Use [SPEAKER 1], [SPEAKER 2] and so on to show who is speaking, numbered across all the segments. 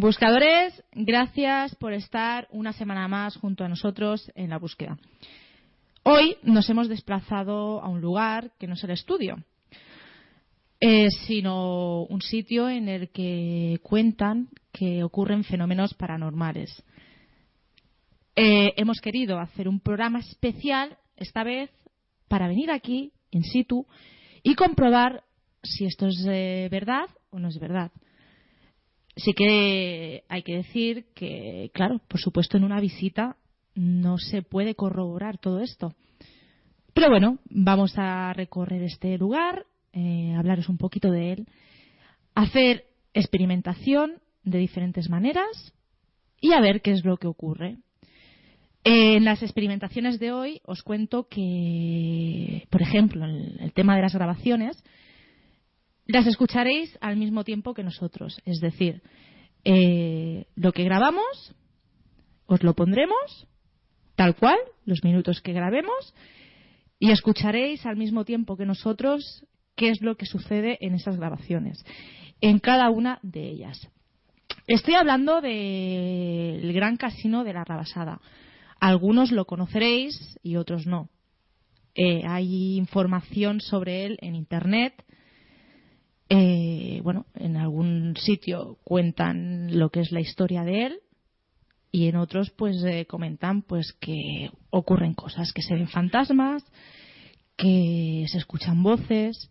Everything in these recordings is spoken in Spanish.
[SPEAKER 1] Buscadores, gracias por estar una semana más junto a nosotros en la búsqueda. Hoy nos hemos desplazado a un lugar que no es el estudio, eh, sino un sitio en el que cuentan que ocurren fenómenos paranormales. Eh, hemos querido hacer un programa especial, esta vez, para venir aquí, in situ, y comprobar si esto es eh, verdad o no es verdad. Sí que hay que decir que, claro, por supuesto, en una visita no se puede corroborar todo esto. Pero bueno, vamos a recorrer este lugar, eh, hablaros un poquito de él, hacer experimentación de diferentes maneras y a ver qué es lo que ocurre. En las experimentaciones de hoy os cuento que, por ejemplo, en el tema de las grabaciones, las escucharéis al mismo tiempo que nosotros. Es decir, eh, lo que grabamos os lo pondremos tal cual, los minutos que grabemos, y escucharéis al mismo tiempo que nosotros qué es lo que sucede en esas grabaciones, en cada una de ellas. Estoy hablando del Gran Casino de la Rabasada. Algunos lo conoceréis y otros no. Eh, hay información sobre él en Internet eh, bueno, en algún sitio cuentan lo que es la historia de él y en otros pues eh, comentan pues que ocurren cosas, que se ven fantasmas, que se escuchan voces.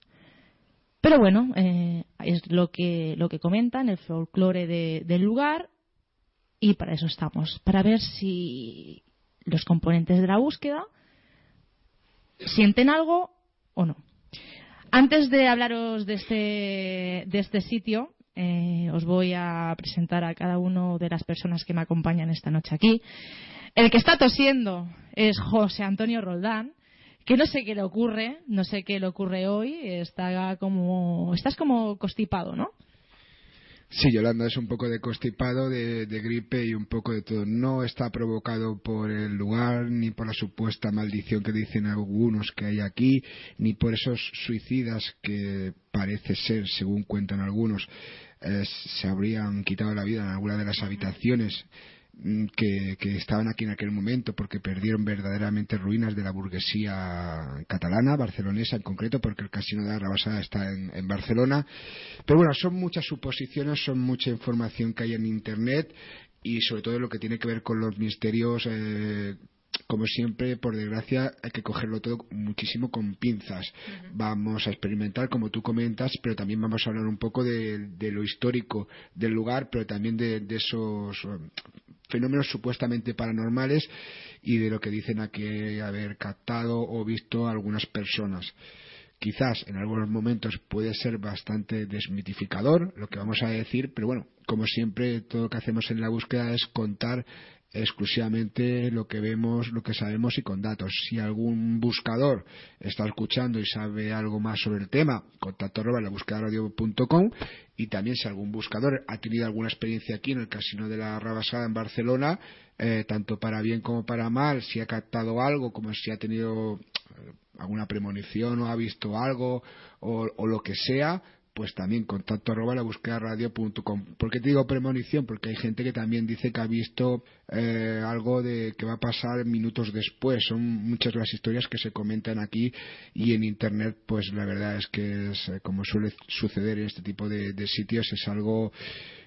[SPEAKER 1] Pero bueno, eh, es lo que, lo que comentan, el folclore del lugar, y para eso estamos, para ver si los componentes de la búsqueda sienten algo o no. Antes de hablaros de este, de este sitio, eh, os voy a presentar a cada uno de las personas que me acompañan esta noche aquí. El que está tosiendo es José Antonio Roldán, que no sé qué le ocurre, no sé qué le ocurre hoy, está como, estás como constipado, ¿no?
[SPEAKER 2] Sí, Yolanda, es un poco de constipado, de, gripe y un poco de todo. No está provocado por el lugar, ni por la supuesta maldición que dicen algunos que hay aquí, ni por esos suicidas que parece ser, según cuentan algunos, eh, se habrían quitado la vida en alguna de las habitaciones Mm, que, estaban aquí en aquel momento porque perdieron verdaderamente ruinas de la burguesía catalana, barcelonesa en concreto, porque el casino de la Rabasada está en, Barcelona. Pero bueno, son muchas suposiciones, son mucha información que hay en Internet y sobre todo lo que tiene que ver con los misterios. Eh, como siempre, por desgracia, hay que cogerlo todo muchísimo con pinzas. Vamos a experimentar, como tú comentas, pero también vamos a hablar un poco de, lo histórico del lugar, pero también de, esos fenómenos supuestamente paranormales y de lo que dicen aquí haber captado o visto algunas personas. Quizás en algunos momentos puede ser bastante desmitificador lo que vamos a decir, pero bueno, como siempre, todo lo que hacemos en la búsqueda es contar exclusivamente lo que vemos, lo que sabemos y con datos. Si algún buscador está escuchando y sabe algo más sobre el tema, contacto arroba la búsqueda radio.com y también si algún buscador ha tenido alguna experiencia aquí en el casino de la Rabasada en Barcelona, eh, tanto para bien como para mal, si ha captado algo, como si ha tenido eh, alguna premonición o ha visto algo o lo que sea, pues también contacto arroba la búsqueda radio.com. ¿Por qué te digo premonición? Porque hay gente que también dice que ha visto eh, algo de que va a pasar minutos después. Son muchas las historias que se comentan aquí y en internet, pues la verdad es que es, eh, como suele suceder en este tipo de, de sitios, es algo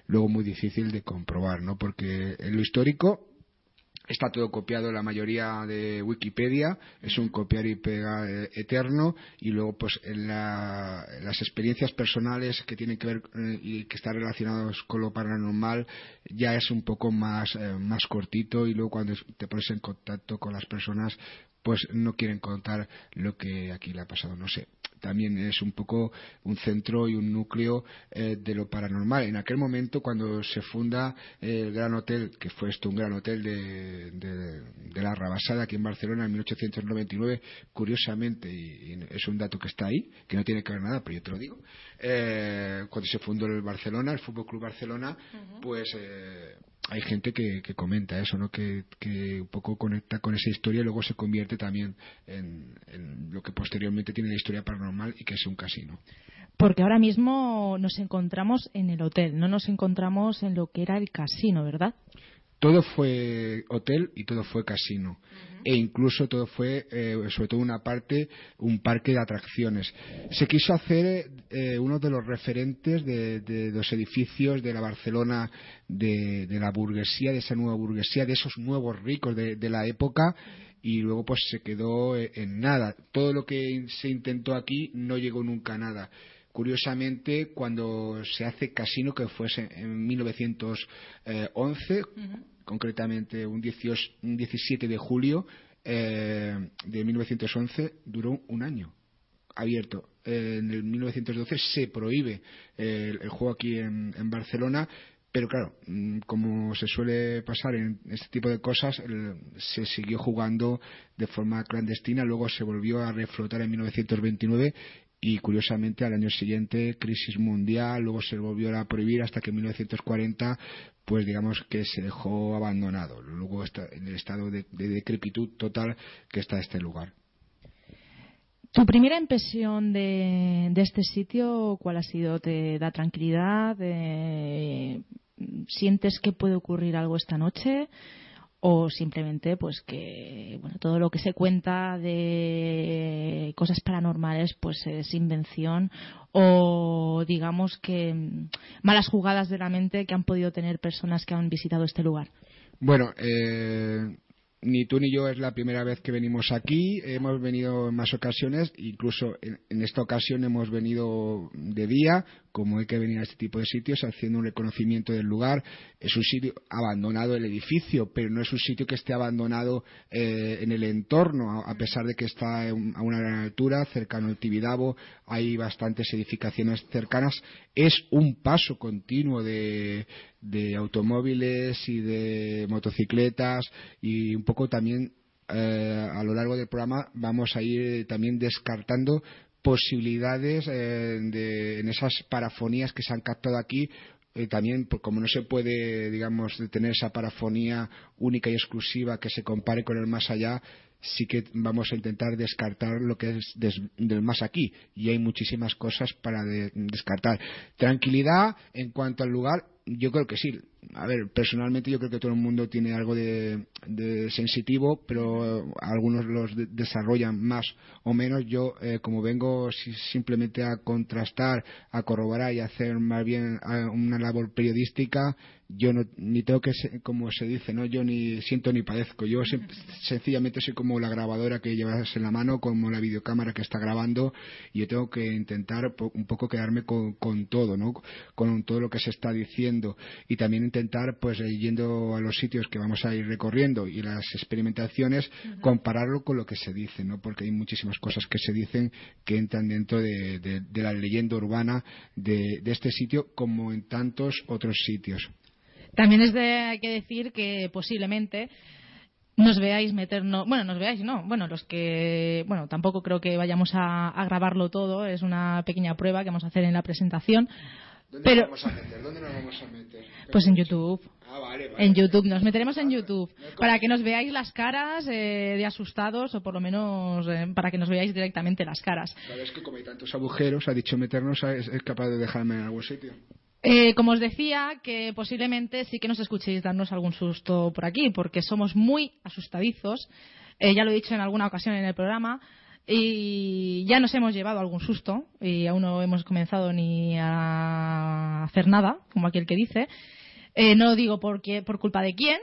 [SPEAKER 2] luego muy difícil de comprobar, ¿no? Porque en lo histórico Está todo copiado la mayoría de Wikipedia, es un copiar y pegar eh, eterno y luego pues en las experiencias personales que tienen que ver eh, y que están relacionados con lo paranormal ya es un poco más, eh, más cortito y luego cuando te pones en contacto con las personas pues no quieren contar lo que aquí le ha pasado, no sé también es un poco un centro y un núcleo eh, de lo paranormal. En aquel momento, cuando se funda el Gran Hotel, que fue esto un gran hotel de, de, la Rabasada aquí en Barcelona en 1899, curiosamente, y, es un dato que está ahí, que no tiene que ver nada, pero yo te lo digo, eh, cuando se fundó el Barcelona, el Fútbol Club Barcelona, pues eh, hay gente que, comenta eso, ¿no? Que, un poco conecta con esa historia y luego se convierte también en, lo que posteriormente tiene la historia paranormal y que es un casino.
[SPEAKER 1] Porque ahora mismo nos encontramos en el hotel, no nos encontramos en lo que era el casino, ¿verdad?
[SPEAKER 2] todo fue hotel y todo fue casino. E incluso todo fue, eh, sobre todo una parte, un parque de atracciones. Se quiso hacer eh, uno de los referentes de, los edificios de la Barcelona, de, la burguesía, de esa nueva burguesía, de esos nuevos ricos de, la época, y luego pues se quedó eh, en nada. Todo lo que se intentó aquí no llegó nunca a nada. Curiosamente, cuando se hace casino, que fue en 1911, concretamente un, 17 de julio eh, de 1911, duró un año abierto. Eh, en el 1912 se prohíbe eh, el, juego aquí en, Barcelona, pero claro, mm, como se suele pasar en este tipo de cosas, se siguió jugando de forma clandestina, luego se volvió a reflotar en 1929 y curiosamente al año siguiente crisis mundial, luego se volvió a prohibir hasta que en 1940 pues digamos que se dejó abandonado, luego está en el estado de, decrepitud total que está este lugar.
[SPEAKER 1] ¿Tu primera impresión de, este sitio cuál ha sido? ¿Te da tranquilidad? ¿Sientes que puede ocurrir algo esta noche? O simplemente pues que bueno todo lo que se cuenta de cosas paranormales pues es invención o digamos que mm, malas jugadas de la mente que han podido tener personas que han visitado este lugar.
[SPEAKER 2] Bueno eh, ni tú ni yo es la primera vez que venimos aquí, hemos venido en más ocasiones, incluso en, esta ocasión hemos venido de día, como hay que venir a este tipo de sitios, haciendo un reconocimiento del lugar. Es un sitio abandonado el edificio, pero no es un sitio que esté abandonado eh, en el entorno, a, pesar de que está a una gran altura, cercano al Tibidabo, hay bastantes edificaciones cercanas. Es un paso continuo de, de automóviles y de motocicletas y un poco también eh, a lo largo del programa vamos a ir también descartando posibilidades eh, en esas parafonías que se han captado aquí eh, también pues, como no se puede digamos tener esa parafonía única y exclusiva que se compare con el más allá sí que vamos a intentar descartar lo que es del más aquí y hay muchísimas cosas para descartar tranquilidad en cuanto al lugar yo creo que sí. A ver, personalmente yo creo que todo el mundo tiene algo de, sensitivo, pero algunos los desarrollan más o menos. Yo, eh, como vengo simplemente a contrastar, a corroborar y a hacer más bien una labor periodística, yo no, ni tengo que, como se dice, no yo ni siento ni padezco. Yo sencillamente soy como la grabadora que llevas en la mano, como la videocámara que está grabando, y yo tengo que intentar un poco quedarme con, con todo, ¿no? Con todo lo que se está diciendo y también intentar, pues, eh, yendo a los sitios que vamos a ir recorriendo y las experimentaciones, compararlo con lo que se dice, ¿no? Porque hay muchísimas cosas que se dicen que entran dentro de, de la leyenda urbana de, de este sitio como en tantos otros sitios.
[SPEAKER 1] También es de, hay que decir que posiblemente nos veáis meternos, bueno, nos veáis, no, bueno, los que, bueno, tampoco creo que vayamos a, grabarlo todo, es una pequeña prueba que vamos a hacer en la presentación.
[SPEAKER 2] ¿Dónde pero, nos vamos a meter? ¿Dónde nos vamos a meter?
[SPEAKER 1] Pues en YouTube.
[SPEAKER 2] Ah, vale, vale.
[SPEAKER 1] En YouTube, nos meteremos en YouTube para que nos veáis las caras eh, de asustados o por lo menos eh, para que nos veáis directamente las caras.
[SPEAKER 2] Es que como hay tantos agujeros, ha dicho meternos, es capaz de dejarme en algún sitio.
[SPEAKER 1] Eh, como os decía, que posiblemente sí que nos escuchéis darnos algún susto por aquí, porque somos muy asustadizos. Eh, ya lo he dicho en alguna ocasión en el programa. Y ya nos hemos llevado algún susto y aún no hemos comenzado ni a hacer nada, como aquel que dice. Eh, no digo por, por culpa de quién,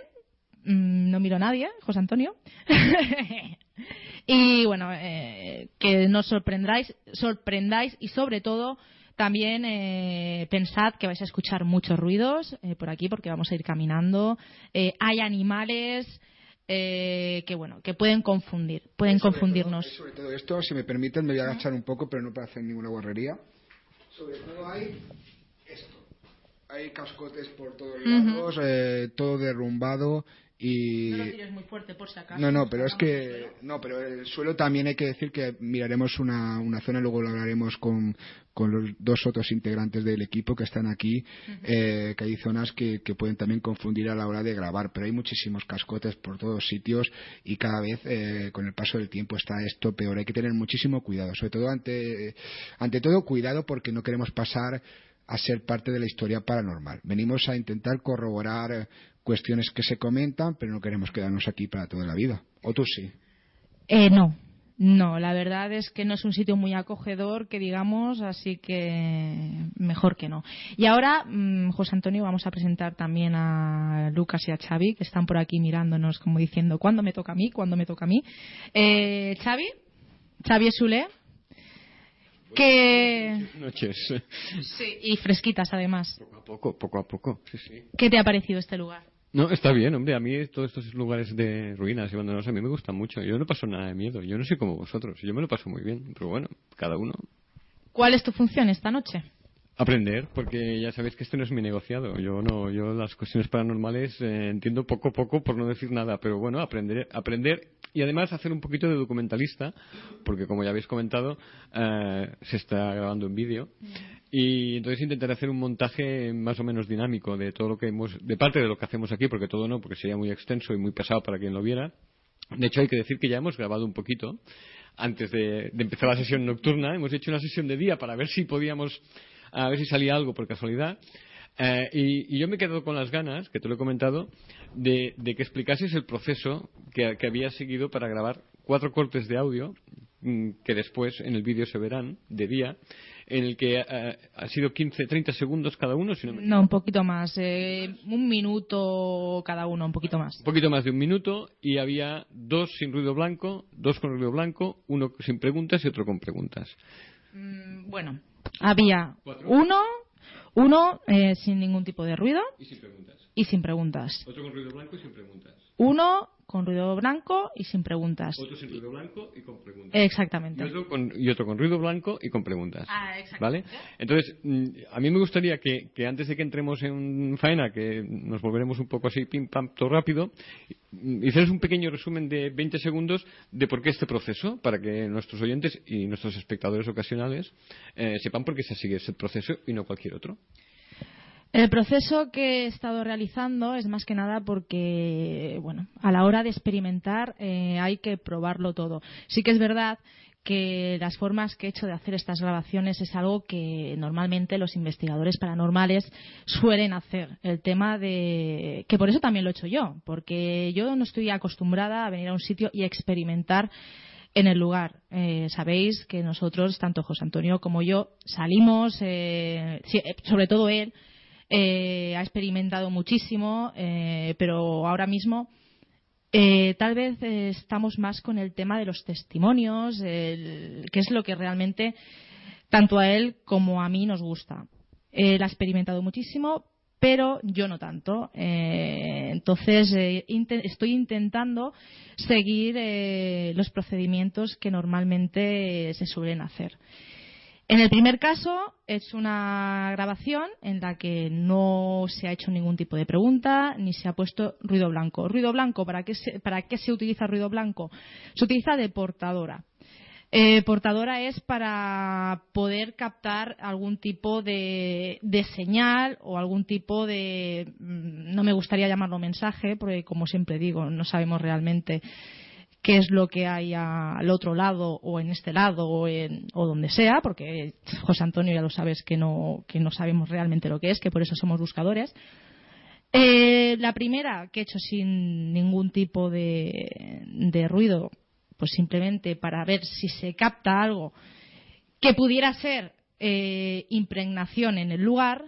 [SPEAKER 1] mm, no miro a nadie, José Antonio. y bueno, eh, que nos sorprendáis, sorprendáis y sobre todo también eh, pensad que vais a escuchar muchos ruidos eh, por aquí porque vamos a ir caminando. Eh, hay animales eh, que bueno que pueden confundir, pueden
[SPEAKER 2] Sobre
[SPEAKER 1] confundirnos.
[SPEAKER 2] todo- sobre todo esto, si me permiten, me voy a agachar un poco, pero no para hacer ninguna guarrería. Sobre todo hay esto. Hay cascotes por todos lados, eh, todo derrumbado y...
[SPEAKER 1] No lo tires muy fuerte por si acaso.
[SPEAKER 2] No, no, pero es que no, pero el suelo también hay que decir que miraremos una, una zona, luego lo hablaremos con, con los dos otros integrantes del equipo que están aquí, eh, que hay zonas que, que pueden también confundir a la hora de grabar, pero hay muchísimos cascotes por todos sitios y cada vez eh, con el paso del tiempo está esto peor. Hay que tener muchísimo cuidado, sobre todo ante, ante todo cuidado porque no queremos pasar a ser parte de la historia paranormal. Venimos a intentar corroborar cuestiones que se comentan, pero no queremos quedarnos aquí para toda la vida. O tú sí.
[SPEAKER 1] Eh, no, no, la verdad es que no es un sitio muy acogedor, que digamos, así que mejor que no. Y ahora, mm, José Antonio, vamos a presentar también a Lucas y a Xavi, que están por aquí mirándonos como diciendo, ¿cuándo me toca a mí? ¿Cuándo me toca a mí? Eh, Xavi, Xavi Esule, que...
[SPEAKER 3] noches.
[SPEAKER 1] Sí, y fresquitas además.
[SPEAKER 3] Poco a poco, poco a poco. Sí, sí.
[SPEAKER 1] ¿Qué te ha parecido este lugar?
[SPEAKER 3] No, está bien, hombre. A mí todos estos lugares de ruinas y abandonados a mí me gustan mucho. Yo no paso nada de miedo. Yo no sé como vosotros. Yo me lo paso muy bien. Pero bueno, cada uno.
[SPEAKER 1] ¿Cuál es tu función esta noche?
[SPEAKER 3] Aprender, porque ya sabéis que esto no es mi negociado. Yo no, yo las cuestiones paranormales eh, entiendo poco a poco, por no decir nada. Pero bueno, aprender, aprender y además hacer un poquito de documentalista, porque como ya habéis comentado, eh, se está grabando en vídeo. Y entonces intentaré hacer un montaje más o menos dinámico de todo lo que hemos, de parte de lo que hacemos aquí, porque todo no, porque sería muy extenso y muy pesado para quien lo viera. De hecho, hay que decir que ya hemos grabado un poquito antes de, de empezar la sesión nocturna. Hemos hecho una sesión de día para ver si podíamos, a ver si salía algo por casualidad. Eh, y, y yo me he quedado con las ganas, que te lo he comentado, de, de que explicases el proceso que, que había seguido para grabar cuatro cortes de audio mm, que después en el vídeo se verán de día, en el que eh, ha sido 15, 30 segundos cada uno, si no me
[SPEAKER 1] No, un poquito más. eh, un minuto cada uno, un poquito más.
[SPEAKER 3] un poquito más de un minuto y había dos sin ruido blanco, dos con ruido blanco, uno sin preguntas y otro con preguntas.
[SPEAKER 1] Mm, bueno, había uno, uno eh, sin ningún tipo de ruido
[SPEAKER 3] Y sin preguntas.
[SPEAKER 1] Y sin preguntas.
[SPEAKER 3] Otro con ruido blanco y sin preguntas.
[SPEAKER 1] Uno con ruido blanco y sin preguntas.
[SPEAKER 3] Otro sin ruido blanco y con preguntas.
[SPEAKER 1] Exactamente.
[SPEAKER 3] Y otro, con, y otro con ruido blanco y con preguntas.
[SPEAKER 1] Ah,
[SPEAKER 3] ¿Vale? Entonces, mm, a mí me gustaría que, que antes de que entremos en faena, que nos volveremos un poco así, pim pam, todo rápido, mm, hicieras un pequeño resumen de 20 segundos de por qué este proceso, para que nuestros oyentes y nuestros espectadores ocasionales eh, sepan por qué se sigue ese proceso y no cualquier otro.
[SPEAKER 1] El proceso que he estado realizando es más que nada porque, bueno, a la hora de experimentar eh, hay que probarlo todo. Sí que es verdad que las formas que he hecho de hacer estas grabaciones es algo que normalmente los investigadores paranormales suelen hacer. El tema de. que por eso también lo he hecho yo, porque yo no estoy acostumbrada a venir a un sitio y experimentar en el lugar. Eh, sabéis que nosotros, tanto José Antonio como yo, salimos, eh, eh, sobre todo él, eh, ha experimentado muchísimo, eh, pero ahora mismo eh, tal vez eh, estamos más con el tema de los testimonios, el- que es lo que realmente tanto a él como a mí nos gusta. Él ha experimentado muchísimo, pero yo no tanto. Entonces estoy intentando seguir los procedimientos que normalmente se suelen hacer. En el primer caso, es una grabación en la que no se ha hecho ningún tipo de pregunta ni se ha puesto ruido blanco. Ruido blanco, ¿para qué se, para qué se utiliza ruido blanco? Se utiliza de portadora. Eh, portadora es para poder captar algún tipo de, de señal o algún tipo de. mm, No me gustaría llamarlo mensaje, porque como siempre digo, no sabemos realmente qué es lo que hay al otro lado o en este lado o, en, o donde sea, porque José Antonio ya lo sabes que no, que no sabemos realmente lo que es, que por eso somos buscadores. Eh, la primera que he hecho sin ningún tipo de, ruido, pues simplemente para ver si se capta algo que pudiera ser eh, impregnación en el lugar.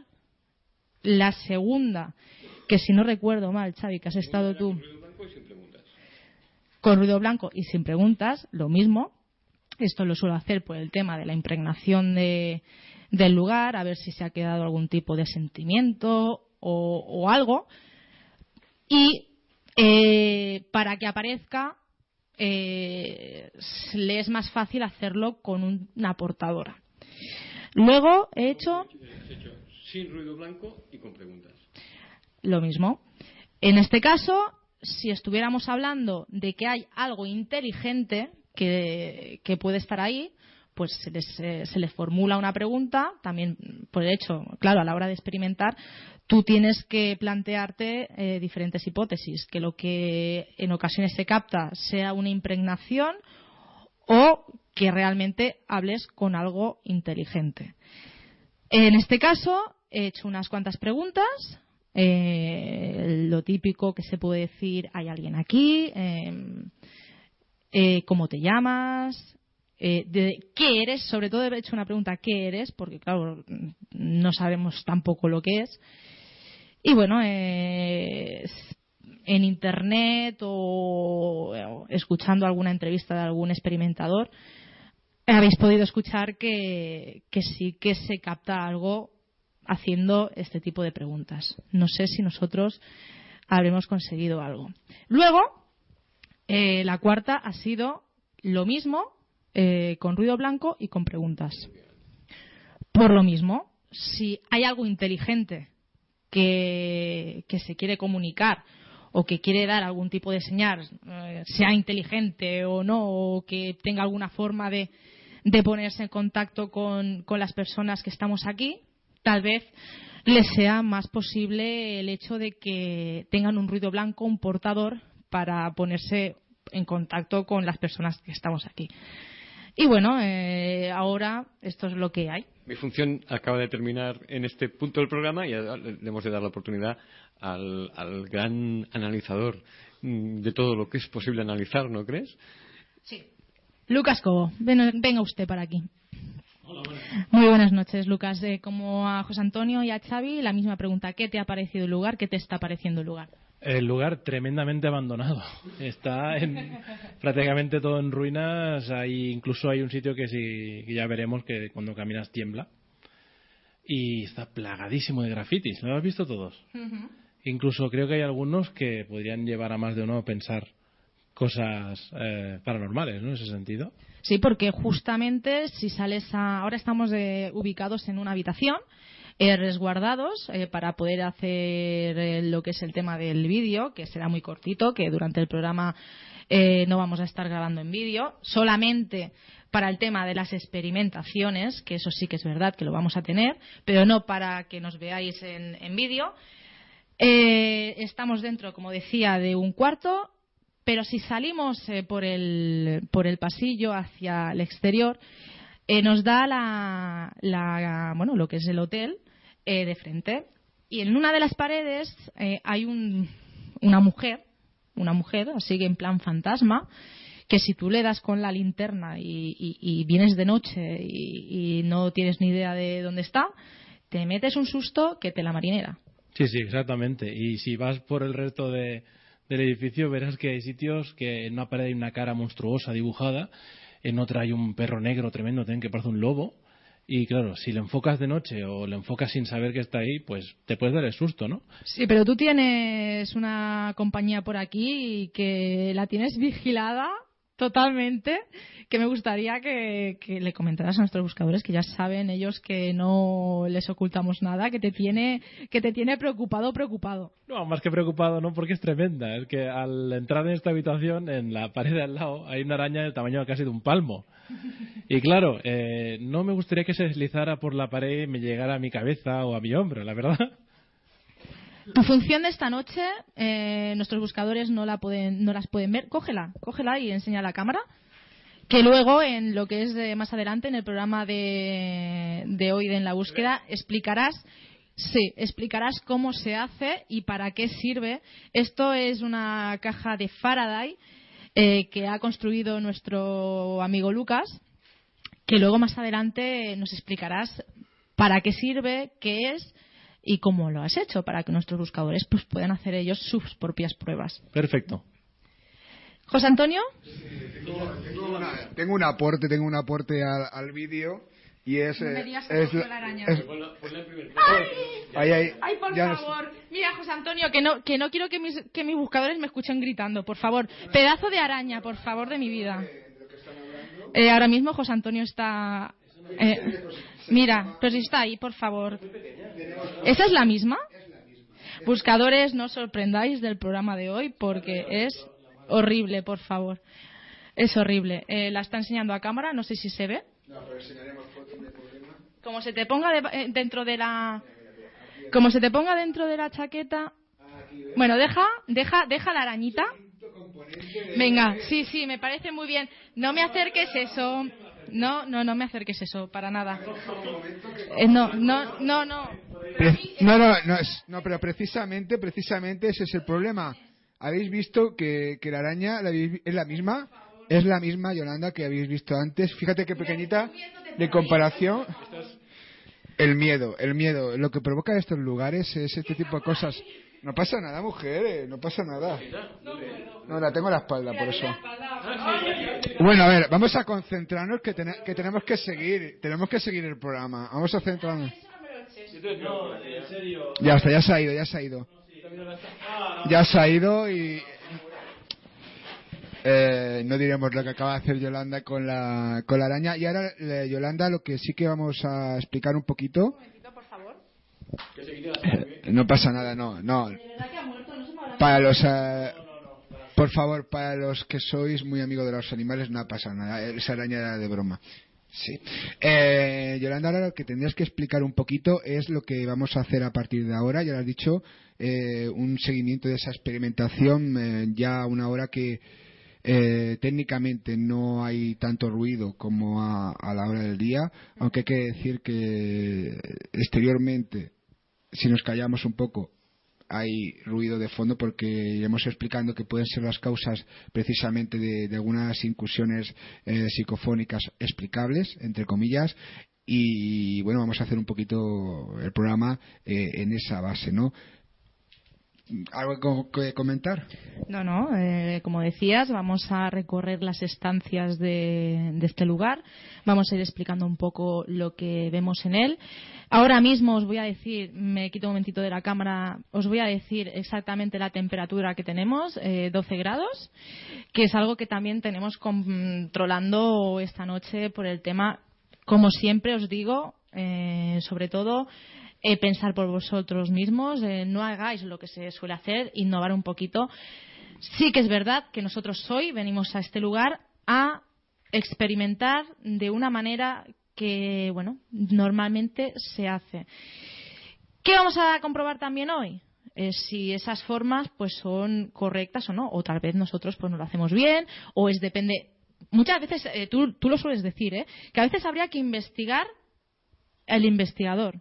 [SPEAKER 1] La segunda, que si no recuerdo mal, Xavi, que has estado tú. Con ruido blanco y sin preguntas, lo mismo. Esto lo suelo hacer por el tema de la impregnación de, del lugar, a ver si se ha quedado algún tipo de sentimiento o, algo. Y eh, para que aparezca, eh, le es más fácil hacerlo con una portadora. Luego he hecho.
[SPEAKER 3] Sin ruido blanco y con preguntas.
[SPEAKER 1] Lo mismo. En este caso, si estuviéramos hablando de que hay algo inteligente que, puede estar ahí, pues se les, eh, se les, formula una pregunta, también por el hecho, claro, a la hora de experimentar, tú tienes que plantearte eh, diferentes hipótesis, que lo que en ocasiones se capta sea una impregnación o que realmente hables con algo inteligente. En este caso, he hecho unas cuantas preguntas. Eh, lo típico que se puede decir, hay alguien aquí, em, eh, cómo te llamas, eh, de qué eres, sobre todo he hecho una pregunta, ¿qué eres? Porque claro, no sabemos tampoco lo que es. Y bueno, en internet o escuchando alguna entrevista de algún experimentador, habéis podido escuchar que, sí que se capta algo haciendo este tipo de preguntas. No sé si nosotros habremos conseguido algo. Luego, eh, la cuarta ha sido lo mismo, eh, con ruido blanco y con preguntas. Por lo mismo, si hay algo inteligente que, se quiere comunicar o que quiere dar algún tipo de señal, eh, sea inteligente o no, o que tenga alguna forma de ponerse en contacto con, las personas que estamos aquí, tal vez les sea más posible el hecho de que tengan un ruido blanco, un portador, para ponerse en contacto con las personas que estamos aquí. Y bueno, eh, ahora esto es lo que hay.
[SPEAKER 3] Mi función acaba de terminar en este punto del programa y le hemos de dar la oportunidad al, al gran analizador mm, de todo lo que es posible analizar, ¿no crees?
[SPEAKER 1] Sí. Lucas Cobo, venga usted para aquí. Muy buenas noches, Lucas. Eh, como a José Antonio y a Xavi, la misma pregunta. ¿Qué te ha parecido el lugar? ¿Qué te está pareciendo el lugar?
[SPEAKER 4] El lugar tremendamente abandonado. Está prácticamente todo en ruinas. Hay, incluso hay un sitio que, sí, ya veremos que cuando caminas tiembla. Y está plagadísimo de grafitis. ¿Lo has visto todos? Incluso creo que hay algunos que podrían llevar a más de uno a pensar cosas eh, paranormales, ¿no? En ese sentido.
[SPEAKER 1] Sí, porque justamente si sales a... Ahora estamos ubicados en una habitación, eh, resguardados, eh, para poder hacer lo que es el tema del vídeo, que será muy cortito, que durante el programa no vamos a estar grabando en vídeo, solamente para el tema de las experimentaciones, que eso sí que es verdad que lo vamos a tener, pero no para que nos veáis en, en vídeo. estamos dentro, como decía, de un cuarto pero si salimos eh, por, el, por el pasillo hacia el exterior, eh, nos da la, bueno, lo que es el hotel eh, de frente. Y en una de las paredes hay un, una mujer, una mujer, así que en plan fantasma, que si tú le das con la linterna y, vienes de noche y, y, no tienes ni idea de dónde está, te metes un susto que te la marinera.
[SPEAKER 4] Sí, sí, exactamente. Y si vas por el resto de, del edificio verás que hay sitios que en una pared hay una cara monstruosa dibujada, en otra hay un perro negro tremendo que parece un lobo. Y claro, si le enfocas de noche o le enfocas sin saber que está ahí, pues te puedes dar el susto, ¿no?
[SPEAKER 1] Sí, pero tú tienes una compañía por aquí que la tienes vigilada totalmente que me gustaría que, le comentaras a nuestros buscadores que ya saben ellos que no les ocultamos nada, que te tiene, que te tiene preocupado, preocupado.
[SPEAKER 4] No, más que preocupado, no, porque es tremenda. Es que al entrar en esta habitación, en la pared de al lado, hay una araña del tamaño casi de un palmo. Y claro, eh, no me gustaría que se deslizara por la pared y me llegara a mi cabeza o a mi hombro, la verdad.
[SPEAKER 1] Tu función de esta noche, eh, nuestros buscadores no, la pueden, no las pueden ver. Cógela, cógela y enseña la cámara que luego en lo que es más adelante en el programa de, de hoy de en la búsqueda explicarás sí explicarás cómo se hace y para qué sirve esto es una caja de Faraday eh, que ha construido nuestro amigo Lucas que luego más adelante nos explicarás para qué sirve qué es y cómo lo has hecho para que nuestros buscadores pues puedan hacer ellos sus propias pruebas
[SPEAKER 4] perfecto
[SPEAKER 1] José Antonio.
[SPEAKER 2] Tengo, un aporte, tengo un aporte al, vídeo y es,
[SPEAKER 1] no me digas que
[SPEAKER 2] es,
[SPEAKER 1] la araña.
[SPEAKER 2] ¡Ay! ay,
[SPEAKER 1] ay, por favor. Mira, José Antonio, que no, que no quiero que mis, que mis buscadores me escuchen gritando, por favor. Pedazo de araña, por favor, de mi vida. Eh, ahora mismo José Antonio está... Eh, mira, si está ahí, por favor. ¿Esa es la misma? Buscadores, no os sorprendáis del programa de hoy porque es horrible, por favor. Es horrible. Eh, la está enseñando a cámara, no sé si se ve. De. Como se te ponga eh, dentro de la. Como se te ponga dentro de la chaqueta. Bueno, deja, deja, deja la arañita. Venga, sí, sí, me parece muy bien. No me acerques eso. No, no, no me acerques eso, para nada. Eh, no, no, no, no.
[SPEAKER 2] No, no, no, no, pero precisamente, precisamente ese es el problema. ¿Habéis visto que, que la araña es la misma? Es la misma, Yolanda, que habéis visto antes. Fíjate qué pequeñita de comparación. El miedo, el miedo. Lo que provoca estos lugares es este tipo de cosas. No pasa nada, mujer, no pasa nada. No, la tengo en la espalda, por eso. Bueno, a ver, vamos a concentrarnos que, que tenemos que seguir, tenemos que seguir el programa. Vamos a centrarnos. Ya está, ya se ha ido, ya se ha ido. Ya se ha ido y eh, no diremos lo que acaba de hacer Yolanda con la, con la araña. Y ahora, eh, Yolanda, lo que sí que vamos a explicar un poquito. No pasa nada, no, no. Para los. Eh, por favor, para los que sois muy amigos de los animales, no pasa nada. Esa araña era de broma. Sí. Eh, Yolanda, ahora lo que tendrías que explicar un poquito es lo que vamos a hacer a partir de ahora. Ya lo has dicho, eh, un seguimiento de esa experimentación, eh, ya una hora que eh, técnicamente no hay tanto ruido como a, la hora del día, aunque hay que decir que exteriormente, si nos callamos un poco, hay ruido de fondo porque iremos explicando que pueden ser las causas precisamente de, algunas incursiones eh, psicofónicas explicables, entre comillas, y bueno, vamos a hacer un poquito el programa eh, en esa base, ¿no? ¿Algo que comentar?
[SPEAKER 1] No, no. Eh, como decías, vamos a recorrer las estancias de, este lugar. Vamos a ir explicando un poco lo que vemos en él. Ahora mismo os voy a decir, me quito un momentito de la cámara, os voy a decir exactamente la temperatura que tenemos, 12 eh, grados, que es algo que también tenemos controlando esta noche por el tema, como siempre os digo, eh, sobre todo eh, pensar por vosotros mismos, eh, no hagáis lo que se suele hacer, innovar un poquito. Sí que es verdad que nosotros hoy venimos a este lugar a experimentar de una manera que, bueno, normalmente se hace. ¿Qué vamos a comprobar también hoy? si esas formas pues son correctas o no, o tal vez nosotros pues no lo hacemos bien, o es depende. Muchas veces, eh, tú, tú, lo sueles decir, ¿eh? que a veces habría que investigar el investigador.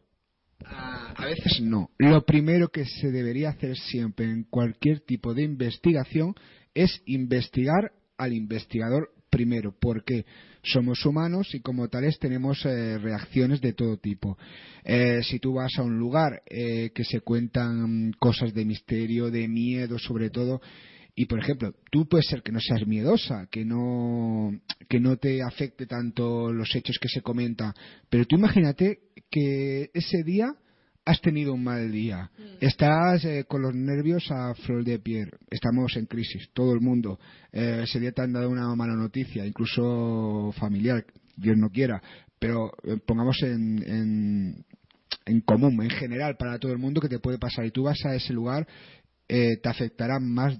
[SPEAKER 2] A veces no. Lo primero que se debería hacer siempre en cualquier tipo de investigación es investigar al investigador primero, porque somos humanos y como tales tenemos eh, reacciones de todo tipo. Eh, si tú vas a un lugar eh, que se cuentan cosas de misterio, de miedo sobre todo, y por ejemplo, tú puedes ser que no seas miedosa, que no, que no te afecte tanto los hechos que se comentan, pero tú imagínate que ese día has tenido un mal día, mm. estás eh, con los nervios a flor de piel, estamos en crisis, todo el mundo, eh, ese día te han dado una mala noticia, incluso familiar, Dios no quiera, pero eh, pongamos en, en, en, común, en general, para todo el mundo que te puede pasar. Y tú vas a ese lugar, te afectará más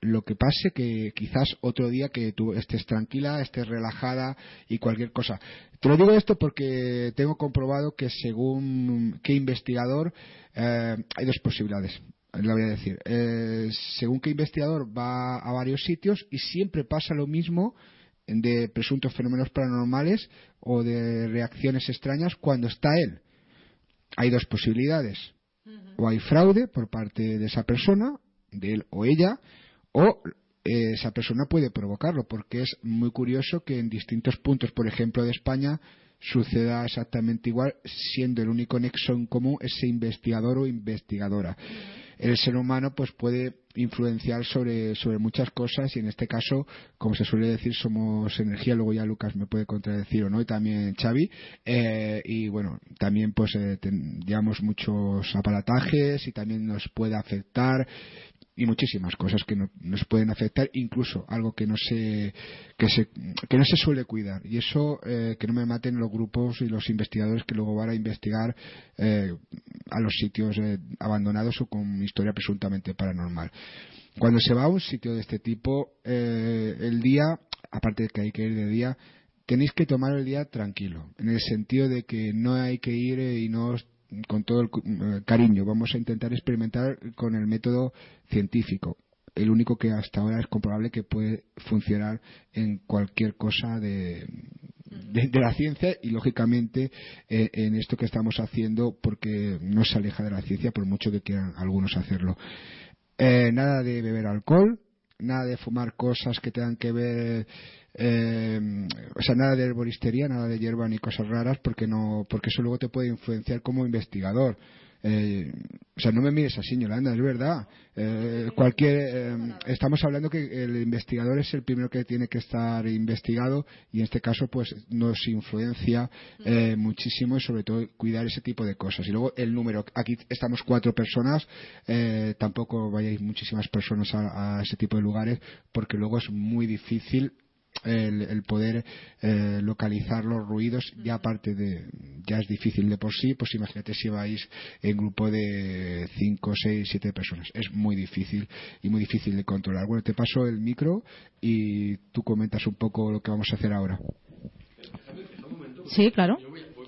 [SPEAKER 2] lo que pase que quizás otro día que tú estés tranquila, estés relajada y cualquier cosa. Te lo digo esto porque tengo comprobado que según qué investigador eh, hay dos posibilidades. Le voy a decir. Eh, según qué investigador va a varios sitios y siempre pasa lo mismo de presuntos fenómenos paranormales o de reacciones extrañas cuando está él. Hay dos posibilidades. O hay fraude por parte de esa persona, de él o ella, o eh, esa persona puede provocarlo, porque es muy curioso que en distintos puntos, por ejemplo, de España, suceda exactamente igual, siendo el único nexo en común ese investigador o investigadora. el ser humano pues puede influenciar sobre, sobre muchas cosas y en este caso, como se suele decir, somos energía, luego ya Lucas me puede contradecir o no, y también Xavi, eh, y bueno, también pues eh, llevamos muchos aparatajes y también nos puede afectar y muchísimas cosas que nos pueden afectar, incluso algo que no se que, se, que no se suele cuidar. Y eso eh, que no me maten los grupos y los investigadores que luego van a investigar eh, a los sitios eh, abandonados o con historia presuntamente paranormal. Cuando se va a un sitio de este tipo, el día, aparte de que hay que ir de día, tenéis que tomar el día tranquilo, en el sentido de que no hay que ir y no con todo el eh, cariño, vamos a intentar experimentar con el método científico. El único que hasta ahora es comprobable que puede funcionar en cualquier cosa de, la ciencia y lógicamente eh, en esto que estamos haciendo porque no se aleja de la ciencia por mucho que quieran algunos hacerlo. Eh, nada de beber alcohol, nada de fumar cosas que tengan que ver eh, o sea, nada de herboristería, nada de hierba ni cosas raras, porque no, porque eso luego te puede influenciar como investigador. Eh, o sea, no me mires así, Yolanda, es verdad. Eh, cualquier, estamos hablando que el investigador es el primero que tiene que estar investigado y en este caso, pues, nos influencia muchísimo y sobre todo cuidar ese tipo de cosas. Y luego el número, aquí estamos cuatro personas, tampoco vayáis muchísimas personas a ese tipo de lugares porque luego es muy difícil el, poder eh, localizar los ruidos ya aparte de ya es difícil de por sí pues imagínate si vais en grupo de 5, 6, 7 personas. Es muy difícil y muy difícil de controlar. Bueno te paso el micro y tú comentas un poco lo que vamos a hacer ahora.
[SPEAKER 1] Sí claro.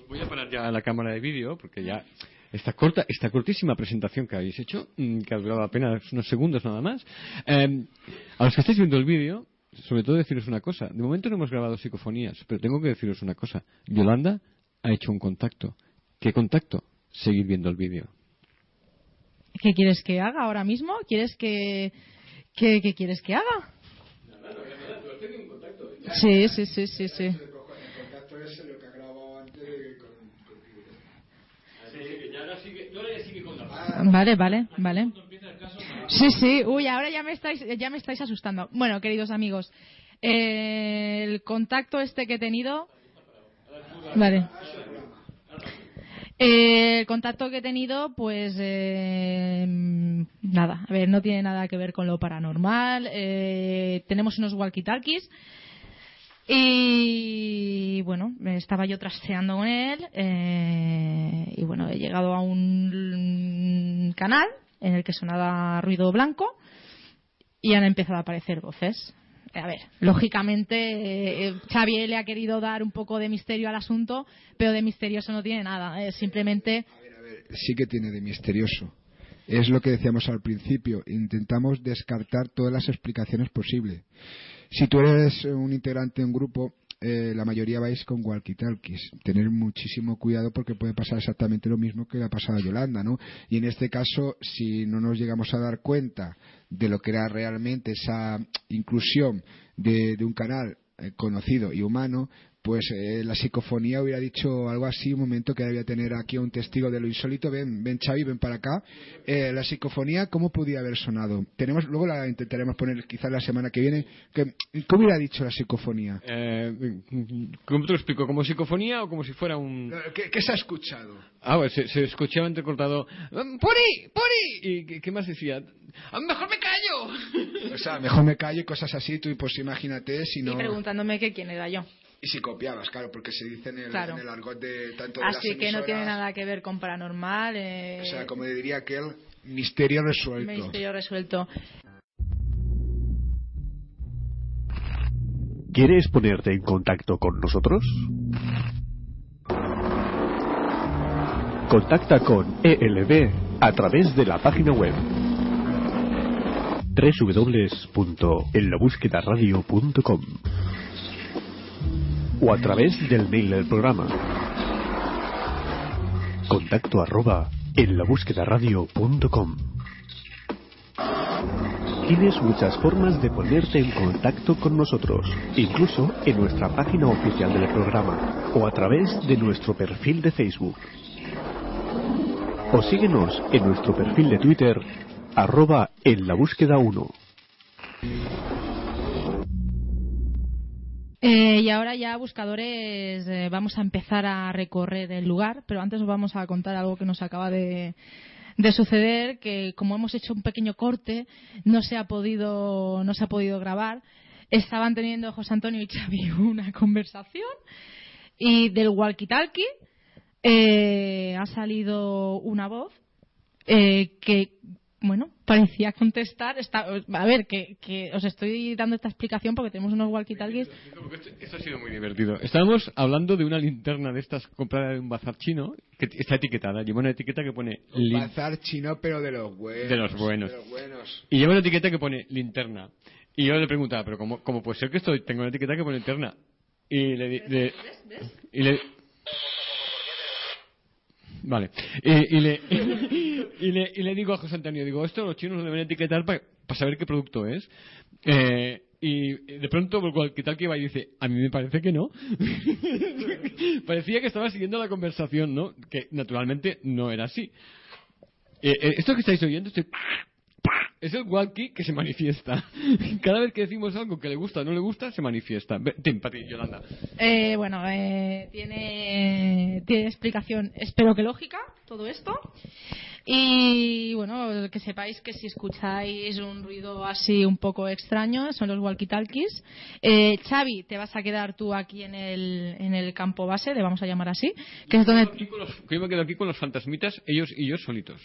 [SPEAKER 3] Voy a parar ya la cámara de vídeo porque ya esta corta, esta cortísima presentación que habéis hecho, mm, que ha durado apenas unos segundos nada más. Eh, a los que estáis viendo el vídeo, sobre todo deciros una cosa. De momento no hemos grabado psicofonías, pero tengo que deciros una cosa. Yolanda ha hecho un contacto. ¿Qué contacto? Seguir viendo el vídeo.
[SPEAKER 1] ¿Qué quieres que haga ahora mismo? ¿Quieres que... ¿Qué, quieres que haga? Sí, sí, sí, sí, sí. Vale, vale, vale. Sí, sí, uy, ahora ya me estáis, ya me estáis asustando. Bueno, queridos amigos, eh, el contacto este que he tenido. Vale. Eh, el contacto que he tenido, pues eh, nada, a ver, no tiene nada que ver con lo paranormal. tenemos unos walkie-talkies y bueno, estaba yo trasteando con él y bueno, he llegado a un canal en el que sonaba ruido blanco y han empezado a aparecer voces. A ver, lógicamente eh, Xavier le ha querido dar un poco de misterio al asunto, pero de misterioso no tiene nada. Es simplemente.
[SPEAKER 2] A ver, a ver, sí que tiene de misterioso. Es lo que decíamos al principio. Intentamos descartar todas las explicaciones posibles. Si tú eres un integrante de un grupo, eh, la mayoría vais con walkie-talkies. Tener muchísimo cuidado porque puede pasar exactamente lo mismo que le ha pasado a Yolanda, ¿no? Y en este caso, si no nos llegamos a dar cuenta de lo que era realmente esa inclusión de un canal eh, conocido y humano, pues eh, la psicofonía hubiera dicho algo así, un momento que debía tener aquí un testigo de lo insólito, ven, ven Xavi, ven para acá. Eh, la psicofonía, ¿cómo podía haber sonado? Tenemos, luego la intentaremos poner quizás la semana que viene. Que, ¿Cómo hubiera dicho la psicofonía?
[SPEAKER 3] Eh, ¿Cómo te lo explico? ¿Como psicofonía o como si fuera un...?
[SPEAKER 2] ¿Qué, se ha escuchado?
[SPEAKER 3] Ah, pues se, escuchaba entrecortado, ¡Puri! ¡Puri! ¿Y qué, más decía? Ah, ¡Mejor me callo!
[SPEAKER 2] O sea, mejor me callo y cosas así, tú pues imagínate si no...
[SPEAKER 1] Y preguntándome que quién era yo.
[SPEAKER 2] Y si copiabas, claro, porque se dice en el, argot de tanto de
[SPEAKER 1] Así que no tiene nada que ver con paranormal.
[SPEAKER 2] Eh... O sea, como diría aquel, misterio resuelto.
[SPEAKER 1] Misterio resuelto.
[SPEAKER 5] ¿Quieres ponerte en contacto con nosotros? Contacta con ELB a través de la página web www.enlabúsquedaradio.com o a través del mail del programa. Contacto arroba en la búsqueda radio.com. Tienes muchas formas de ponerte en contacto con nosotros, incluso en nuestra página oficial del programa o a través de nuestro perfil de Facebook. O síguenos en nuestro perfil de Twitter arroba en la búsqueda 1.
[SPEAKER 1] Eh, y ahora ya, buscadores, eh, vamos a empezar a recorrer el lugar, pero antes os vamos a contar algo que nos acaba de, de suceder, que como hemos hecho un pequeño corte, no se ha podido, no se ha podido grabar. Estaban teniendo José Antonio y Xavi una conversación y del walkie-talkie eh, ha salido una voz eh, que bueno, parecía contestar. Está, a ver, que, que, os estoy dando esta explicación porque tenemos unos walkie-talkies.
[SPEAKER 3] Esto ha sido muy divertido. Estábamos hablando de una linterna de estas comprada en un bazar chino que está etiquetada. Lleva una etiqueta que pone.
[SPEAKER 2] Un bazar chino, pero de los buenos.
[SPEAKER 3] De los buenos.
[SPEAKER 2] De los buenos.
[SPEAKER 3] Y lleva una etiqueta que pone linterna. Y yo le preguntaba, ¿pero cómo, cómo puede ser que esto tenga una etiqueta que pone linterna? Y le. di- le- y le Vale. Y, y le, y, le, y le digo a José Antonio, digo, esto los chinos lo deben etiquetar para saber qué producto es. Eh, y de pronto, ¿qué tal que va y dice, a mí me parece que no? Parecía que estaba siguiendo la conversación, ¿no? Que naturalmente no era así. Eh, eh, esto que estáis oyendo, este es el walkie que se manifiesta. Cada vez que decimos algo que le gusta o no le gusta, se manifiesta. Ve- Ten, Pati, Yolanda.
[SPEAKER 1] Eh, bueno, eh, tiene, tiene explicación, espero que lógica, todo esto. Y bueno, que sepáis que si escucháis un ruido así un poco extraño, son los walkie-talkies. Eh, Xavi, te vas a quedar tú aquí en el, en el campo base, le vamos a llamar así, que es donde...
[SPEAKER 3] Aquí con los- yo me quedo aquí con los fantasmitas, ellos y yo solitos.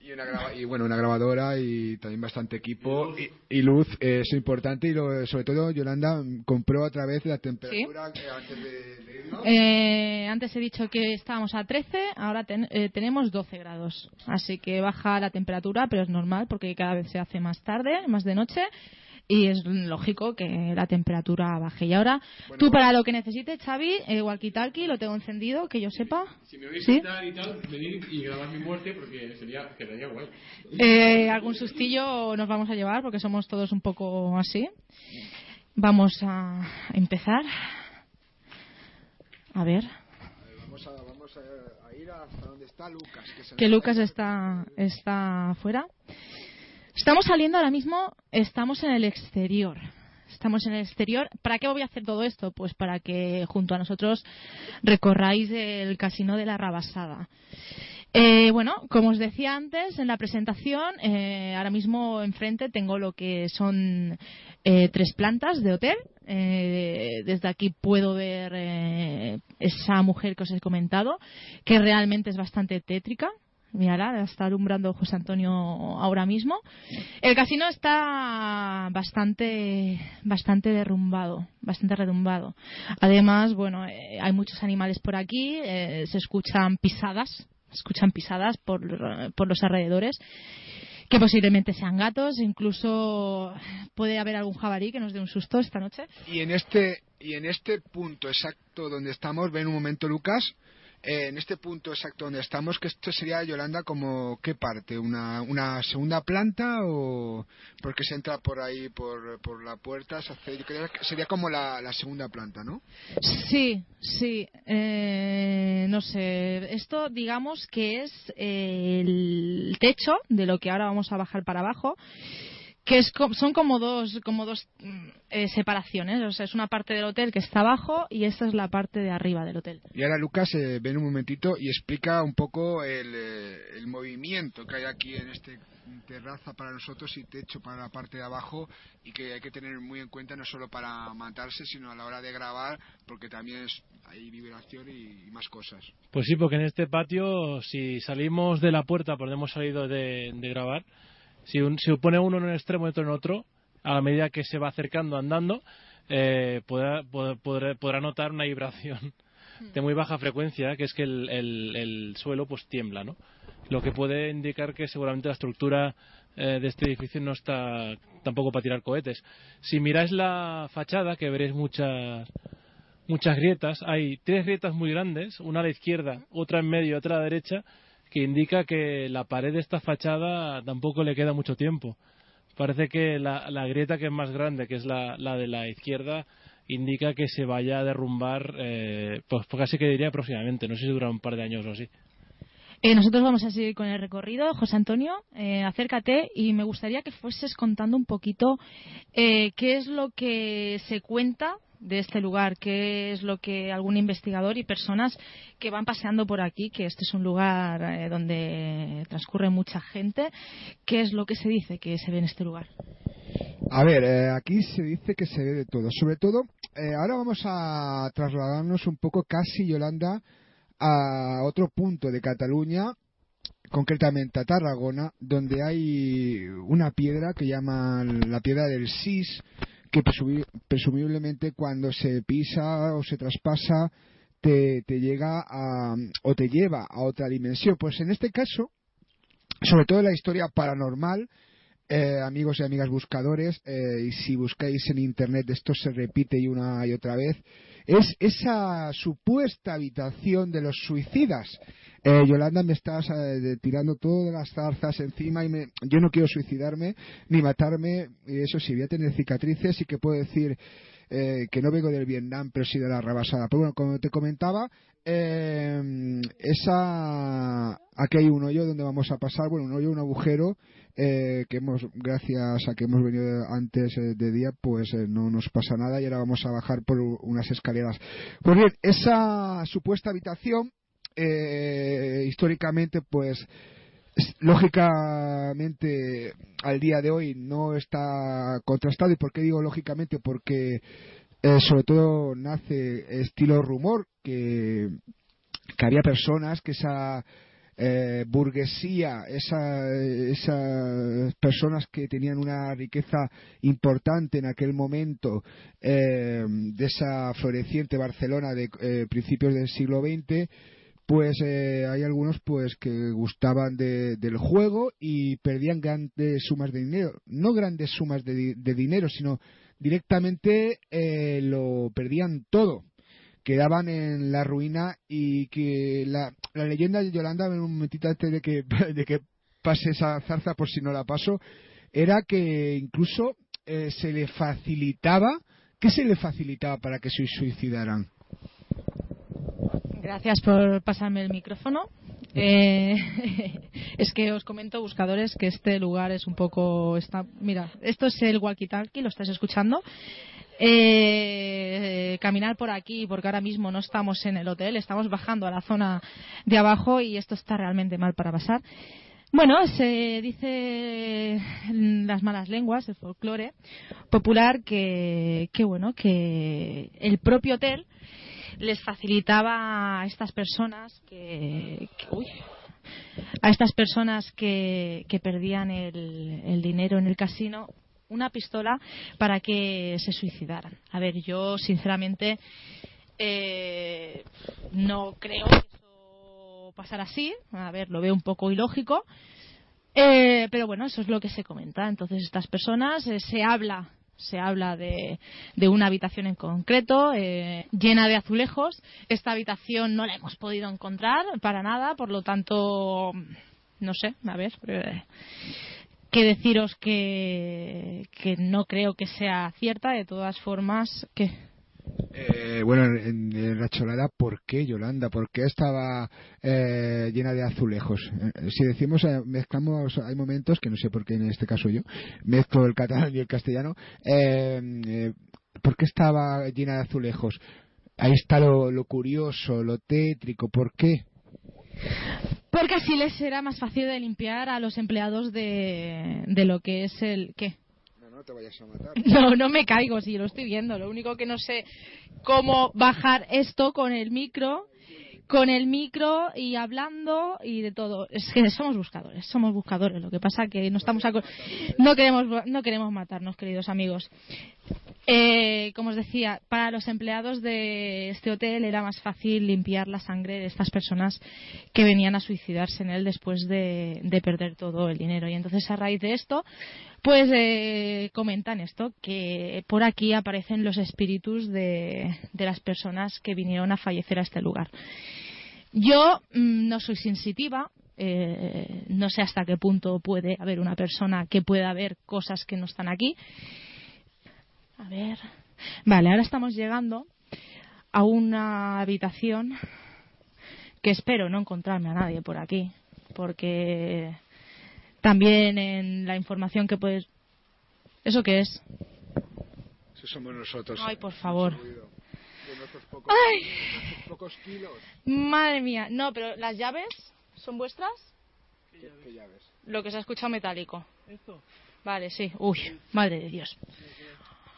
[SPEAKER 2] Y, una graba- y bueno, una grabadora y también bastante equipo. Y, y luz eh, es importante y lo- sobre todo Yolanda mm, compró a través de la temperatura eh, antes de, de irnos.
[SPEAKER 1] Eh, antes he dicho que estábamos a 13, ahora ten- eh, tenemos 12 grados. Así que baja la temperatura, pero es normal porque cada vez se hace más tarde, más de noche. Y es lógico que la temperatura baje. Y ahora, tú para lo que necesites, Xavi, el walkie-talkie lo tengo encendido, que yo sepa.
[SPEAKER 3] Si me oís
[SPEAKER 1] ¿Sí?
[SPEAKER 3] y tal, venir y grabar mi muerte porque sería, quedaría guay.
[SPEAKER 1] Eh, algún sustillo nos vamos a llevar porque somos todos un poco así. Vamos a empezar. A ver.
[SPEAKER 2] Vamos, a, vamos a, a ir hasta donde está Lucas. Que,
[SPEAKER 1] Lucas está, está afuera. Estamos saliendo ahora mismo, estamos en el exterior. Estamos en el exterior. ¿Para qué voy a hacer todo esto? Pues para que junto a nosotros recorráis el casino de la Rabasada. Eh, bueno, como os decía antes en la presentación, eh, ahora mismo enfrente tengo lo que son eh, tres plantas de hotel. Eh, desde aquí puedo ver eh, esa mujer que os he comentado, que realmente es bastante tétrica. Mírala, la está alumbrando José Antonio ahora mismo. El casino está bastante, bastante derrumbado, bastante redumbado. Además, bueno, eh, hay muchos animales por aquí, eh, se escuchan pisadas, se escuchan pisadas por, por los alrededores, que posiblemente sean gatos, incluso puede haber algún jabalí que nos dé un susto esta noche.
[SPEAKER 2] Y en este y en este punto exacto donde estamos, ven un momento Lucas, eh, en este punto exacto donde estamos, que esto sería Yolanda como qué parte, una, una segunda planta o porque se entra por ahí por, por la puerta, se hace- yo creo que sería como la, segunda planta, ¿no?
[SPEAKER 1] Sí, sí. eh, no sé. Esto, digamos que es el techo de lo que ahora vamos a bajar para abajo. Que es, co- son como dos, como dos mm, eh, separaciones. O sea, es una parte del hotel que está abajo y esta es la parte de arriba del hotel.
[SPEAKER 2] Y ahora Lucas eh, ven un momentito y explica un poco el, eh, el movimiento que hay aquí en este terraza para nosotros y techo para la parte de abajo y que hay que tener muy en cuenta no solo para matarse sino a la hora de grabar porque también es- hay vibración y, y más cosas.
[SPEAKER 4] Pues sí, porque en este patio, si salimos de la puerta por donde hemos salido de, de grabar, si, un- si pone uno en un extremo y otro en otro, a la medida que se va acercando andando, eh, podrá, pod- podrá, podrá notar una vibración de muy baja frecuencia, que es que el, el- el suelo pues tiembla, ¿no? Lo que puede indicar que seguramente la estructura eh, de este edificio no está tampoco para tirar cohetes. Si miráis la fachada, que veréis muchas muchas grietas. Hay tres grietas muy grandes, una a la izquierda, otra en medio y otra a la derecha, que indica que la pared de esta fachada tampoco le queda mucho tiempo. Parece que la, grieta que es más grande, que es la, la de la izquierda, indica que se vaya a derrumbar, eh, pues, pues casi que diría próximamente, no sé si dura un par de años o así.
[SPEAKER 1] Eh, nosotros vamos a seguir con el recorrido. José Antonio, eh, acércate y me gustaría que fueses contando un poquito eh, qué es lo que se cuenta de este lugar, qué es lo que algún investigador y personas que van paseando por aquí, que este es un lugar eh, donde transcurre mucha gente, qué es lo que se dice que se ve en este lugar.
[SPEAKER 2] A ver, eh, aquí se dice que se ve de todo. Sobre todo, eh, ahora vamos a trasladarnos un poco casi, Yolanda, a otro punto de Cataluña, concretamente a Tarragona, donde hay una piedra que llaman la piedra del Sis, que presumi- presumiblemente cuando se pisa o se traspasa te, te llega a, o te lleva a otra dimensión. Pues en este caso, sobre todo la historia paranormal, eh, amigos y amigas buscadores, eh, y si buscáis en internet esto se repite y una y otra vez, es esa supuesta habitación de los suicidas. Eh, Yolanda, me estás eh, tirando todas las zarzas encima y me- yo no quiero suicidarme ni matarme. Y eso sí, voy a tener cicatrices y que puedo decir eh, que no vengo del Vietnam, pero sí de la rabasada. Pero bueno, como te comentaba, eh, esa aquí hay un hoyo donde vamos a pasar, bueno, un hoyo, un agujero eh, que hemos, gracias a que hemos venido antes eh, de día, pues no nos pasa nada y ahora vamos a bajar por unas escaleras. Pues bien, esa supuesta habitación, eh, históricamente, pues es- lógicamente al día de hoy no está contrastado. ¿Y por qué digo lógicamente? Porque eh, sobre todo nace estilo rumor que, que había personas que esa eh, burguesía, esa- esas personas que tenían una riqueza importante en aquel momento eh, de esa floreciente Barcelona de eh, principios del siglo XX, pues eh, hay algunos pues que gustaban de- del juego y perdían grandes sumas de dinero, no grandes sumas de, di- de dinero, sino directamente eh, lo perdían todo quedaban en la ruina y que la, leyenda de Yolanda, un momentito antes de que, de que pase esa zarza, por si no la paso, era que incluso eh, se le facilitaba, ¿qué se le facilitaba para que se suicidaran?
[SPEAKER 1] Gracias por pasarme el micrófono. Eh, es que os comento, buscadores, que este lugar es un poco. Está, mira, esto es el walkie-talkie, lo estáis escuchando. Eh, caminar por aquí, porque ahora mismo no estamos en el hotel, estamos bajando a la zona de abajo y esto está realmente mal para pasar. Bueno, se dice las malas lenguas, el folclore popular, que, que bueno, que el propio hotel les facilitaba a estas personas que, que- uy, a estas personas que, que perdían el, el dinero en el casino una pistola para que se suicidaran. A ver, yo sinceramente eh, no creo que eso pasara así. A ver, lo veo un poco ilógico. Eh, pero bueno, eso es lo que se comenta. Entonces, estas personas eh, se habla se habla de, una habitación en concreto eh, llena de azulejos. Esta habitación no la hemos podido encontrar para nada, por lo tanto, no sé, a ver, eh, que deciros que, que no creo que sea cierta. De todas formas, que
[SPEAKER 2] Eh, bueno, en, la cholada, ¿por qué Yolanda? ¿Por qué estaba eh, llena de azulejos? Eh, si decimos, eh, mezclamos, hay momentos, que no sé por qué en este caso yo, mezclo el catalán y el castellano, eh, ¿por qué estaba llena de azulejos? Ahí está lo, lo curioso, lo tétrico, ¿por qué?
[SPEAKER 1] porque así les será más fácil de limpiar a los empleados de, de lo que es el qué
[SPEAKER 2] No, no a
[SPEAKER 1] me caigo, sí, lo estoy viendo. Lo único que no sé cómo bajar esto con el micro, con el micro y hablando y de todo. Es que somos buscadores, somos buscadores. Lo que pasa que no estamos aco- no queremos no queremos matarnos, queridos amigos. Eh, como os decía, para los empleados de este hotel era más fácil limpiar la sangre de estas personas que venían a suicidarse en él después de, de perder todo el dinero. Y entonces, a raíz de esto, pues eh, comentan esto, que por aquí aparecen los espíritus de, las personas que vinieron a fallecer a este lugar. Yo mm, no soy sensitiva, eh, no sé hasta qué punto puede haber una persona que pueda ver cosas que no están aquí. A ver. Vale, ahora estamos llegando a una habitación que espero no encontrarme a nadie por aquí, porque también en la información que puedes... ¿Eso qué es?
[SPEAKER 2] Eso somos nosotros.
[SPEAKER 1] Ay, por favor.
[SPEAKER 2] Pocos,
[SPEAKER 1] Ay.
[SPEAKER 2] pocos kilos.
[SPEAKER 1] Madre mía. No, pero las llaves son vuestras.
[SPEAKER 2] ¿Qué, qué llaves?
[SPEAKER 1] Lo que se ha escuchado metálico. Vale, sí. Uy, madre de Dios.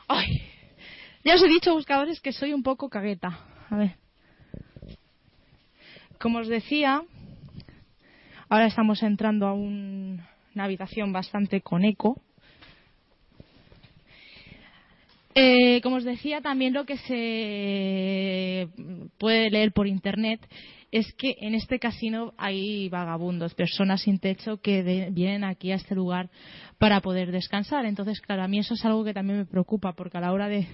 [SPEAKER 1] Ay. Ya os he dicho, buscadores, que soy un poco cagueta. A ver. Como os decía, ahora estamos entrando a un- una habitación bastante con eco. Eh, como os decía, también lo que se puede leer por internet es que en este casino hay vagabundos, personas sin techo que vienen aquí a este lugar para poder descansar. Entonces, claro, a mí eso es algo que también me preocupa porque a la hora de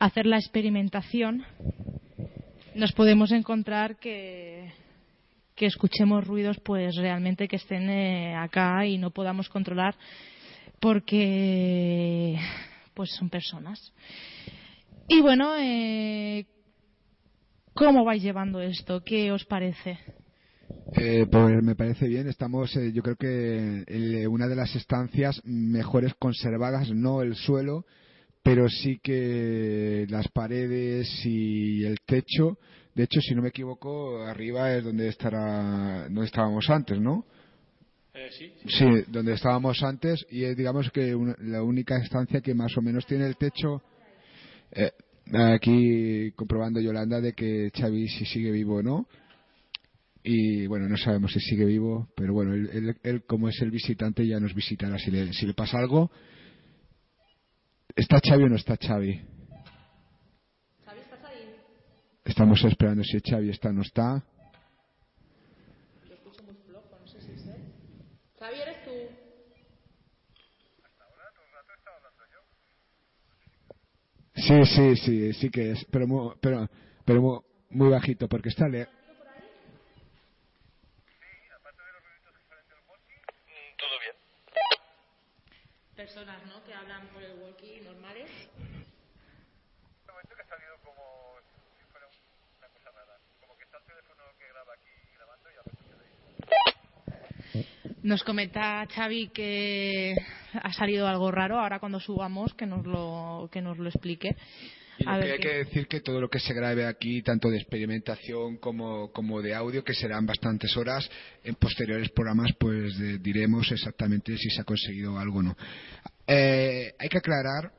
[SPEAKER 1] hacer la experimentación nos podemos encontrar que, que escuchemos ruidos pues realmente que estén eh, acá y no podamos controlar porque pues son personas. Y bueno, eh, ¿cómo vais llevando esto? ¿Qué os parece?
[SPEAKER 2] Eh, pues me parece bien. Estamos, eh, yo creo que en una de las estancias mejores conservadas, no el suelo, pero sí que las paredes y el techo. De hecho, si no me equivoco, arriba es donde estará, donde estábamos antes, ¿no?
[SPEAKER 4] sí.
[SPEAKER 2] Sí, donde estábamos antes y es, digamos que una- la única estancia que más o menos tiene el techo. eh, aquí comprobando Yolanda de que Xavi si sigue vivo o no. Y bueno, no sabemos si sigue vivo, pero bueno, él, él- él, como es el visitante ya nos visitará si le, si le pasa algo. ¿Está Xavi o no está Xavi? Estamos esperando si Xavi está o no está.
[SPEAKER 1] Xavi, ¿eres tú?
[SPEAKER 2] Sí, sí, sí, sí que es, pero mu- pero pero mu- muy bajito porque está le
[SPEAKER 1] Personas, ¿no? Que hablan por el walkie normales. Nos comenta Xavi que ha salido algo raro. Ahora cuando subamos que nos lo que nos lo explique.
[SPEAKER 2] Y lo que hay que decir que todo lo que se grabe aquí, tanto de experimentación como, como de audio, que serán bastantes horas, en posteriores programas pues de- diremos exactamente si se ha conseguido algo o no. Eh, hay que aclarar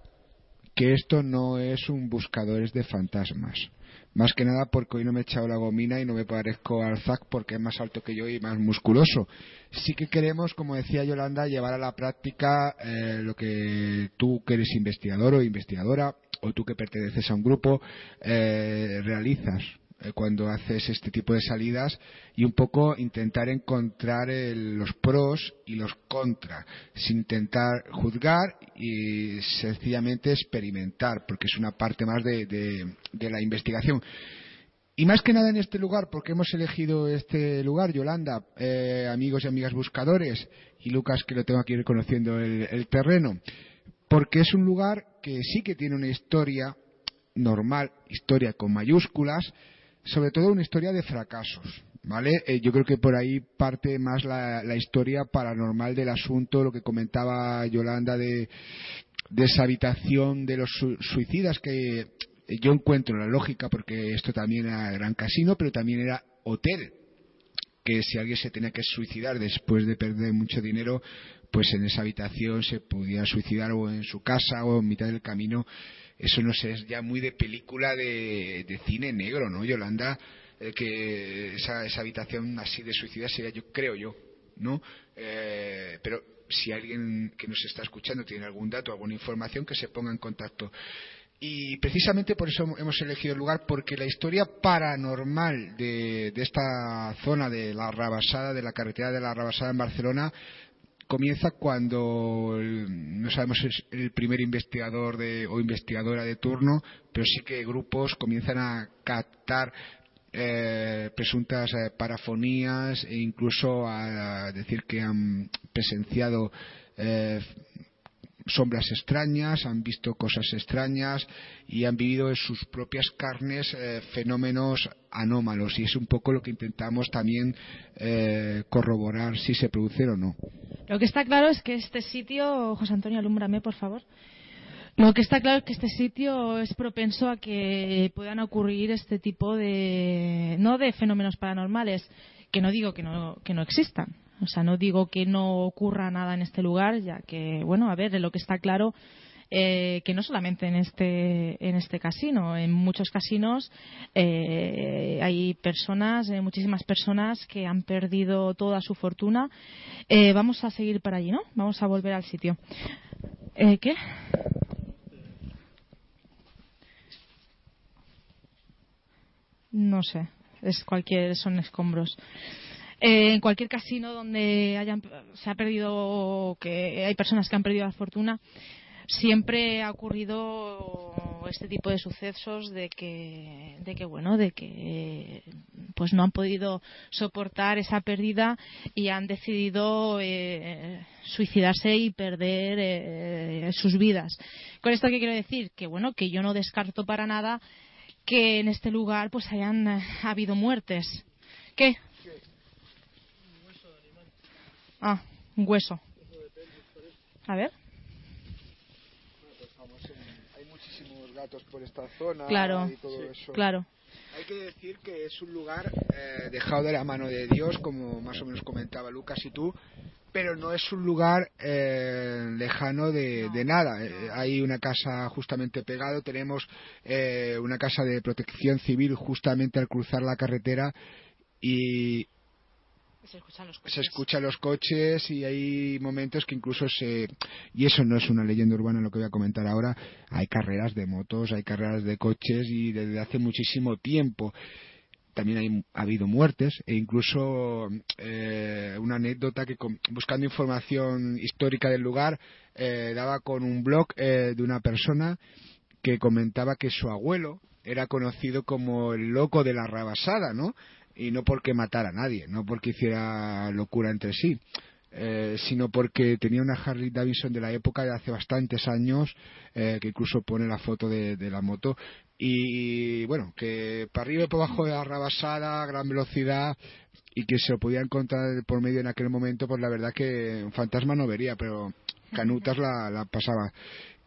[SPEAKER 2] que esto no es un buscadores de fantasmas. Más que nada porque hoy no me he echado la gomina y no me parezco al Zack porque es más alto que yo y más musculoso. Sí que queremos, como decía Yolanda, llevar a la práctica eh, lo que tú que eres investigador o investigadora o tú que perteneces a un grupo eh, realizas cuando haces este tipo de salidas y un poco intentar encontrar el- los pros y los contras, sin intentar juzgar y sencillamente experimentar, porque es una parte más de, la investigación. Y más que nada en este lugar, porque hemos elegido este lugar, Yolanda, eh, amigos y amigas buscadores, y Lucas, que lo tengo aquí reconociendo el terreno, porque es un lugar que sí que tiene una historia normal, historia con mayúsculas, sobre todo una historia de fracasos, ¿vale? Eh, yo creo que por ahí parte más la, historia paranormal del asunto, lo que comentaba Yolanda de, de esa habitación de los su- suicidas que yo encuentro la lógica porque esto también era gran casino, pero también era hotel que si alguien se tenía que suicidar después de perder mucho dinero, pues en esa habitación se pudiera suicidar o en su casa o en mitad del camino. Eso no sé, es ya muy de película de, cine negro, ¿no, Yolanda? Eh, que esa, esa habitación así de suicida sería, yo creo yo, ¿no? Eh, pero si alguien que nos está escuchando tiene algún dato, alguna información, que se ponga en contacto. Y precisamente por eso hemos elegido el lugar, porque la historia paranormal de, de esta zona de la Rabasada, de la carretera de la Rabasada en Barcelona, comienza cuando el- no sabemos si es el primer investigador de, o investigadora de turno, pero sí que grupos comienzan a captar eh, presuntas eh, parafonías e incluso a, decir que han presenciado eh, sombras extrañas, han visto cosas extrañas y han vivido en sus propias carnes eh, fenómenos anómalos y es un poco lo que intentamos también eh, corroborar si se producen o no.
[SPEAKER 1] Lo que está claro es que este sitio, José Antonio, alúmbrame, por favor. Lo que está claro es que este sitio es propenso a que puedan ocurrir este tipo de, no de fenómenos paranormales, que no digo que no, que no existan. O sea, no digo que no ocurra nada en este lugar, ya que, bueno, a ver, lo que está claro eh, que no solamente en este en este casino, en muchos casinos eh, hay personas, eh, muchísimas personas que han perdido toda su fortuna. vamos a seguir para allí, ¿no? Vamos a volver al sitio. ¿Qué? No sé, es cualquier, son escombros. En cualquier casino donde hayan, se ha perdido, que hay personas que han perdido la fortuna, siempre ha ocurrido este tipo de sucesos de que, de que bueno, de que pues no han podido soportar esa pérdida y han decidido eh, suicidarse y perder eh, sus vidas. Con esto qué quiero decir que bueno, que yo no descarto para nada que en este lugar pues hayan eh, habido muertes. ¿Qué? Ah, un hueso. A ver.
[SPEAKER 2] por esta zona
[SPEAKER 1] claro,
[SPEAKER 2] y todo eso.
[SPEAKER 1] Claro.
[SPEAKER 2] Hay que decir que es un lugar eh, dejado de la mano de Dios, como más o menos comentaba Lucas y tú, pero no es un lugar eh, lejano de, nada. Eh, hay una casa justamente pegado, tenemos una casa de protección civil justamente al cruzar la carretera y,
[SPEAKER 1] se escuchan los coches.
[SPEAKER 2] Se escuchan los coches y hay momentos que incluso se... Y eso no es una leyenda urbana lo que voy a comentar ahora. Hay carreras de motos, hay carreras de coches y desde hace muchísimo tiempo. También ha habido muertes e incluso eh, una anécdota que buscando información histórica del lugar eh, daba con un blog eh, de una persona que comentaba que su abuelo era conocido como el loco de la rabasada, ¿no? Y no porque matara a nadie, no porque hiciera locura entre sí, eh, sino porque tenía una Harley Davidson de la época de hace bastantes años, eh, que incluso pone la foto de, la moto, y bueno, que para arriba y por abajo de la rabasada, gran velocidad, y que se lo podía encontrar por medio en aquel momento, pues la verdad que un fantasma no vería, pero Canutas la pasaba.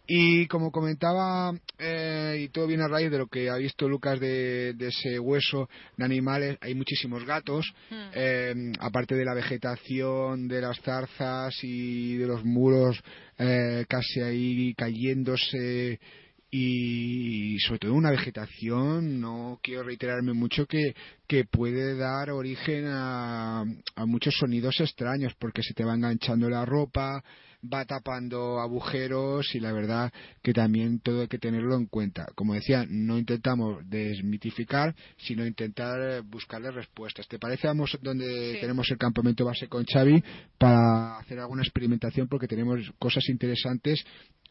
[SPEAKER 2] Y como comentaba, eh, y todo viene a raíz de lo que ha visto Lucas de, ese hueso de animales, hay muchísimos gatos, hmm. eh, aparte de la vegetación, de las zarzas y de los muros eh, casi ahí cayéndose y sobre todo una vegetación, no quiero reiterarme mucho, que, que puede dar origen a, a muchos sonidos extraños porque se te va enganchando la ropa, va tapando agujeros y la verdad que también todo hay que tenerlo en cuenta. Como decía, no intentamos desmitificar, sino intentar buscarle respuestas. ¿Te parece vamos donde tenemos el campamento base con Xavi para hacer alguna experimentación porque tenemos cosas interesantes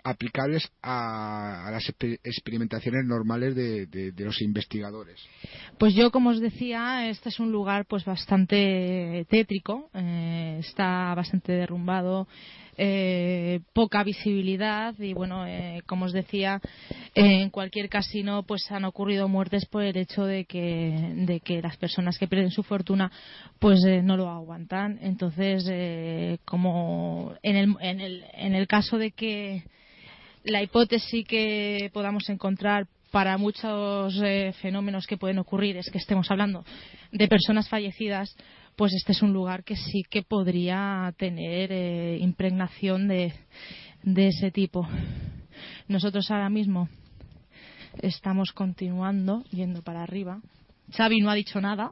[SPEAKER 2] aplicables a, las experimentaciones normales de, los investigadores.
[SPEAKER 1] Pues yo, como os decía, este es un lugar pues bastante tétrico, eh, está bastante derrumbado, eh, poca visibilidad y bueno, eh, como os decía, en cualquier casino pues han ocurrido muertes por el hecho de que, de que las personas que pierden su fortuna pues eh, no lo aguantan. Entonces, como en el, en, el, en el caso de que la hipótesis que podamos encontrar para muchos fenómenos que pueden ocurrir es que estemos hablando de personas fallecidas, pues este es un lugar que sí que podría tener eh, impregnación de, de ese tipo. Nosotros ahora mismo estamos continuando yendo para arriba. Xavi no ha dicho nada,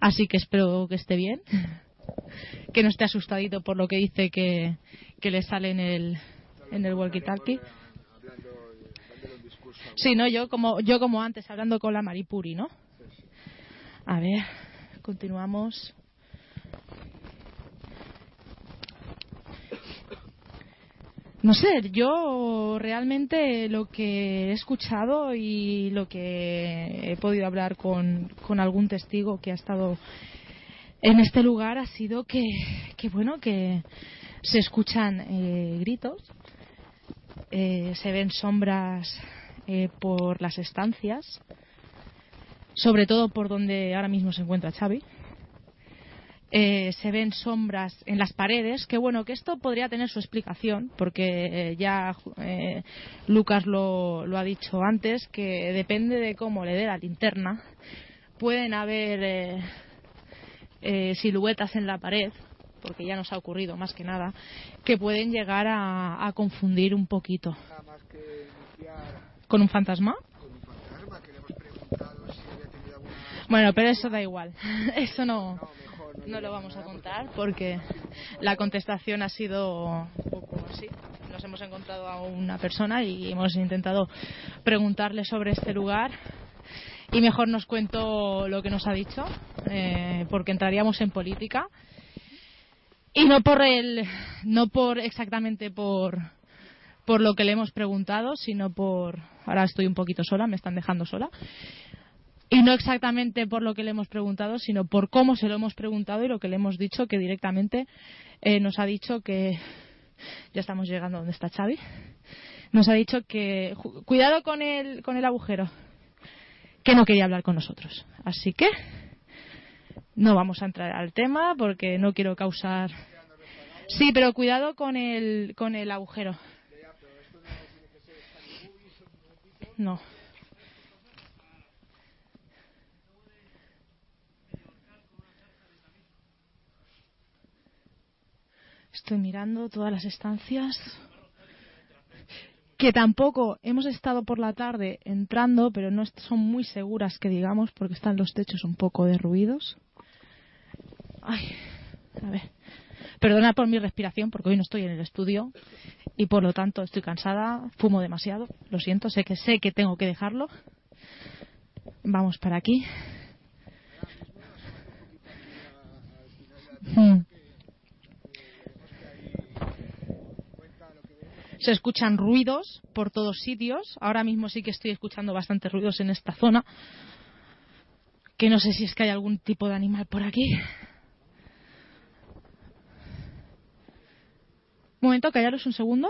[SPEAKER 1] así que espero que esté bien, que no esté asustadito por lo que dice que, que le sale en el, en el walkie-talkie. Sí, no, yo como, yo como antes, hablando con la Maripuri, ¿no? A ver continuamos. No sé, yo realmente lo que he escuchado y lo que he podido hablar con, con algún testigo que ha estado en este lugar ha sido que, que bueno, que se escuchan eh, gritos, eh, se ven sombras eh, por las estancias, sobre todo por donde ahora mismo se encuentra Xavi. Eh, se ven sombras en las paredes, que bueno, que esto podría tener su explicación, porque eh, ya eh, Lucas lo, lo ha dicho antes, que depende de cómo le dé la linterna, pueden haber eh, eh, siluetas en la pared, porque ya nos ha ocurrido más que nada, que pueden llegar a, a confundir un poquito. Con un fantasma
[SPEAKER 2] que le hemos preguntado si había tenido alguna...
[SPEAKER 1] Bueno, pero eso da igual. Eso no,
[SPEAKER 2] No,
[SPEAKER 1] lo vamos a contar porque la contestación ha sido un poco así. Nos hemos encontrado a una persona y hemos intentado preguntarle sobre este lugar. Y mejor nos cuento lo que nos ha dicho, eh, porque entraríamos en política. Y no por el, no por exactamente por, por lo que le hemos preguntado, sino por, ahora estoy un poquito sola, me están dejando sola. Y no exactamente por lo que le hemos preguntado, sino por cómo se lo hemos preguntado y lo que le hemos dicho, que directamente eh, nos ha dicho que. Ya estamos llegando donde está Xavi. Nos ha dicho que. Cuidado con el, con el agujero. Que no quería hablar con nosotros. Así que. No vamos a entrar al tema porque no quiero causar. Sí, pero cuidado con el, con el agujero. No. Estoy mirando todas las estancias. Que tampoco hemos estado por la tarde entrando, pero no son muy seguras que digamos, porque están los techos un poco derruidos. Ay, a ver. Perdona por mi respiración, porque hoy no estoy en el estudio y por lo tanto estoy cansada, fumo demasiado. Lo siento, sé que sé que tengo que dejarlo. Vamos para aquí. Hmm. Se escuchan ruidos por todos sitios. Ahora mismo sí que estoy escuchando bastantes ruidos en esta zona. Que no sé si es que hay algún tipo de animal por aquí. Un momento, callaros un segundo.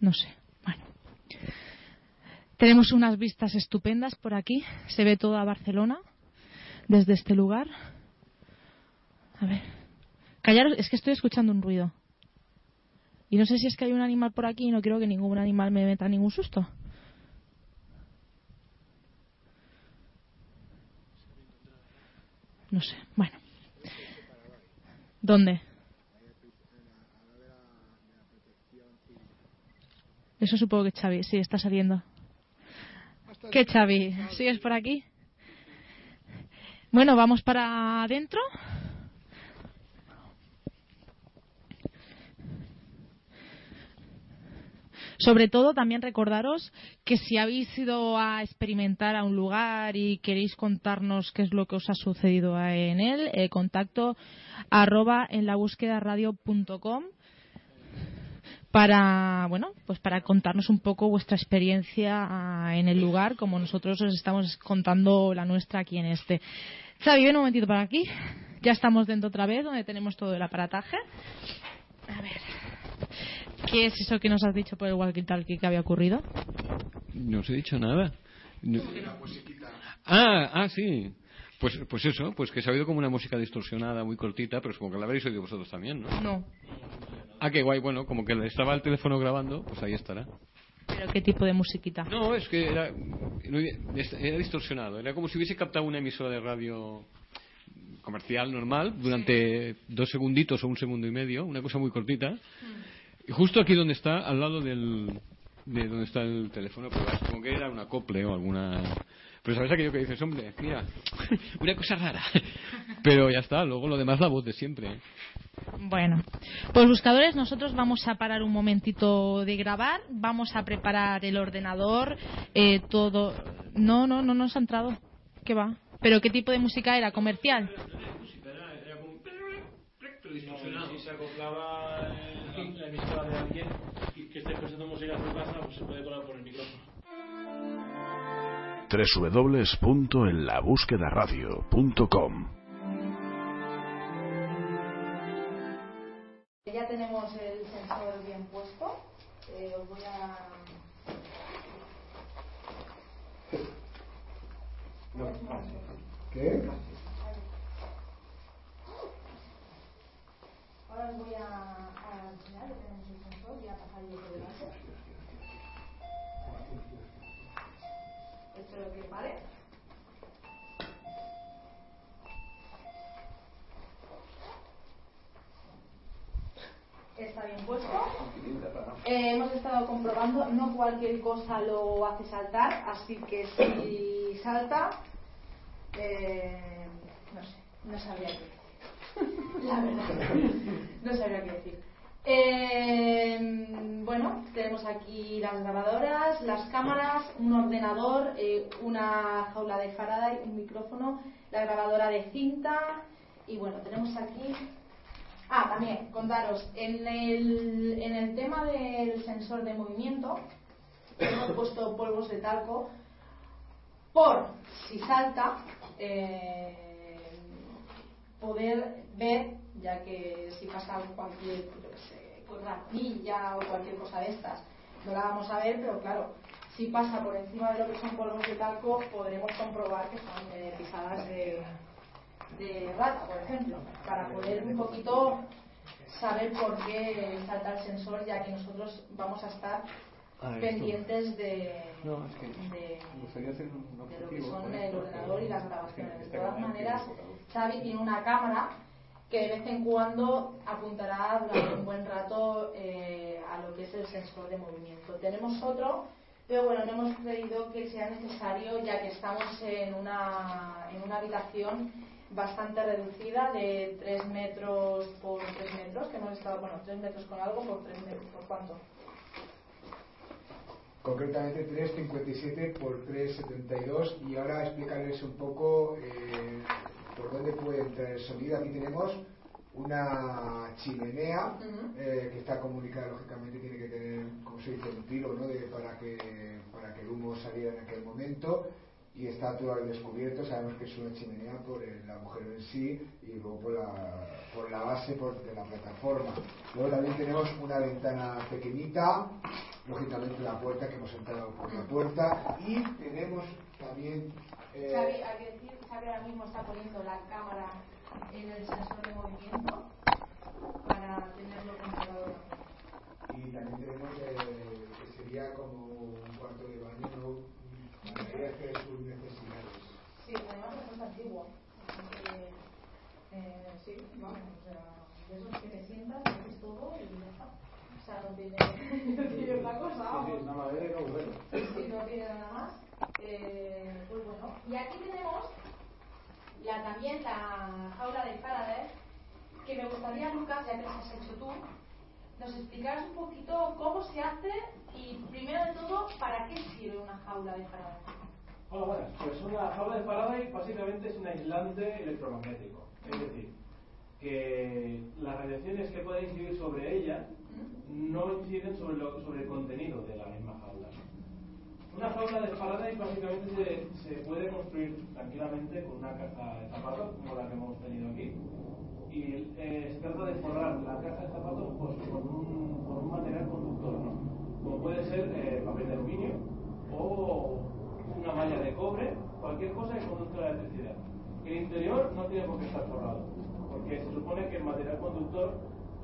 [SPEAKER 1] No sé. Bueno. Tenemos unas vistas estupendas por aquí. Se ve toda Barcelona desde este lugar. A ver. Callaros, es que estoy escuchando un ruido. Y no sé si es que hay un animal por aquí y no quiero que ningún animal me meta ningún susto. No sé. Bueno. ¿Dónde? Eso supongo que Xavi. Sí, está saliendo. ¿Qué Xavi? ¿Sigues por aquí? Bueno, vamos para adentro. Sobre todo, también recordaros que si habéis ido a experimentar a un lugar y queréis contarnos qué es lo que os ha sucedido en él, eh, contacto arroba en la búsqueda radio.com para bueno pues para contarnos un poco vuestra experiencia ah, en el lugar como nosotros os estamos contando la nuestra aquí en este. Xavi ven un momentito para aquí. Ya estamos dentro otra vez donde tenemos todo el aparataje. A ver ¿qué es eso que nos has dicho por el walkie talkie que había ocurrido?
[SPEAKER 3] No os he dicho nada. No- Ah, ah, sí. Pues, pues eso, pues que se ha oído como una música distorsionada, muy cortita, pero supongo que la habréis oído vosotros también, ¿no?
[SPEAKER 1] no
[SPEAKER 3] Ah, qué guay, bueno, como que estaba el teléfono grabando, pues ahí estará.
[SPEAKER 1] pero qué tipo de musiquita
[SPEAKER 3] No, es que era, era distorsionado, era como si hubiese captado una emisora de radio comercial normal durante dos segunditos o un segundo y medio, una cosa muy cortita. Y justo aquí donde está, al lado del, de donde está el teléfono, pues supongo que era un acople o alguna... Pero sabes aquello que dices, hombre, mira, una cosa rara. Pero ya está, luego lo demás la voz de siempre.
[SPEAKER 1] Bueno, pues buscadores, nosotros vamos a parar un momentito de grabar, vamos a preparar el ordenador, eh, todo. No, no, no nos ha entrado. ¿Qué va? ¿Pero qué tipo de música era? ¿Comercial?
[SPEAKER 4] Si se acoplaba aquí la emisora de alguien que esté escuchando música en su casa, pues se puede colar por el micrófono.
[SPEAKER 5] www.enlabúsquedaradio.com
[SPEAKER 1] Ya tenemos el sensor bien puesto. Eh, os voy a. No. ¿Qué? Ahora os voy a. Eh, hemos estado comprobando, no cualquier cosa lo hace saltar, así que si salta, eh, no sé, no sabría qué decir. La verdad, no sabría qué decir. Eh, bueno, tenemos aquí las grabadoras, las cámaras, un ordenador, eh, una jaula de Faraday, un micrófono, la grabadora de cinta y bueno, tenemos aquí Ah, también, contaros, en el, en el tema del sensor de movimiento, hemos puesto polvos de talco por si salta, eh, poder ver, ya que si pasa cualquier, sé, rapilla o cualquier cosa de estas, no la vamos a ver, pero claro, si pasa por encima de lo que son polvos de talco, podremos comprobar que son eh, pisadas de de rata, por ejemplo, para poder un poquito saber por qué salta el sensor, ya que nosotros vamos a estar
[SPEAKER 3] Ah,
[SPEAKER 1] pendientes de,
[SPEAKER 3] No, es que
[SPEAKER 1] de,
[SPEAKER 3] un
[SPEAKER 1] lo que son el ordenador y las grabaciones.
[SPEAKER 3] es
[SPEAKER 1] De todas maneras, Xavi tiene una cámara que de vez en cuando apuntará durante un buen rato eh, a lo que es el sensor de movimiento. Tenemos otro, pero bueno, no hemos creído que sea necesario ya que estamos en una, en una habitación bastante reducida de 3 metros por 3 metros, que hemos estado, bueno, 3 metros con algo por 3 metros, ¿por cuánto?
[SPEAKER 2] concretamente 3,57 por 3,72 y ahora explicarles un poco eh, por dónde puede entrar el sonido. Aquí tenemos una chimenea eh, que está comunicada, lógicamente tiene que tener, como se dice, un tiro ¿no? de- para, que, para que el humo saliera en aquel momento y está todo al descubierto. Sabemos que es una chimenea por el agujero en sí y luego por la, por la base por, de la plataforma. Luego también tenemos una ventana pequeñita, lógicamente la puerta que hemos entrado por la puerta y tenemos también... eh,
[SPEAKER 1] Xavi, hay que decir, Xavi ahora mismo está poniendo la cámara en el sensor de movimiento para tenerlo controlado.
[SPEAKER 2] y también tenemos eh, que sería como un cuarto de baño hacer sus necesidades.
[SPEAKER 1] Sí, además es bastante antiguo. Eh, sí, vamos, o sea, de esos que te sientas, haces todo y ya está. O sea, no tiene, no tiene otra cosa, vamos.
[SPEAKER 4] una madera y un agujero.
[SPEAKER 1] Sí, no tiene nada más. Eh, pues bueno, y aquí tenemos la, también la jaula de Faraday, que me gustaría, Lucas, ya que las has hecho tú, nos explicaras un poquito cómo se hace y, primero de todo, para qué sirve una jaula de Faraday.
[SPEAKER 4] Hola, buenas. Pues una jaula de Faraday básicamente es un aislante electromagnético. Es decir, que las radiaciones que pueden incidir sobre ella no inciden sobre, lo- sobre el contenido de la misma jaula. Una jaula de Faraday básicamente se, se puede construir tranquilamente con una caja de zapatos, como la que hemos tenido aquí. Y eh, se trata de forrar la caja de zapatos pues, con, un, con un material conductor, ¿no? como puede ser eh, papel de aluminio o una malla de cobre, cualquier cosa que conduzca la electricidad. El interior no tiene por qué estar forrado, porque se supone que el material conductor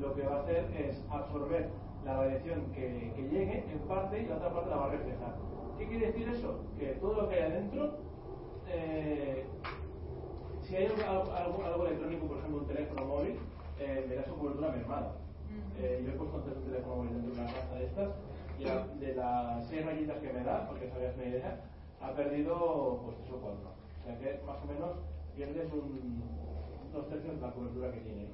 [SPEAKER 4] lo que va a hacer es absorber la radiación que, que llegue en parte y la otra parte la va a reflejar. ¿Qué quiere decir eso? Que todo lo que hay adentro, eh, si hay algo, algo- algo electrónico, por ejemplo un teléfono móvil, eh, verá su cobertura mermada. Eh, yo he puesto un teléfono móvil dentro de una caja de estas y a- de las seis rayitas que me da, porque sabías una idea, ha perdido pues tres o cuatro. O sea que más o menos pierdes un, dos tercios de la cobertura que tiene.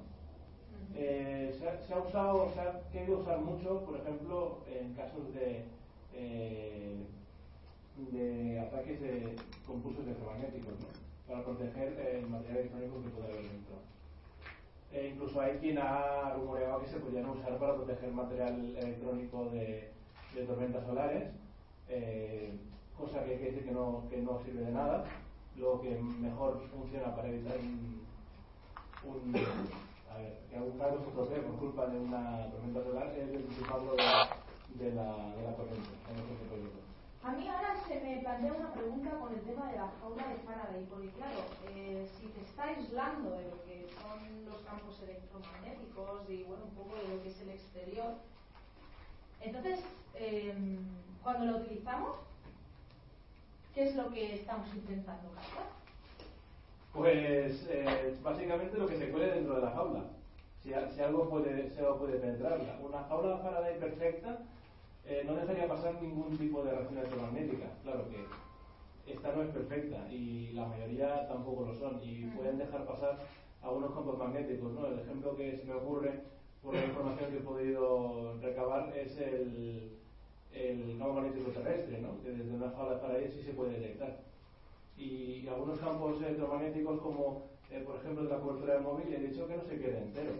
[SPEAKER 4] Eh, se, ha, se ha usado, se ha querido usar mucho, por ejemplo, en casos de, eh, de ataques de, con pulsos electromagnéticos, ¿no? Para proteger el material electrónico que puede haber dentro. E incluso hay quien ha rumoreado que se podrían usar para proteger material electrónico de, tormentas solares, eh, cosa que hay que decir que no, que no sirve de nada. Lo que mejor funciona para evitar un, un- que algún carro se estropee por culpa de una tormenta solar es el disiparlo de, de la, de la corriente. en este proyecto.
[SPEAKER 1] A mí ahora se me plantea una pregunta con el tema de la jaula de Faraday, porque claro, eh, si te está aislando de lo que son los campos electromagnéticos y bueno, un poco de lo que es el exterior, entonces, eh, cuando lo utilizamos, ¿qué es lo que estamos intentando captar?
[SPEAKER 4] Pues eh, básicamente lo que se cuele dentro de la jaula. Si, si algo puede, se puede penetrarla. Una jaula Faraday perfecta eh, no dejaría pasar ningún tipo de reacción electromagnética. Claro que esta no es perfecta y la mayoría tampoco lo son y pueden dejar pasar algunos campos magnéticos. ¿no? El ejemplo que se me ocurre por la información que he podido recabar es el, el campo magnético terrestre, ¿no? que desde una jaula para ahí sí se puede detectar. Y, algunos campos electromagnéticos como eh, por ejemplo la cobertura del móvil he dicho que no se quede entero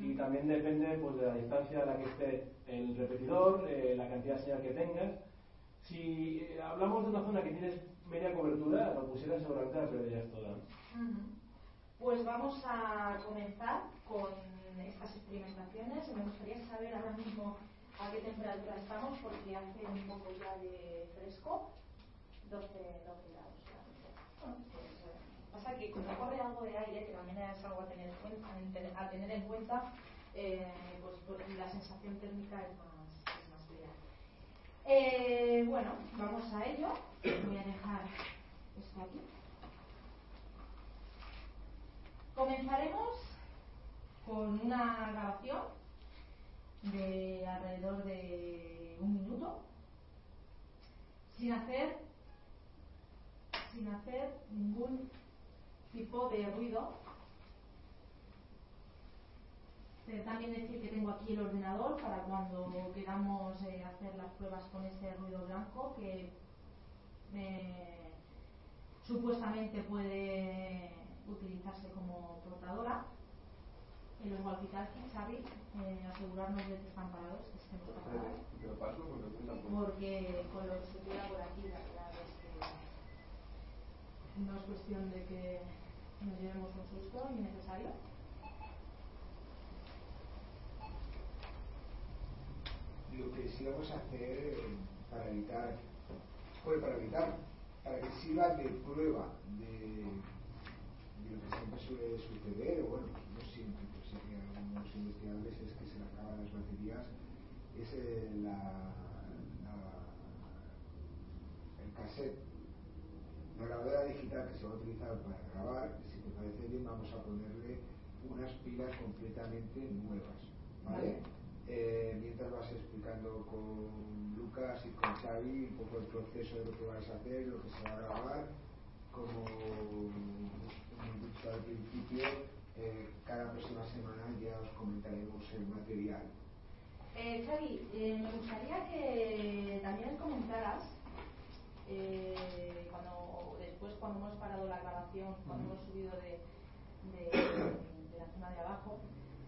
[SPEAKER 4] y también depende pues, de la distancia a la que esté el repetidor, eh, la cantidad de señal que tengas. Si eh, hablamos de una zona que tienes media cobertura, lo pusieras seguramente pero ya es toda.
[SPEAKER 1] Pues vamos a comenzar con estas experimentaciones. Me gustaría saber ahora mismo a qué temperatura estamos, porque hace un poco ya de fresco, 12, 12 grados. Pasa que como corre algo de aire, que también es algo a tener, en cuenta, eh, pues, pues, la sensación térmica es más, es más real. Eh, bueno, vamos a ello. Voy a dejar esto aquí. Comenzaremos con una grabación de alrededor de un minuto sin hacer sin hacer ningún tipo de ruido. También decir que tengo aquí el ordenador para cuando queramos eh, hacer las pruebas con ese ruido blanco que eh, supuestamente puede utilizarse como portadora. Y luego al quitar Xavi, eh, asegurarnos de que están parados, que estén parados. Porque con lo que se queda por aquí, la verdad es que no es cuestión de que nos llevemos un susto innecesario.
[SPEAKER 2] Lo que sí vamos a hacer para evitar, pues para evitar, para que sirva de prueba de, lo que siempre suele suceder, o bueno, no siempre, pero sí que algunos investigadores es que se le acaban las baterías, es el, la, la, el cassette grabadora digital que se va a utilizar para grabar, si te parece bien, vamos a ponerle unas pilas completamente nuevas. ¿vale? Eh, mientras vas explicando con Lucas y con Xavi un poco el proceso de lo que vais a hacer, lo que se va a grabar, como hemos dicho al principio, eh, cada próxima semana ya os comentaremos el material.
[SPEAKER 1] Eh, Xavi, me gustaría que también comentaras eh, cuando después cuando hemos parado la grabación, cuando hemos subido de, de, de, la zona de abajo,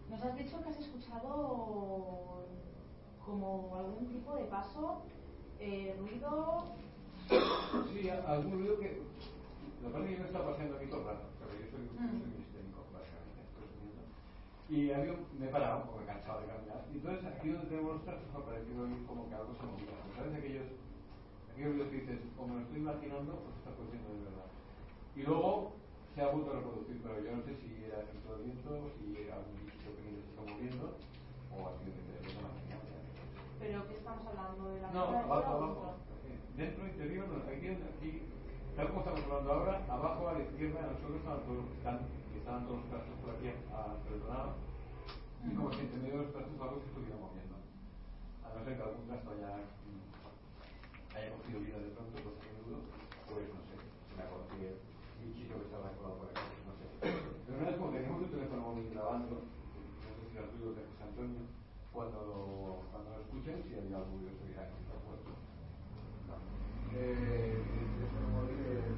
[SPEAKER 1] nos has dicho que has escuchado como algún tipo de paso, eh, ruido.
[SPEAKER 3] Sí, algún ruido que. Lo que pasa es que yo me estaba paseando aquí todo el rato, pero yo soy, mm. soy mistémico, básicamente. Y había, me he parado porque me he cansado de caminar. Y entonces aquí donde tenemos los ha parecido como que algo se movía. ¿Sabes aquellos que dices, como lo estoy imaginando, pues está ocurriendo de verdad. Y luego se ha vuelto a reproducir, pero yo no sé si era efecto viento, si era un bicho que se está moviendo, o ha sido que te la señal.
[SPEAKER 1] ¿Pero qué estamos hablando? ¿De la
[SPEAKER 3] No, abajo, abajo. Dentro, interior, no, aquí, aquí, tal como estamos hablando ahora, abajo a la izquierda, nosotros estaban todos, están, estaban todos los trastos por aquí lado, y como si medio de los algo se estuviera moviendo. A no ser que algún trasto haya haya cogido vida de pronto, dudo, pues no sé, se me acordó que un bichito que estaba colado por aquí, no sé. Pero una vez como teníamos un teléfono móvil grabando, no sé si era tuyo de José Antonio, cuando cuando lo escuchen, si había algo dirá que está puesto. No.
[SPEAKER 2] Eh, el teléfono móvil, eh,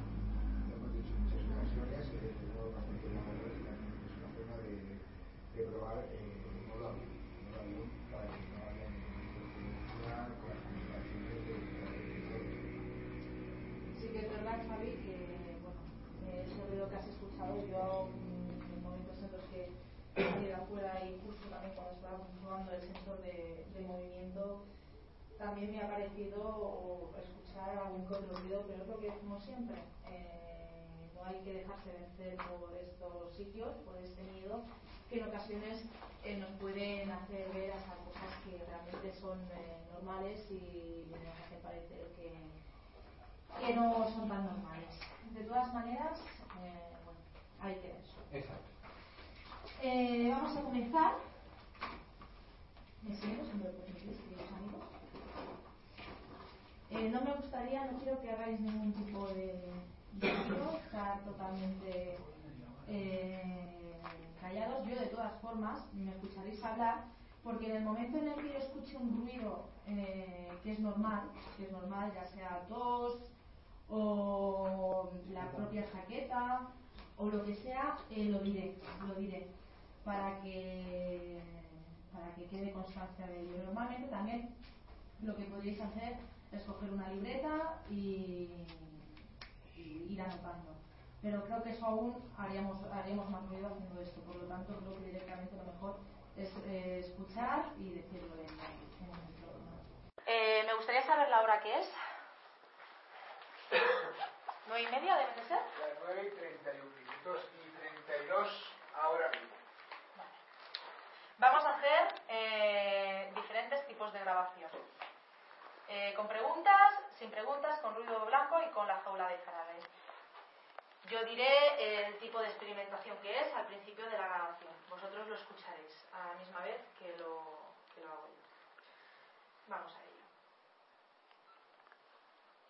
[SPEAKER 2] hemos dicho en muchas ocasiones, que eh, tengo bastante la y también es una forma de, de probar eh, modo avión, modo avión para que no haya ninguna interferencia con las comunicaciones de
[SPEAKER 1] que es verdad, Xavi, que bueno, eso de lo que has escuchado, yo en momentos en los que he ido afuera y justo también cuando estábamos probando el sensor de, de movimiento,
[SPEAKER 3] me ha parecido escuchar algún que ruido, pero es lo que decimos siempre. Eh, no hay que dejarse vencer por estos sitios, por este miedo, que en ocasiones eh, nos pueden hacer ver hasta cosas que realmente son eh, normales y nos hacen parecer que, que no son tan normales. De todas maneras, bueno, hay que ver. Exacto. vamos a comenzar. ¿Me siguen queridos amigos? Eh, no me gustaría, no quiero que hagáis ningún tipo de, ruido, estar totalmente eh, callados. Yo, de todas formas, me escucharéis hablar, porque en el momento en el que yo escuche un ruido eh, que es normal, que es normal, ya sea tos o la propia jaqueta o lo que sea, lo diré, lo diré, para que para que quede constancia de ello. Normalmente también lo que podríais hacer es coger una libreta y, ir anotando. Pero creo que eso aún haríamos, haríamos más ruido haciendo esto. Por lo tanto, creo que directamente lo mejor es eh, escuchar y decirlo en,
[SPEAKER 1] eh, me gustaría saber la hora que es. ¿Nueve y media debe de ser?
[SPEAKER 2] Las nueve y treinta y minutos y treinta y dos ahora mismo.
[SPEAKER 1] Vamos a hacer eh, diferentes tipos de grabación. Eh, con preguntas, sin preguntas, con ruido blanco y con la jaula de Faraday. Yo diré el tipo de experimentación que es al principio de la grabación. Vosotros lo escucharéis a la misma vez que lo, hago yo. Vamos a ello.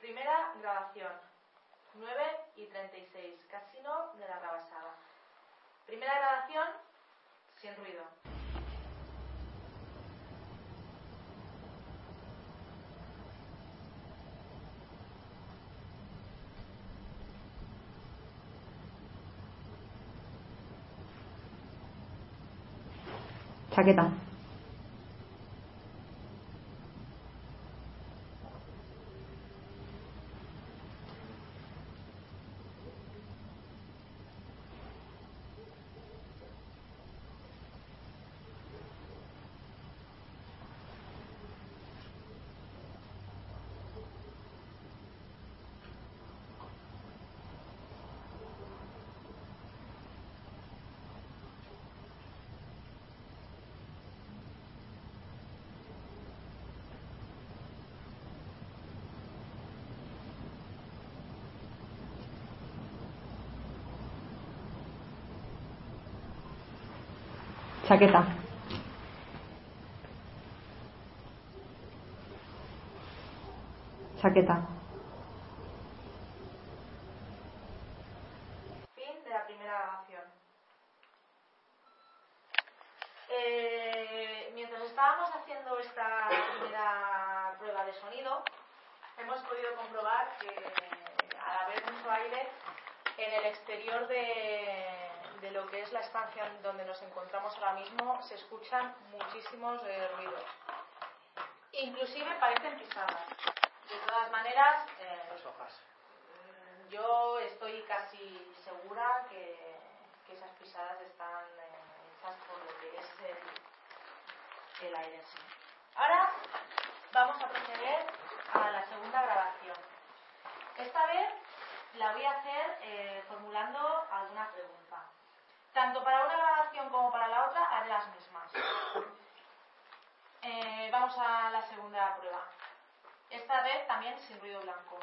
[SPEAKER 1] Primera grabación. 9 y 36. Casino de la Rabasada. Primera grabación sin ruido.
[SPEAKER 6] Chaqueta chaqueta. Chaqueta.
[SPEAKER 1] Fin de la primera grabación. Eh, mientras estábamos haciendo esta primera prueba de sonido hemos podido comprobar que al haber mucho aire en el exterior de de lo que es la estancia donde nos encontramos ahora mismo se escuchan muchísimos eh, ruidos. Inclusive parecen pisadas. De todas maneras, eh, mm, yo estoy casi segura que, esas pisadas están eh, hechas por lo que es el, el aire. Ahora vamos a proceder a la segunda grabación. Esta vez la voy a hacer formulando alguna pregunta. Tanto para una grabación como para la otra haré las mismas. Eh, vamos a la segunda prueba. Esta vez también sin ruido blanco.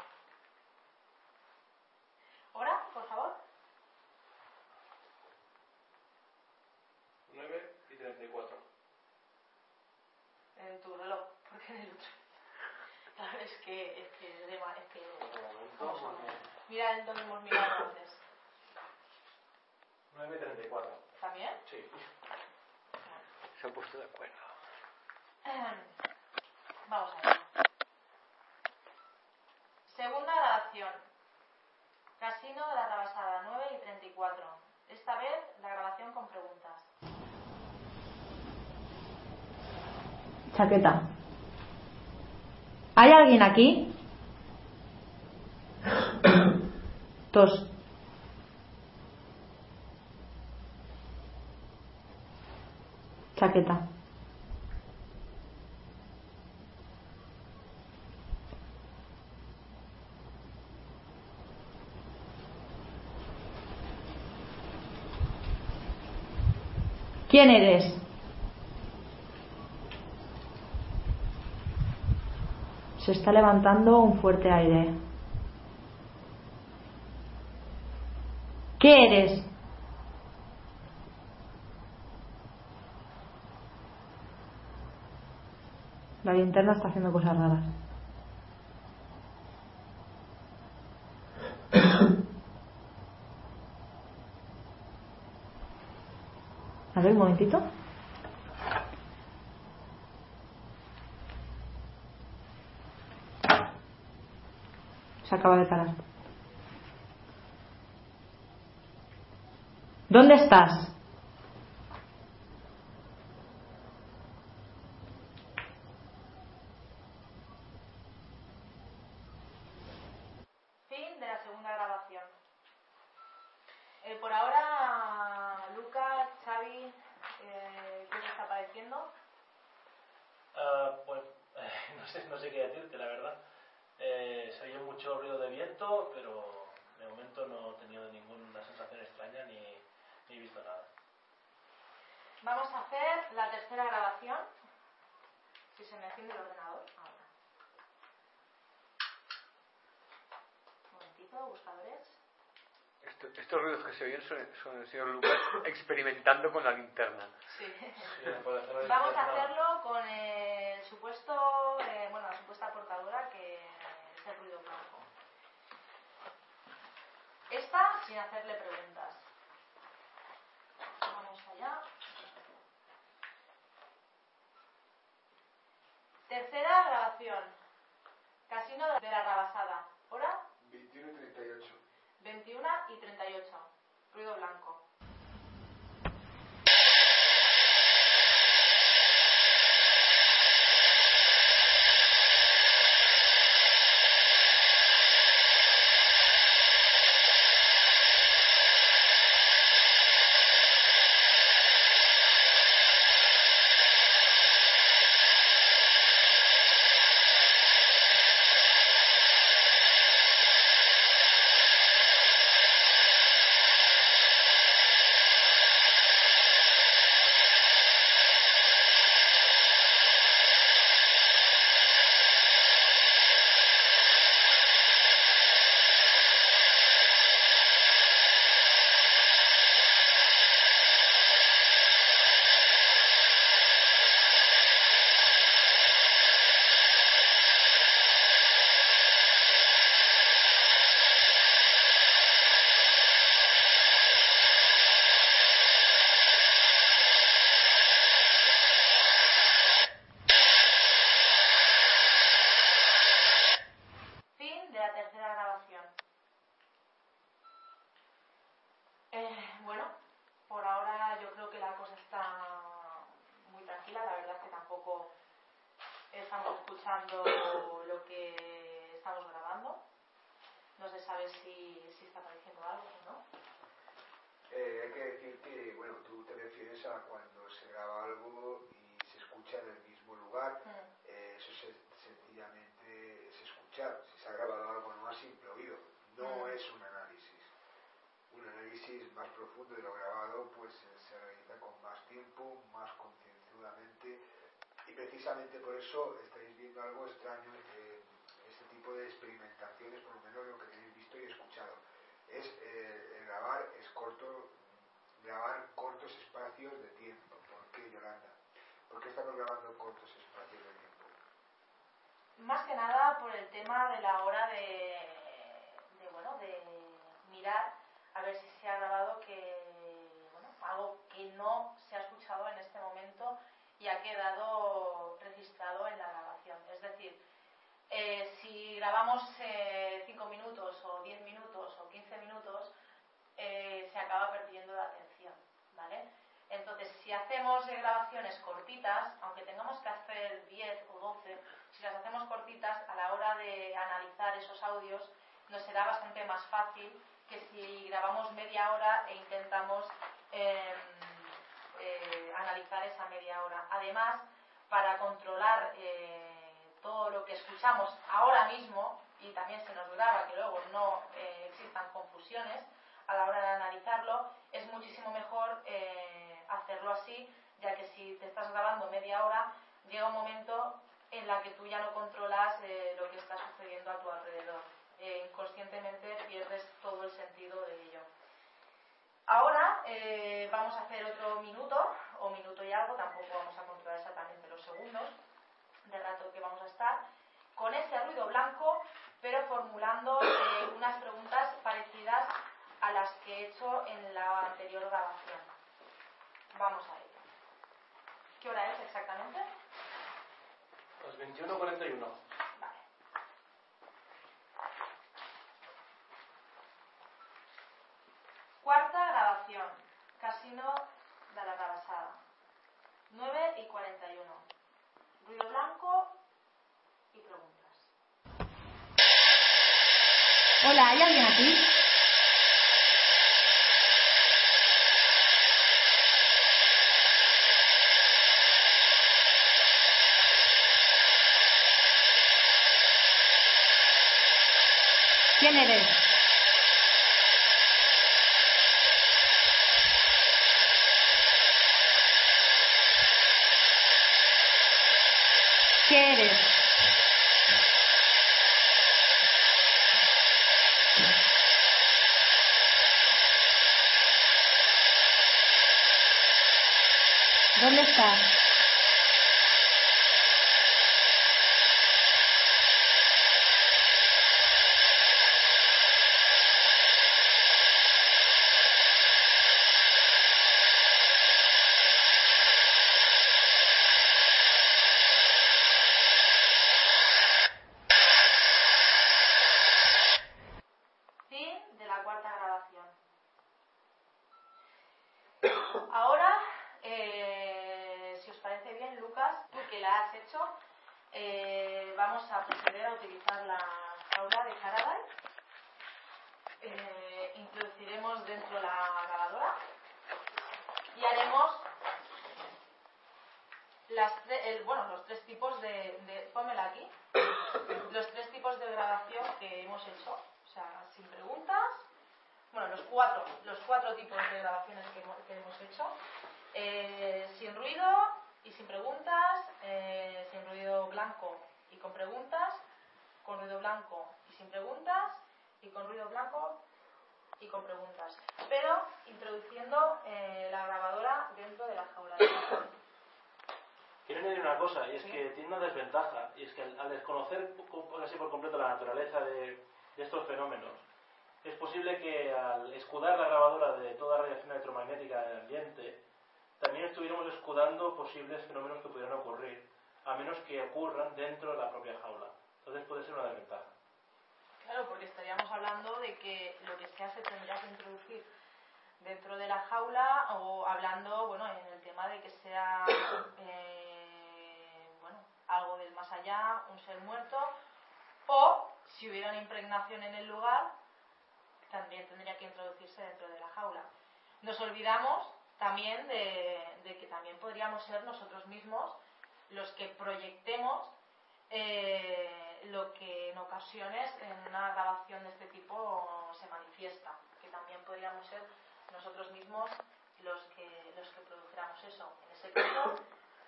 [SPEAKER 1] ¿Hora, por favor?
[SPEAKER 4] 9 y 34.
[SPEAKER 1] En tu reloj, porque en el otro. Claro, es que, es que, es que, vamos a ver. Mira el donde hemos mirado antes.
[SPEAKER 4] 9.34.
[SPEAKER 1] ¿También?
[SPEAKER 4] Sí.
[SPEAKER 2] Se han puesto de acuerdo.
[SPEAKER 1] Vamos a ver. Segunda grabación. Casino de la Rabasada, 9 y 34. Esta vez la grabación con preguntas.
[SPEAKER 6] Chaqueta. ¿Hay alguien aquí? Tos. chaqueta.
[SPEAKER 7] ¿Quién eres? Se está levantando un fuerte aire. ¿Qué eres? La linterna está haciendo cosas raras. A ver, un momentito. Se acaba de parar. ¿Dónde estás?
[SPEAKER 1] Fin de la segunda grabación. Eh, por ahora, Luca, Xavi, eh, ¿qué os está pareciendo?
[SPEAKER 4] Ah, pues eh, no, sé, no sé qué decirte, la verdad. Eh, se oye mucho ruido de viento, pero de momento no he tenido ninguna sensación extraña ni, ni he visto nada.
[SPEAKER 1] Vamos a hacer la tercera grabación. Si se me enciende el ordenador. Ahora. Un momentito, buscadores.
[SPEAKER 3] Esto- estos ruidos que se son el señor Lucas experimentando con la linterna.
[SPEAKER 1] Sí. Vamos a hacerlo con el supuesto, eh, bueno, la supuesta portadora que es el ruido blanco. Esta sin hacerle preguntas. Vamos allá. Tercera grabación. Casino de la Rabasada. Hora
[SPEAKER 2] 21 y 38.
[SPEAKER 1] 21 y 38. Ruido blanco. Tema de la hora de, bueno, de mirar a ver si se ha grabado que, bueno, algo que no se ha escuchado en este momento y ha quedado registrado en la grabación. Es decir, eh, si grabamos 5 minutos o 10 minutos o 15 minutos, eh, se acaba perdiendo la atención, ¿vale? Entonces, si hacemos eh, grabaciones cortitas, aunque tengamos que hacer 10 o 12, si las hacemos cortitas, a la hora de analizar esos audios, nos será bastante más fácil que si grabamos media hora e intentamos eh, eh, analizar esa media hora. Además, para controlar eh, todo lo que escuchamos ahora mismo, y también se nos graba que luego no eh, existan confusiones a la hora de analizarlo, es muchísimo mejor hacer hacerlo así, ya que si te estás grabando media hora, llega un momento en la que tú ya no controlas eh, lo que está sucediendo a tu alrededor. Eh, inconscientemente pierdes todo el sentido de ello. Ahora eh, vamos a hacer otro minuto, o minuto y algo, tampoco vamos a controlar exactamente los segundos de rato que vamos a estar, con ese ruido blanco, pero formulando unas preguntas parecidas a las que he hecho en la anterior grabación. Vamos a ello. ¿Qué hora es exactamente?
[SPEAKER 8] Las 21.41.
[SPEAKER 1] Vale. Cuarta grabación. Casino de la Rabasada. 9 y 41. Ruido blanco y preguntas.
[SPEAKER 4] Hola, ¿hay alguien aquí? ¿Quién eres? ¿Qué eres? ¿Dónde estás?
[SPEAKER 1] Impregnación en el lugar, también tendría que introducirse dentro de la jaula. Nos olvidamos también de, que también podríamos ser nosotros mismos los que proyectemos eh, lo que en ocasiones en una grabación de este tipo se manifiesta, que también podríamos ser nosotros mismos los que, los produjéramos eso. En ese caso,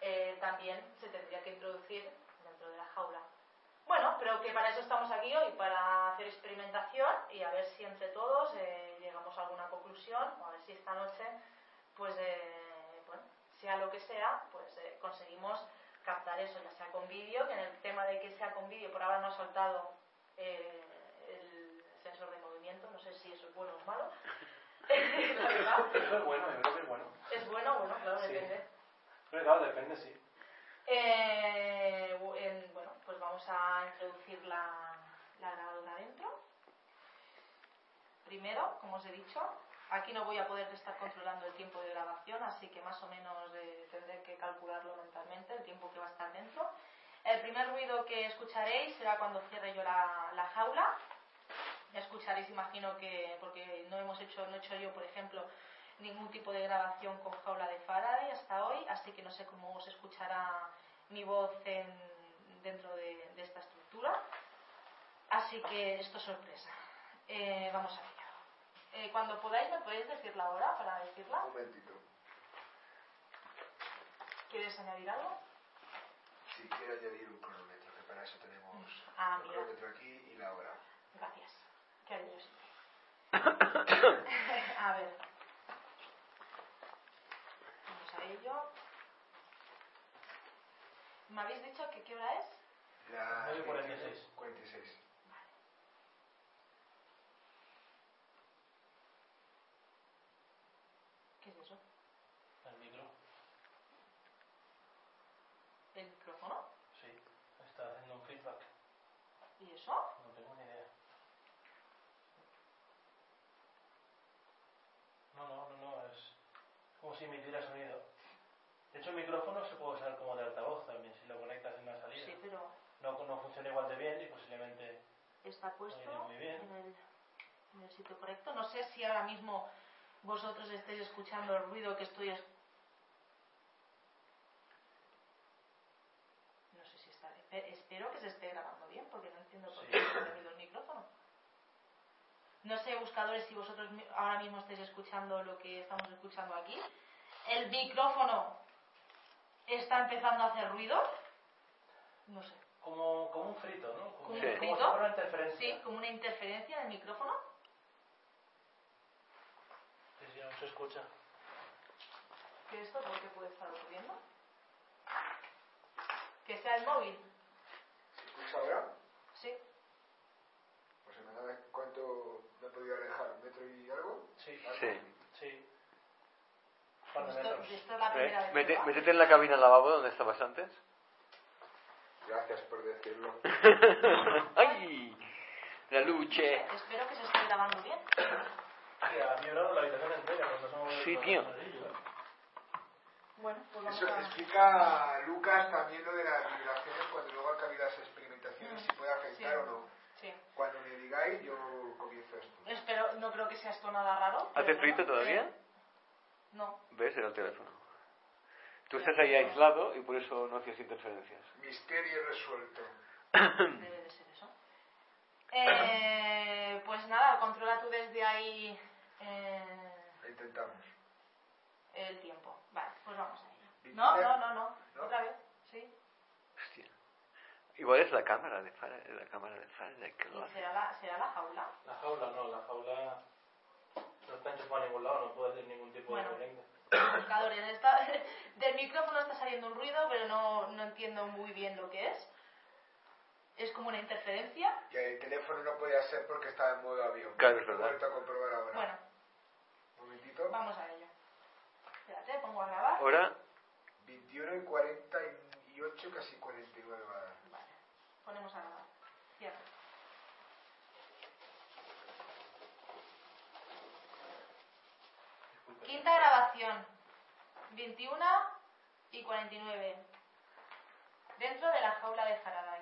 [SPEAKER 1] eh, también se tendría que introducir dentro de la jaula. Bueno, pero que para eso estamos aquí hoy, para hacer experimentación y a ver si entre todos eh, llegamos a alguna conclusión, o a ver si esta noche, pues, eh, bueno, sea lo que sea, pues eh, conseguimos captar eso, ya sea con vídeo, que en el tema de que sea con vídeo por ahora no ha saltado eh, el sensor de movimiento, no sé si eso es bueno o es malo. La verdad.
[SPEAKER 8] Eso es bueno, yo creo que es bueno.
[SPEAKER 1] Es bueno, bueno, claro,
[SPEAKER 8] Sí.
[SPEAKER 1] depende.
[SPEAKER 8] Pero claro, depende, sí.
[SPEAKER 1] Eh, en- bueno, pues vamos a introducir la, grabadora dentro. Primero, como os he dicho, aquí no voy a poder estar controlando el tiempo de grabación, así que más o menos eh, tendré que calcularlo mentalmente, el tiempo que va a estar dentro. El primer ruido que escucharéis será cuando cierre yo la, la jaula. Escucharéis, imagino que, porque no hemos hecho, no he hecho yo, por ejemplo, ningún tipo de grabación con jaula de Faraday hasta hoy, así que no sé cómo se escuchará mi voz en- dentro de, de esta estructura. Así que esto es sorpresa. Eh, vamos a ello. Eh, cuando podáis, ¿me podéis decir la hora para decirla?
[SPEAKER 2] Un momentito.
[SPEAKER 1] ¿Quieres añadir algo?
[SPEAKER 2] Si quiere añadir un cronómetro, que para eso tenemos
[SPEAKER 1] Ah,
[SPEAKER 2] el cronómetro aquí y la hora.
[SPEAKER 1] Gracias. ¿Qué sí? A ver. Vamos a ello. ¿Me habéis dicho que qué hora es?
[SPEAKER 2] Las
[SPEAKER 4] 9:46.
[SPEAKER 2] 46.
[SPEAKER 1] ¿Qué es eso?
[SPEAKER 4] El micro.
[SPEAKER 1] ¿El micrófono?
[SPEAKER 4] Sí. Está haciendo un feedback.
[SPEAKER 1] ¿Y eso?
[SPEAKER 4] No tengo ni idea. No, no, no, no. Es como si emitiera sonido. De hecho, el micrófono se puede usar como de altavoz también, si lo conectas en la salida.
[SPEAKER 1] Sí, pero
[SPEAKER 4] No, no funciona igual de bien y posiblemente
[SPEAKER 1] está puesto
[SPEAKER 4] muy bien.
[SPEAKER 1] en el, en el sitio correcto. No sé si ahora mismo vosotros estáis escuchando el ruido que estoy es- No sé si está... espe- Espero que se esté grabando bien, porque no entiendo por qué hace ruido el micrófono. No sé, buscadores, si vosotros ahora mismo estáis escuchando lo que estamos escuchando aquí. ¿El micrófono está empezando a hacer ruido? No sé.
[SPEAKER 4] Como, como un frito, ¿no? Como,
[SPEAKER 1] ¿Como un
[SPEAKER 4] como si
[SPEAKER 1] frito?
[SPEAKER 4] fuera una interferencia.
[SPEAKER 1] Sí, como una interferencia en el micrófono.
[SPEAKER 4] Sí, sí, aún se escucha.
[SPEAKER 1] ¿Qué esto por qué puede estar ocurriendo? Que sea el móvil.
[SPEAKER 2] ¿Se escucha ahora?
[SPEAKER 1] Sí.
[SPEAKER 2] Pues en verdad, ¿cuánto me he podido alejar? ¿Un metro y algo?
[SPEAKER 4] Sí.
[SPEAKER 3] Sí.
[SPEAKER 4] Sí. De
[SPEAKER 1] Esto,
[SPEAKER 4] metros.
[SPEAKER 1] esto es la primera
[SPEAKER 3] Eh,
[SPEAKER 1] vez.
[SPEAKER 3] mete- métete en la cabina al lavabo donde estabas antes.
[SPEAKER 2] Gracias por decirlo.
[SPEAKER 3] ¡Ay! La luche.
[SPEAKER 1] Espero que se esté grabando bien.
[SPEAKER 4] Sí,
[SPEAKER 3] tío.
[SPEAKER 1] Bueno, pues vamos
[SPEAKER 2] Eso
[SPEAKER 1] a...
[SPEAKER 2] explica Lucas también lo de las vibraciones cuando luego acabe las experimentaciones, si puede afectar
[SPEAKER 1] Sí.
[SPEAKER 2] o no.
[SPEAKER 1] Sí.
[SPEAKER 2] Cuando me digáis, yo comienzo esto.
[SPEAKER 1] Espero, no creo que sea esto nada raro.
[SPEAKER 3] ¿Hace frito todavía?
[SPEAKER 1] eh, No.
[SPEAKER 3] ¿Ves? Era el teléfono. Tú estás ahí aislado y por eso no hacías interferencias.
[SPEAKER 2] Misterio resuelto.
[SPEAKER 1] Debe de ser eso. Eh, pues nada, controla tú desde ahí eh,
[SPEAKER 2] Lo intentamos.
[SPEAKER 1] el tiempo. Vale, pues vamos a ello. No, no, no, no.
[SPEAKER 2] ¿No?
[SPEAKER 1] Otra vez. Sí.
[SPEAKER 3] Hostia. Igual es la cámara de Faraday, la cámara de Faraday que lo
[SPEAKER 1] ¿Y
[SPEAKER 3] hace.
[SPEAKER 1] será la, será la jaula?
[SPEAKER 4] La jaula no, la jaula no está enchufada a ningún lado, no puede hacer ningún tipo
[SPEAKER 1] Bueno.
[SPEAKER 4] de conecta.
[SPEAKER 1] Buscadores. Está, del micrófono está saliendo un ruido, pero no, no entiendo muy bien lo que es. Es como una interferencia.
[SPEAKER 2] Que el teléfono no podía ser porque estaba en modo avión.
[SPEAKER 3] Claro, es verdad.
[SPEAKER 2] a comprobar ahora.
[SPEAKER 1] Bueno,
[SPEAKER 2] Un momentito.
[SPEAKER 1] vamos a ello. Espérate, pongo a grabar.
[SPEAKER 3] Ahora,
[SPEAKER 2] 21 y 48, casi 49 va a dar.
[SPEAKER 1] Vale, ponemos a grabar. Cierra. Quinta grabación. 21 y 49. Dentro de la jaula de Faraday.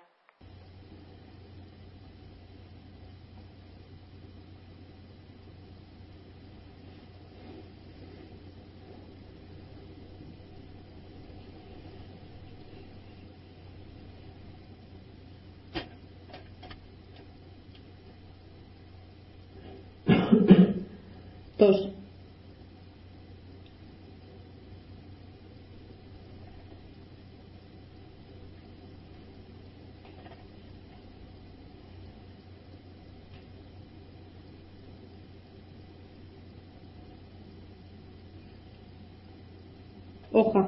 [SPEAKER 9] Tos. Hoja.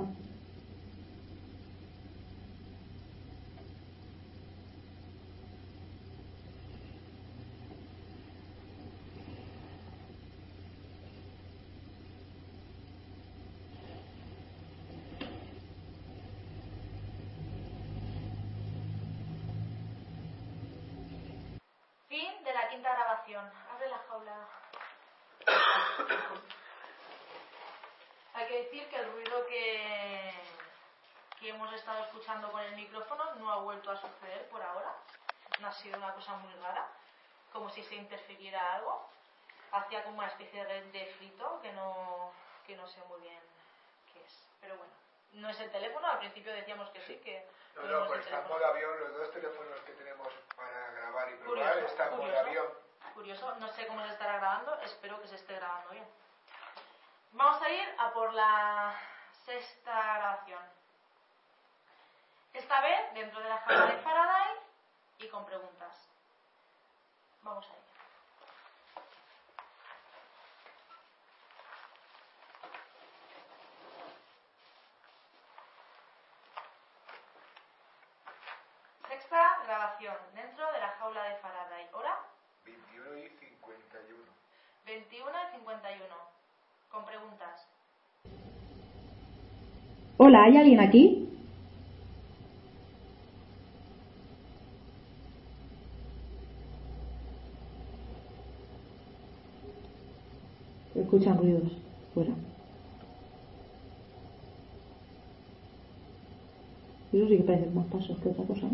[SPEAKER 1] Fin de la grabación. Abre la jaula. Hay que decir que el ruido que, que hemos estado escuchando con el micrófono no ha vuelto a suceder por ahora. No ha sido una cosa muy rara, como si se interfiriera algo. Hacía como una especie de de frito que no, que no sé muy bien qué es. Pero bueno, no es el teléfono. Al principio decíamos que sí, que
[SPEAKER 2] No, no,
[SPEAKER 1] es
[SPEAKER 2] pues está en modo avión. Los dos teléfonos que tenemos para grabar y probar están en modo avión.
[SPEAKER 1] Curioso, no sé cómo se estará grabando, espero que se esté grabando bien. Vamos a ir a por la sexta grabación. Esta vez dentro de la jaula de Faraday y con preguntas. Vamos a ello. Sexta grabación dentro de la jaula de Faraday. ¿Hora?
[SPEAKER 2] 21 y 51.
[SPEAKER 1] 21 y 51. Con preguntas.
[SPEAKER 10] Hola, ¿hay alguien aquí? Escuchan ruidos fuera. Eso sí que parecen más pasos que otra cosa.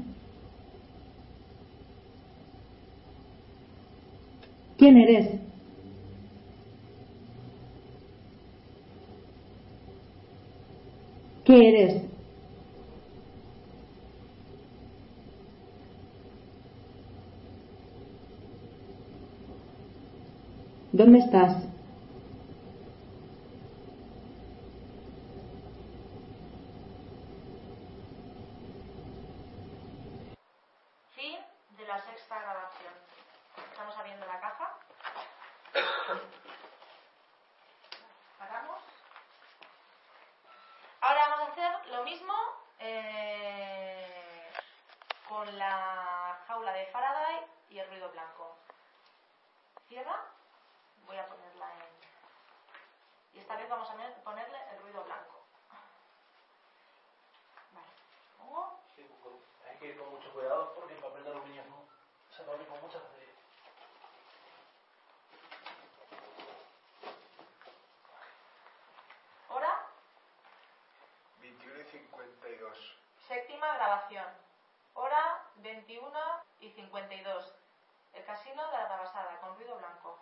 [SPEAKER 10] ¿Quién eres? ¿Qué eres? ¿Dónde estás?
[SPEAKER 1] Fin de la sexta grabación. Estamos abriendo la caja. Paramos. Ahora vamos a hacer lo mismo eh, con la jaula de Faraday y el ruido blanco. Cierra. Voy a ponerla en. Y esta vez vamos a me- ponerle el ruido blanco. Vale. Pongo.
[SPEAKER 4] Sí, con- hay que ir con mucho cuidado porque el papel de aluminio no se rompe con mucha facilidad.
[SPEAKER 1] Hora.
[SPEAKER 2] 21 y 52.
[SPEAKER 1] Séptima grabación. Hora 21 y 52. El casino de la Rabasada, con ruido blanco.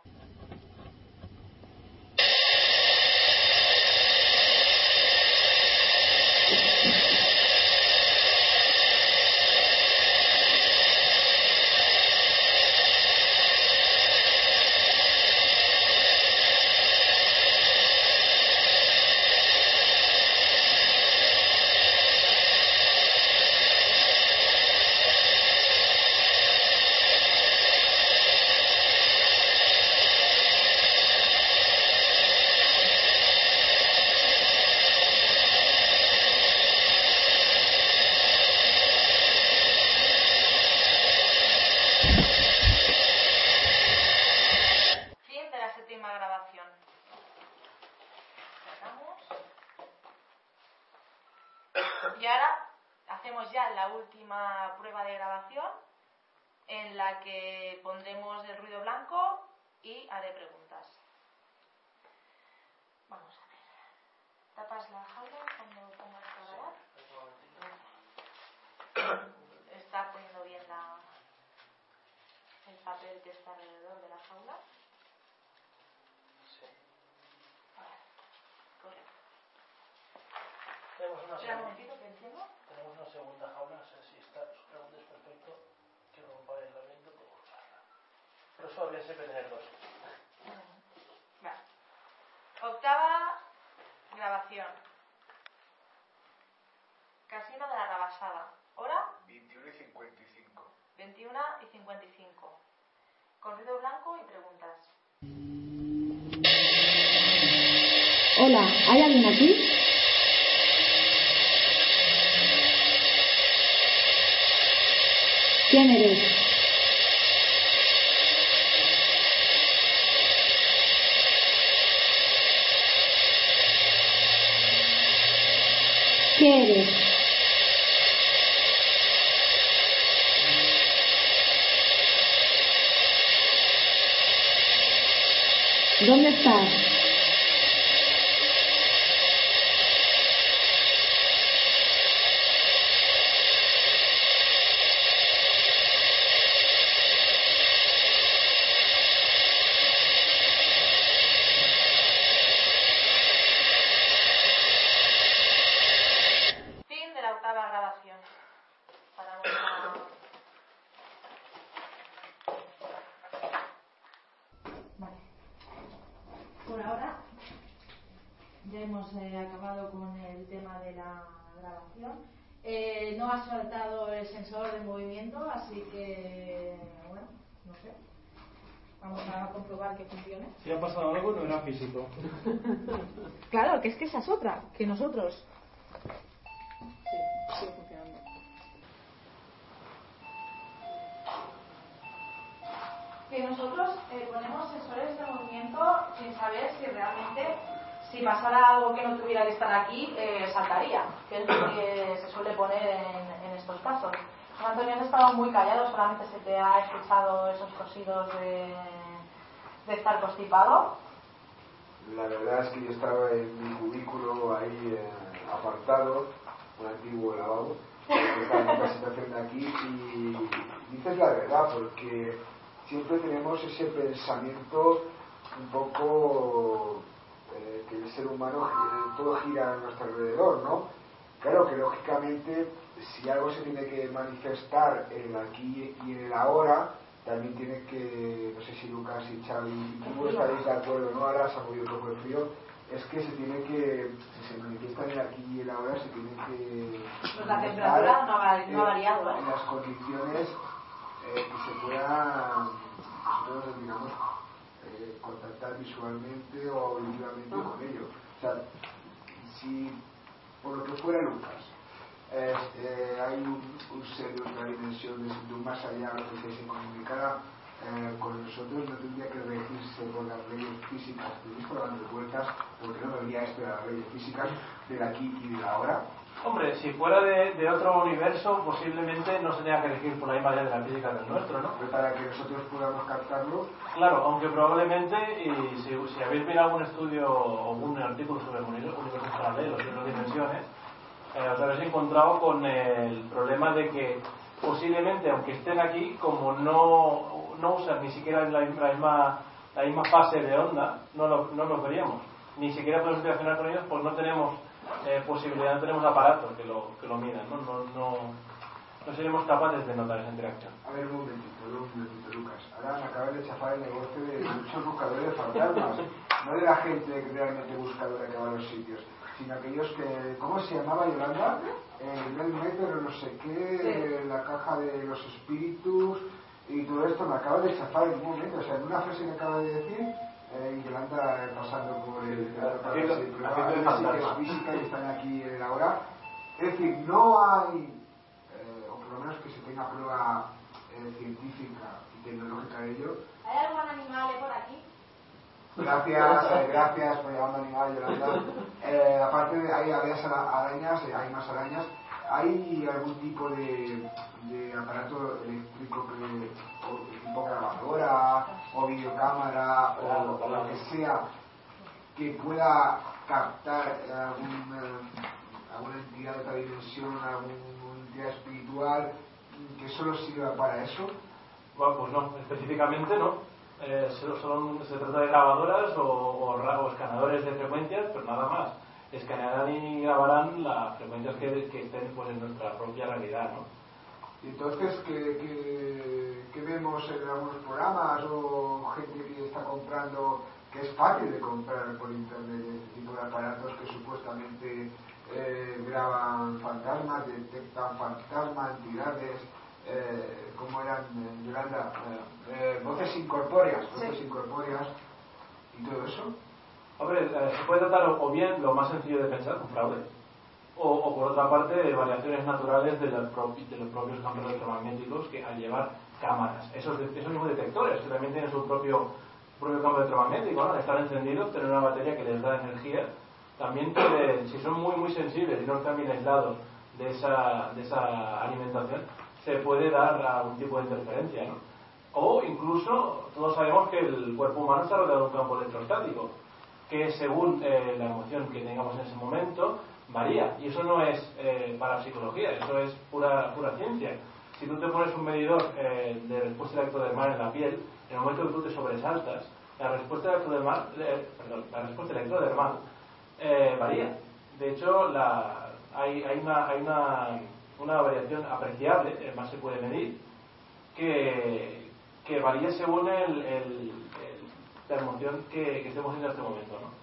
[SPEAKER 1] Fin de la séptima grabación. Cerramos. Y ahora hacemos ya la última prueba de grabación en la que pondremos el ruido blanco y haré preguntas. Vamos a ver. ¿Tapas la jaula cuando pongas a grabar? Está poniendo bien la, el papel que está alrededor de la jaula.
[SPEAKER 4] Sí.
[SPEAKER 1] Correcto.
[SPEAKER 4] Tenemos una,
[SPEAKER 1] Espera un momentito que
[SPEAKER 4] tenemos una segunda jaula, no sé si está, su pregunta es perfecto. Quiero romper el laberinto, puedo usarla. Pero eso habría siempre tener dos.
[SPEAKER 1] Vale. Octava grabación. Casino de la Rabasada. Hora
[SPEAKER 2] 21 y 55.
[SPEAKER 1] 21 y 55. Con ruido blanco y preguntas.
[SPEAKER 10] Hola, ¿hay alguien aquí? ¿Quién eres? ¿Qué eres? ¿Dónde estás?
[SPEAKER 1] Fin de la octava grabación. Paramos la... Vale. Por ahora ya hemos eh, acabado con el tema de la grabación
[SPEAKER 11] Eh, no ha saltado el sensor de movimiento, así que, bueno, no sé. Vamos a comprobar que funcione.
[SPEAKER 4] Si ha pasado algo, no era físico.
[SPEAKER 11] Claro, que es que esa es otra, que nosotros. Sí, sigue funcionando.
[SPEAKER 1] que nosotros eh, ponemos sensores de movimiento sin saber si realmente, si pasara algo que no tuviera que estar aquí, eh, saltaría, que es lo que se suele poner en, en estos casos. Antonio has estado muy callado, solamente se te ha escuchado esos cosidos de, de estar constipado.
[SPEAKER 2] La verdad es que yo estaba en mi cubículo ahí eh, apartado, un antiguo lavabo, estaba en una situación de aquí y dices la verdad porque siempre tenemos ese pensamiento un poco eh, que el ser humano eh, todo gira a nuestro alrededor, ¿no? Claro que lógicamente si algo se tiene que manifestar en el aquí y en el ahora, también tiene que, no sé si Lucas y Xavi y tú estaréis de acuerdo, ¿no? Ahora se ha movido un poco el frío, es que se tiene que, si se manifiesta en el aquí y el ahora, se tiene que...
[SPEAKER 1] Pues la temperatura no ha, no ha variado, ¿eh?
[SPEAKER 2] En las condiciones eh, que se pueda, nosotros digamos, eh, contactar visualmente o auditivamente con ello. O sea, si por lo que fuera Lucas, este, hay un, un ser de otra dimensión, de, de un más allá, lo que se comunicara eh, con nosotros, no tendría que regirse por las leyes físicas. Por dando vueltas, porque no debería esto de las leyes físicas del aquí y del ahora.
[SPEAKER 4] Hombre, si fuera de, de otro universo, posiblemente no se tenga que regir por la misma ley de la física del nuestro, ¿no?
[SPEAKER 2] Pero para que nosotros podamos captarlo,
[SPEAKER 4] Claro, aunque probablemente, y si, si habéis mirado algún estudio o un artículo sobre uni- universos paralelos y otras dimensiones, os habéis encontrado con el problema de que posiblemente, aunque estén aquí, como no, no usan ni siquiera la, la misma, la misma fase de onda, no, lo, no los veríamos. Ni siquiera podemos interaccionar con ellos, pues no tenemos eh, posibilidad, no tenemos aparatos que lo, que lo midan, ¿no? No, no, no seríamos capaces de notar esa interacción.
[SPEAKER 2] A ver, un momentito, un momentito, Lucas. Ahora acabas de chafar el negocio de muchos buscadores de fantasmas. No de la gente que realmente buscadora que va a los sitios, sino aquellos que. ¿Cómo se llamaba Yolanda? El del metro, no sé qué, la caja de los espíritus y todo esto. Me acabas de chafar en un momento. O sea, en una frase que acabas de decir. Eh, Yolanda eh, pasando por el sí, pero
[SPEAKER 4] haciendo
[SPEAKER 2] que es física y están aquí en el ahora. Es decir, no hay eh, o por lo menos que se tenga prueba eh, científica y tecnológica de ello.
[SPEAKER 1] ¿Hay algún animal por aquí?
[SPEAKER 2] Gracias, eh, gracias por llamarme animal, Yolanda. Eh, aparte de hay varias ara- arañas, eh, hay más arañas. ¿Hay algún tipo de, de aparato eléctrico que, tipo grabadora o videocámara o, o lo que sea que pueda captar algún, eh, alguna entidad de otra dimensión, alguna entidad espiritual que solo sirva para eso?
[SPEAKER 4] Bueno, pues no, específicamente no. Eh, son- se trata de grabadoras o, o o escaneadores de frecuencias, pero nada más. Escanearán y grabarán las frecuencias que, que estén pues, en nuestra propia realidad, ¿no?
[SPEAKER 2] Entonces, ¿qué, qué, qué vemos en algunos programas o gente que está comprando, que es fácil de comprar por internet este tipo de aparatos que supuestamente eh, graban fantasmas, detectan fantasmas, entidades, eh, ¿cómo eran, eh, Yolanda? Eh, eh, voces incorpóreas, voces incorpóreas y todo eso.
[SPEAKER 4] Hombre, eh, se puede tratar o bien lo más sencillo de pensar, un fraude, o, o por otra parte de variaciones naturales de, los propi- de los propios campos electromagnéticos que al llevar cámaras, esos, de- esos mismos detectores que también tienen su propio, propio campo electromagnético, ¿no? Al estar encendidos, tener una batería que les da energía, también puede, si son muy muy sensibles y no están bien aislados de esa, de esa alimentación, se puede dar algún tipo de interferencia, ¿no? O incluso, todos sabemos que el cuerpo humano está rodeado de un campo electrostático, que según eh, la emoción que tengamos en ese momento, varía. Y eso no es eh, parapsicología, eso es pura, pura ciencia. Si tú te pones un medidor eh, de respuesta electrodermal en la piel, en el momento que tú te sobresaltas, la respuesta electrodermal, eh, perdón, la respuesta electrodermal eh, varía. De hecho, la, hay, hay una, una variación apreciable, eh, además se puede medir, que, varía según el, el, la emoción que, que estemos en este momento. ¿no?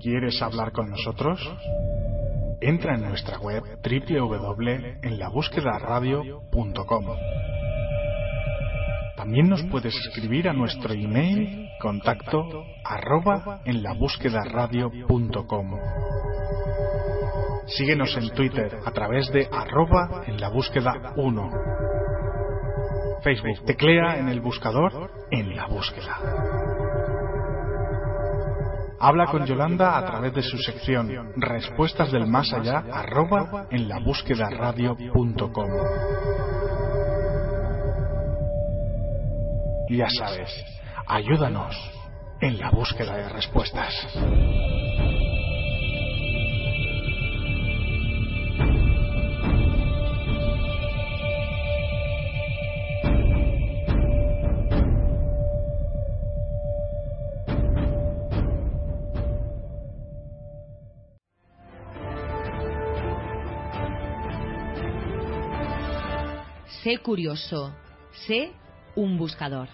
[SPEAKER 12] ¿Quieres hablar con nosotros? Entra en nuestra web www.enlabúsquedaradio.com. También nos puedes escribir a nuestro email contacto arroba en Síguenos en Twitter a través de arroba en la búsqueda 1. Facebook teclea en el buscador en la búsqueda. Habla con Yolanda a través de su sección Respuestas del Más Allá arroba en la búsqueda radio.com. Ya sabes, ayúdanos en la búsqueda de respuestas.
[SPEAKER 13] Sé curioso, sé un buscador.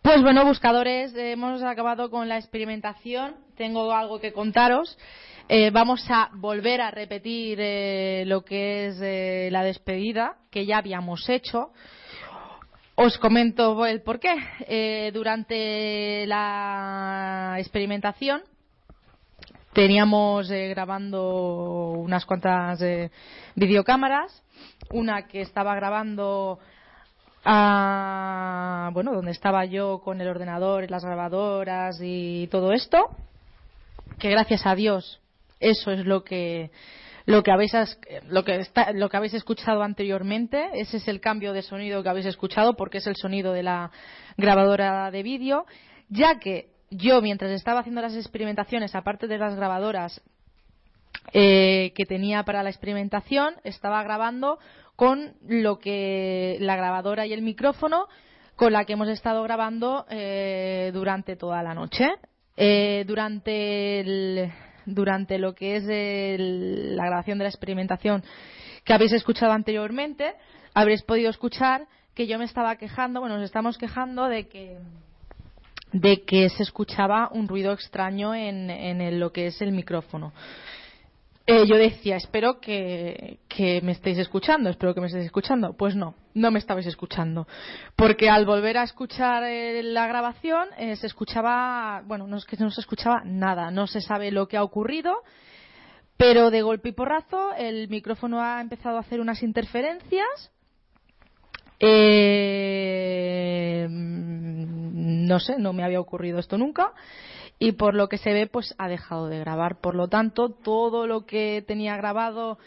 [SPEAKER 1] Pues bueno, buscadores, hemos acabado con la experimentación. Tengo algo que contaros. Eh, vamos a volver a repetir eh, lo que es eh, la despedida que ya habíamos hecho. Os comento el por qué. durante la experimentación teníamos eh, grabando unas cuantas eh, videocámaras, una que estaba grabando a, bueno, donde estaba yo con el ordenador, las grabadoras y todo esto, que gracias a Dios eso es lo que lo que habéis lo que está, lo que habéis escuchado anteriormente, ese es el cambio de sonido que habéis escuchado porque es el sonido de la grabadora de vídeo, ya que yo mientras estaba haciendo las experimentaciones, aparte de las grabadoras eh, que tenía para la experimentación, estaba grabando con lo que la grabadora y el micrófono con la que hemos estado grabando eh, durante toda la noche. Eh, durante, durante lo que es la grabación de la experimentación que habéis escuchado anteriormente, habréis podido escuchar que yo me estaba quejando, bueno, nos estamos quejando de que de que se escuchaba un ruido extraño en, en lo que es el micrófono. Eh, yo decía, espero que, que, me estéis escuchando, espero que me estéis escuchando. Pues no, no me estabais escuchando. Porque al volver a escuchar eh, la grabación, eh, se escuchaba, bueno, no es que no se escuchaba nada, no se sabe lo que ha ocurrido, pero de golpe y porrazo el micrófono ha empezado a hacer unas interferencias. Eh, no sé, no me había ocurrido esto nunca y por lo que se ve pues ha dejado de grabar. Por lo tanto, todo lo que tenía grabado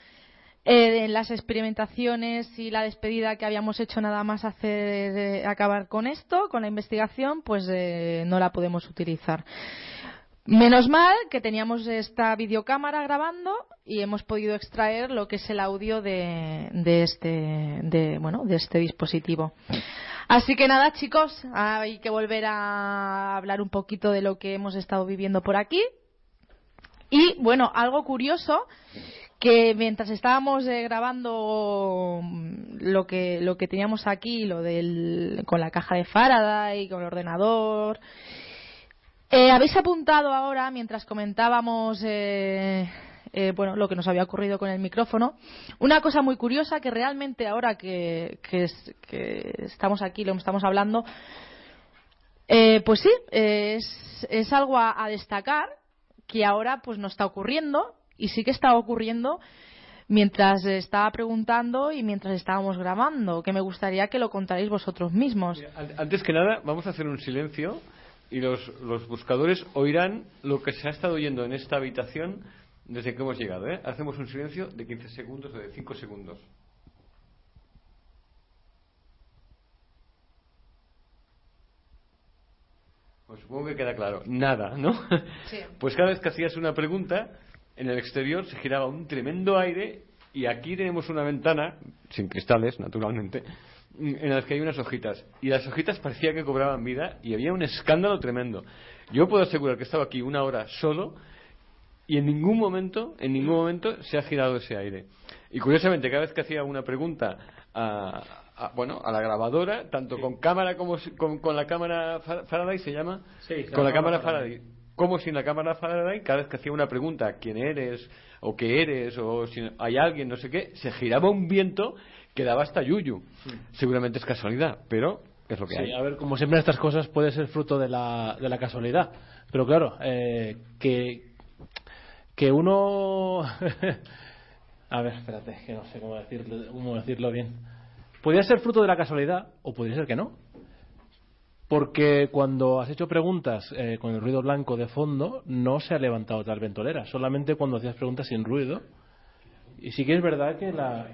[SPEAKER 1] eh, en las experimentaciones y la despedida que habíamos hecho nada más hacer acabar con esto, con la investigación, pues eh, no la podemos utilizar. Menos mal que teníamos esta videocámara grabando y hemos podido extraer lo que es el audio de, de este, de, bueno, de este dispositivo. Así que nada, chicos, hay que volver a hablar un poquito de lo que hemos estado viviendo por aquí. Y bueno, algo curioso que mientras estábamos eh, grabando lo que lo que teníamos aquí, lo del con la caja de Faraday, con el ordenador eh, habéis apuntado ahora, mientras comentábamos eh, eh, bueno, lo que nos había ocurrido con el micrófono, una cosa muy curiosa que realmente ahora que, estamos aquí, lo estamos hablando, pues sí, es, algo a, destacar que ahora pues no está ocurriendo y sí que está ocurriendo mientras estaba preguntando y mientras estábamos grabando, que me gustaría que lo contarais vosotros mismos.
[SPEAKER 3] Antes que nada, vamos a hacer un silencio y los, los buscadores oirán lo que se ha estado oyendo en esta habitación desde que hemos llegado. ¿eh? Hacemos un silencio de 15 segundos o de 5 segundos. Pues supongo que queda claro. Nada, ¿no? Pues cada vez que hacías una pregunta, en el exterior se giraba un tremendo aire y aquí tenemos una ventana, sin cristales, naturalmente, en las que hay unas hojitas. Y las hojitas parecía que cobraban vida y había un escándalo tremendo. Yo puedo asegurar que estaba aquí una hora solo y en ningún momento, en ningún momento se ha girado ese aire. Y curiosamente, cada vez que hacía una pregunta a, a- bueno, a la grabadora, tanto con cámara como con, con la cámara Fa- Faraday, ¿se llama?
[SPEAKER 4] Sí,
[SPEAKER 3] con la cámara
[SPEAKER 4] Faraday.
[SPEAKER 3] Faraday. Como sin la cámara Faraday, cada vez que hacía una pregunta, quién eres, o qué eres, o si hay alguien, no sé qué, se giraba un viento que daba hasta yuyu. Seguramente es casualidad, pero es lo que
[SPEAKER 4] Sí,
[SPEAKER 3] hay.
[SPEAKER 4] a ver, como siempre estas cosas puede ser fruto de la, de la casualidad. Pero claro, eh, que, que uno... a ver, espérate, que no sé cómo decirlo, cómo decirlo bien. Podría ser fruto de la casualidad o podría ser que no. Porque cuando has hecho preguntas eh, con el ruido blanco de fondo, no se ha levantado tal ventolera. Solamente cuando hacías preguntas sin ruido. Y sí que es verdad que, la,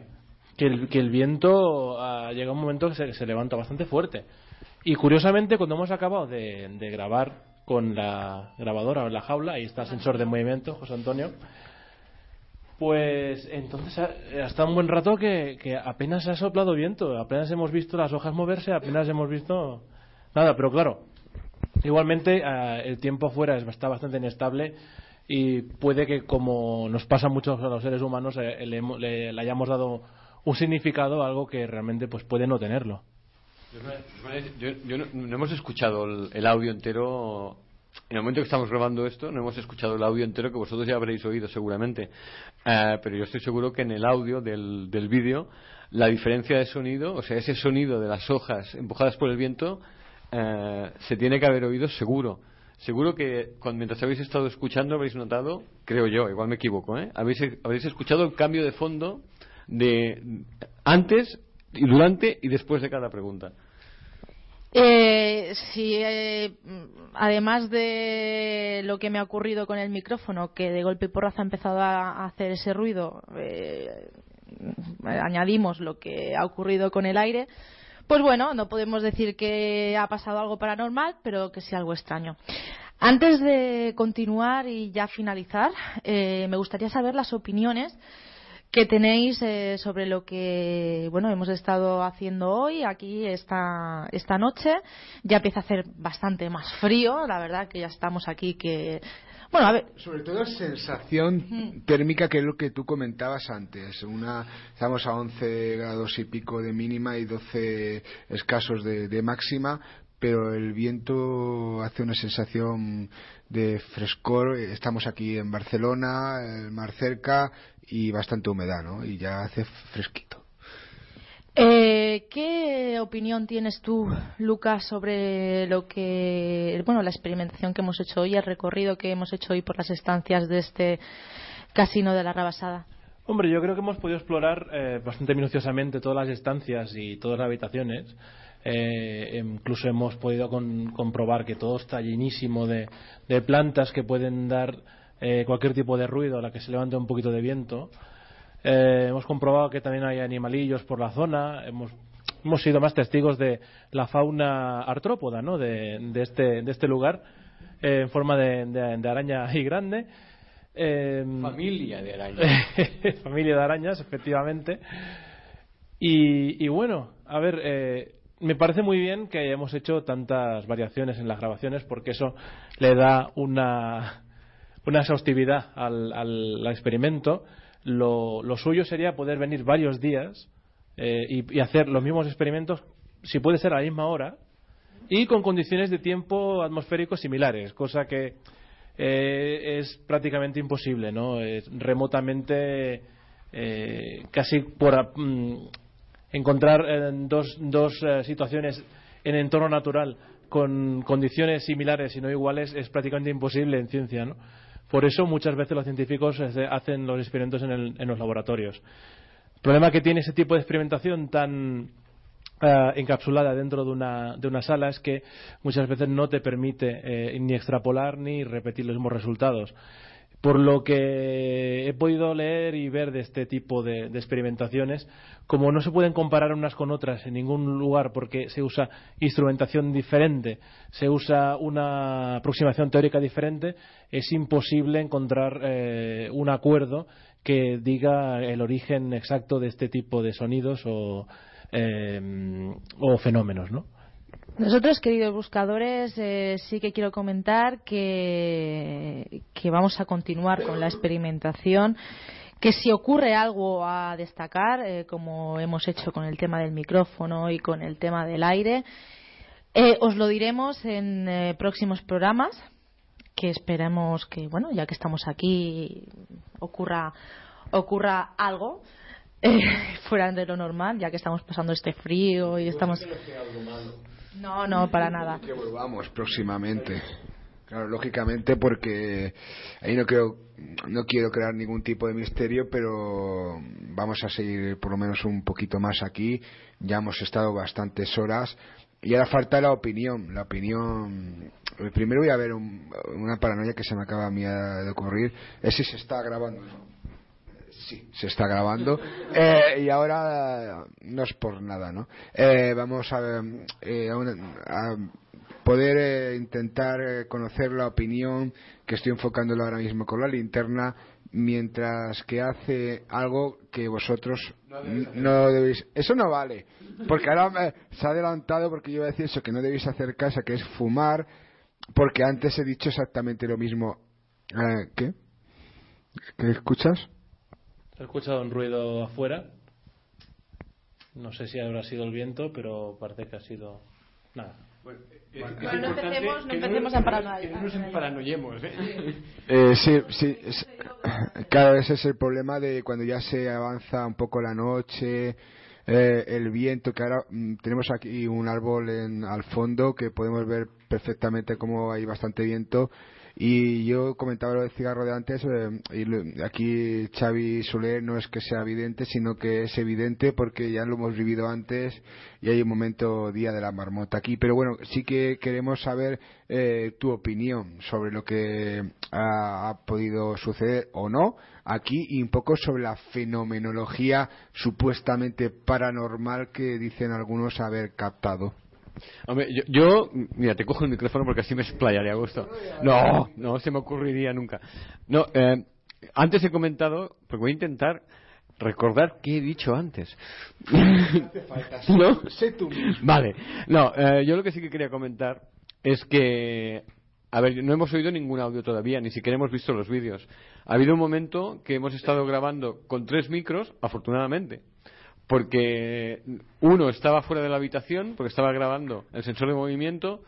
[SPEAKER 4] que, el, que el viento ah, llega un momento que se, levanta bastante fuerte. Y curiosamente, cuando hemos acabado de, de grabar con la grabadora o en la jaula, ahí está el sensor de movimiento, José Antonio, pues entonces ha, hasta un buen rato que, que apenas ha soplado viento, apenas hemos visto las hojas moverse, apenas hemos visto nada, pero claro, igualmente ah, el tiempo afuera es- está bastante inestable y puede que como nos pasa mucho a los seres humanos eh, le- le hayamos dado un significado algo que realmente pues puede no tenerlo.
[SPEAKER 3] Yo, yo no, no hemos escuchado el, el audio entero. En el momento que estamos grabando esto, no hemos escuchado el audio entero que vosotros ya habréis oído seguramente. Eh, pero yo estoy seguro que en el audio del, del vídeo, la diferencia de sonido, o sea, ese sonido de las hojas empujadas por el viento, eh, se tiene que haber oído seguro. Seguro que cuando, mientras habéis estado escuchando habréis notado, creo yo, igual me equivoco, ¿eh? habéis, habréis escuchado el cambio de fondo de antes y durante y después de cada pregunta.
[SPEAKER 1] Eh, sí, eh, además de lo que me ha ocurrido con el micrófono, que de golpe y porrazo ha empezado a hacer ese ruido, eh, añadimos lo que ha ocurrido con el aire, pues bueno, no podemos decir que ha pasado algo paranormal, pero que sí algo extraño. Antes de continuar y ya finalizar, eh, me gustaría saber las opiniones que tenéis eh, sobre lo que bueno hemos estado haciendo hoy aquí esta esta noche ya empieza a hacer bastante más frío la verdad que ya estamos aquí que bueno a ver
[SPEAKER 2] Sobre todo sensación térmica que es lo que tú comentabas antes. Una, estamos a 11 grados y pico de mínima y 12 escasos de, de máxima, pero el viento hace una sensación de frescor. Estamos aquí en Barcelona, el mar cerca y bastante humedad, ¿no? Y ya hace fresquito.
[SPEAKER 1] Eh, ¿Qué opinión tienes tú, Lucas, sobre lo que, bueno, la experimentación que hemos hecho hoy, el recorrido que hemos hecho hoy por las estancias de este casino de la Rabasada?
[SPEAKER 4] Hombre, yo creo que hemos podido explorar eh, bastante minuciosamente todas las estancias y todas las habitaciones. Eh, incluso hemos podido con- comprobar que todo está llenísimo de, de plantas que pueden dar eh, cualquier tipo de ruido a la que se levante un poquito de viento. Eh, hemos comprobado que también hay animalillos por la zona. Hemos, hemos sido más testigos de la fauna artrópoda ¿no? de, de este, de este lugar eh, en forma de, de- de araña y grande. Eh,
[SPEAKER 3] Familia de arañas.
[SPEAKER 4] familia de arañas, efectivamente. Y, y bueno, a ver, eh, me parece muy bien que hayamos hecho tantas variaciones en las grabaciones porque eso le da una, una exhaustividad al, al- experimento. Lo, lo suyo sería poder venir varios días eh, y, hacer los mismos experimentos, si puede ser a la misma hora, y con condiciones de tiempo atmosféricos similares, cosa que eh, es prácticamente imposible, ¿no? Es remotamente eh, casi por mm, encontrar eh, dos, dos eh, situaciones en entorno natural con condiciones similares y no iguales es prácticamente imposible en ciencia, ¿no? Por eso muchas veces los científicos eh, hacen los experimentos en, el- en los laboratorios. El problema que tiene ese tipo de experimentación tan eh, encapsulada dentro de una, de una sala es que muchas veces no te permite eh, ni extrapolar ni repetir los mismos resultados. Por lo que he podido leer y ver de este tipo de, experimentaciones, como no se pueden comparar unas con otras en ningún lugar porque se usa instrumentación diferente, se usa una aproximación teórica diferente, es imposible encontrar eh, un acuerdo que diga el origen exacto de este tipo de sonidos o, eh, o fenómenos, ¿no?
[SPEAKER 1] Nosotros, queridos buscadores, eh, sí que quiero comentar que, vamos a continuar con la experimentación que si ocurre algo a destacar, eh, como hemos hecho con el tema del micrófono y con el tema del aire, eh, os lo diremos en eh, próximos programas, que esperemos que, bueno, ya que estamos aquí, ocurra, ocurra algo eh, fuera de lo normal, ya que estamos pasando este frío y estamos. No, no, para nada.
[SPEAKER 2] Que volvamos próximamente. Claro, lógicamente porque ahí no quiero, no quiero crear ningún tipo de misterio, pero vamos a seguir por lo menos un poquito más aquí. Ya hemos estado bastantes horas y ahora falta la opinión. La opinión. Primero voy a ver un- una paranoia que se me acaba a mí de ocurrir. Es si se está grabando. Sí, se está grabando. Eh, y ahora no es por nada, ¿no? Eh, vamos a, eh, a una- a poder eh, intentar eh, conocer la opinión que estoy enfocándolo ahora mismo con la linterna mientras que hace algo que vosotros n- no debéis eso no vale porque ahora me- se ha adelantado porque yo iba a decir eso que no debéis hacer casa que es fumar porque antes he dicho exactamente lo mismo Eh, ¿qué? ¿qué escuchas?
[SPEAKER 4] He escuchado un ruido afuera. No sé si habrá sido el viento, pero parece que ha sido. Nada.
[SPEAKER 3] Es
[SPEAKER 1] Bueno, no empecemos- no
[SPEAKER 3] que
[SPEAKER 1] empecemos a paranoia.
[SPEAKER 3] Que no nos emparanoyemos, ¿eh?
[SPEAKER 2] Eh, sí, sí, es- claro, ese es el problema de cuando ya se avanza un poco la noche, eh, el viento, que ahora mm, tenemos aquí un árbol en, al fondo que podemos ver perfectamente cómo hay bastante viento. Y yo comentaba lo del cigarro de antes, eh, y aquí Xavi Soler no es que sea evidente, sino que es evidente porque ya lo hemos vivido antes y hay un momento día de la marmota aquí. Pero bueno, sí que queremos saber eh, tu opinión sobre lo que ha podido suceder o no aquí y un poco sobre la fenomenología supuestamente paranormal que dicen algunos haber captado.
[SPEAKER 3] Hombre, yo, yo- mira, te cojo el micrófono porque así me explayaré a gusto. No, no se me ocurriría nunca. No, eh, antes he comentado, porque voy a intentar recordar qué he dicho antes. ¿No?
[SPEAKER 2] Sé tú mismo.
[SPEAKER 3] Vale, no, eh, yo lo que sí que quería comentar es que, a ver, no hemos oído ningún audio todavía, ni siquiera hemos visto los vídeos. Ha habido un momento que hemos estado grabando con tres micros, afortunadamente, porque uno estaba fuera de la habitación, porque estaba grabando el sensor de movimiento,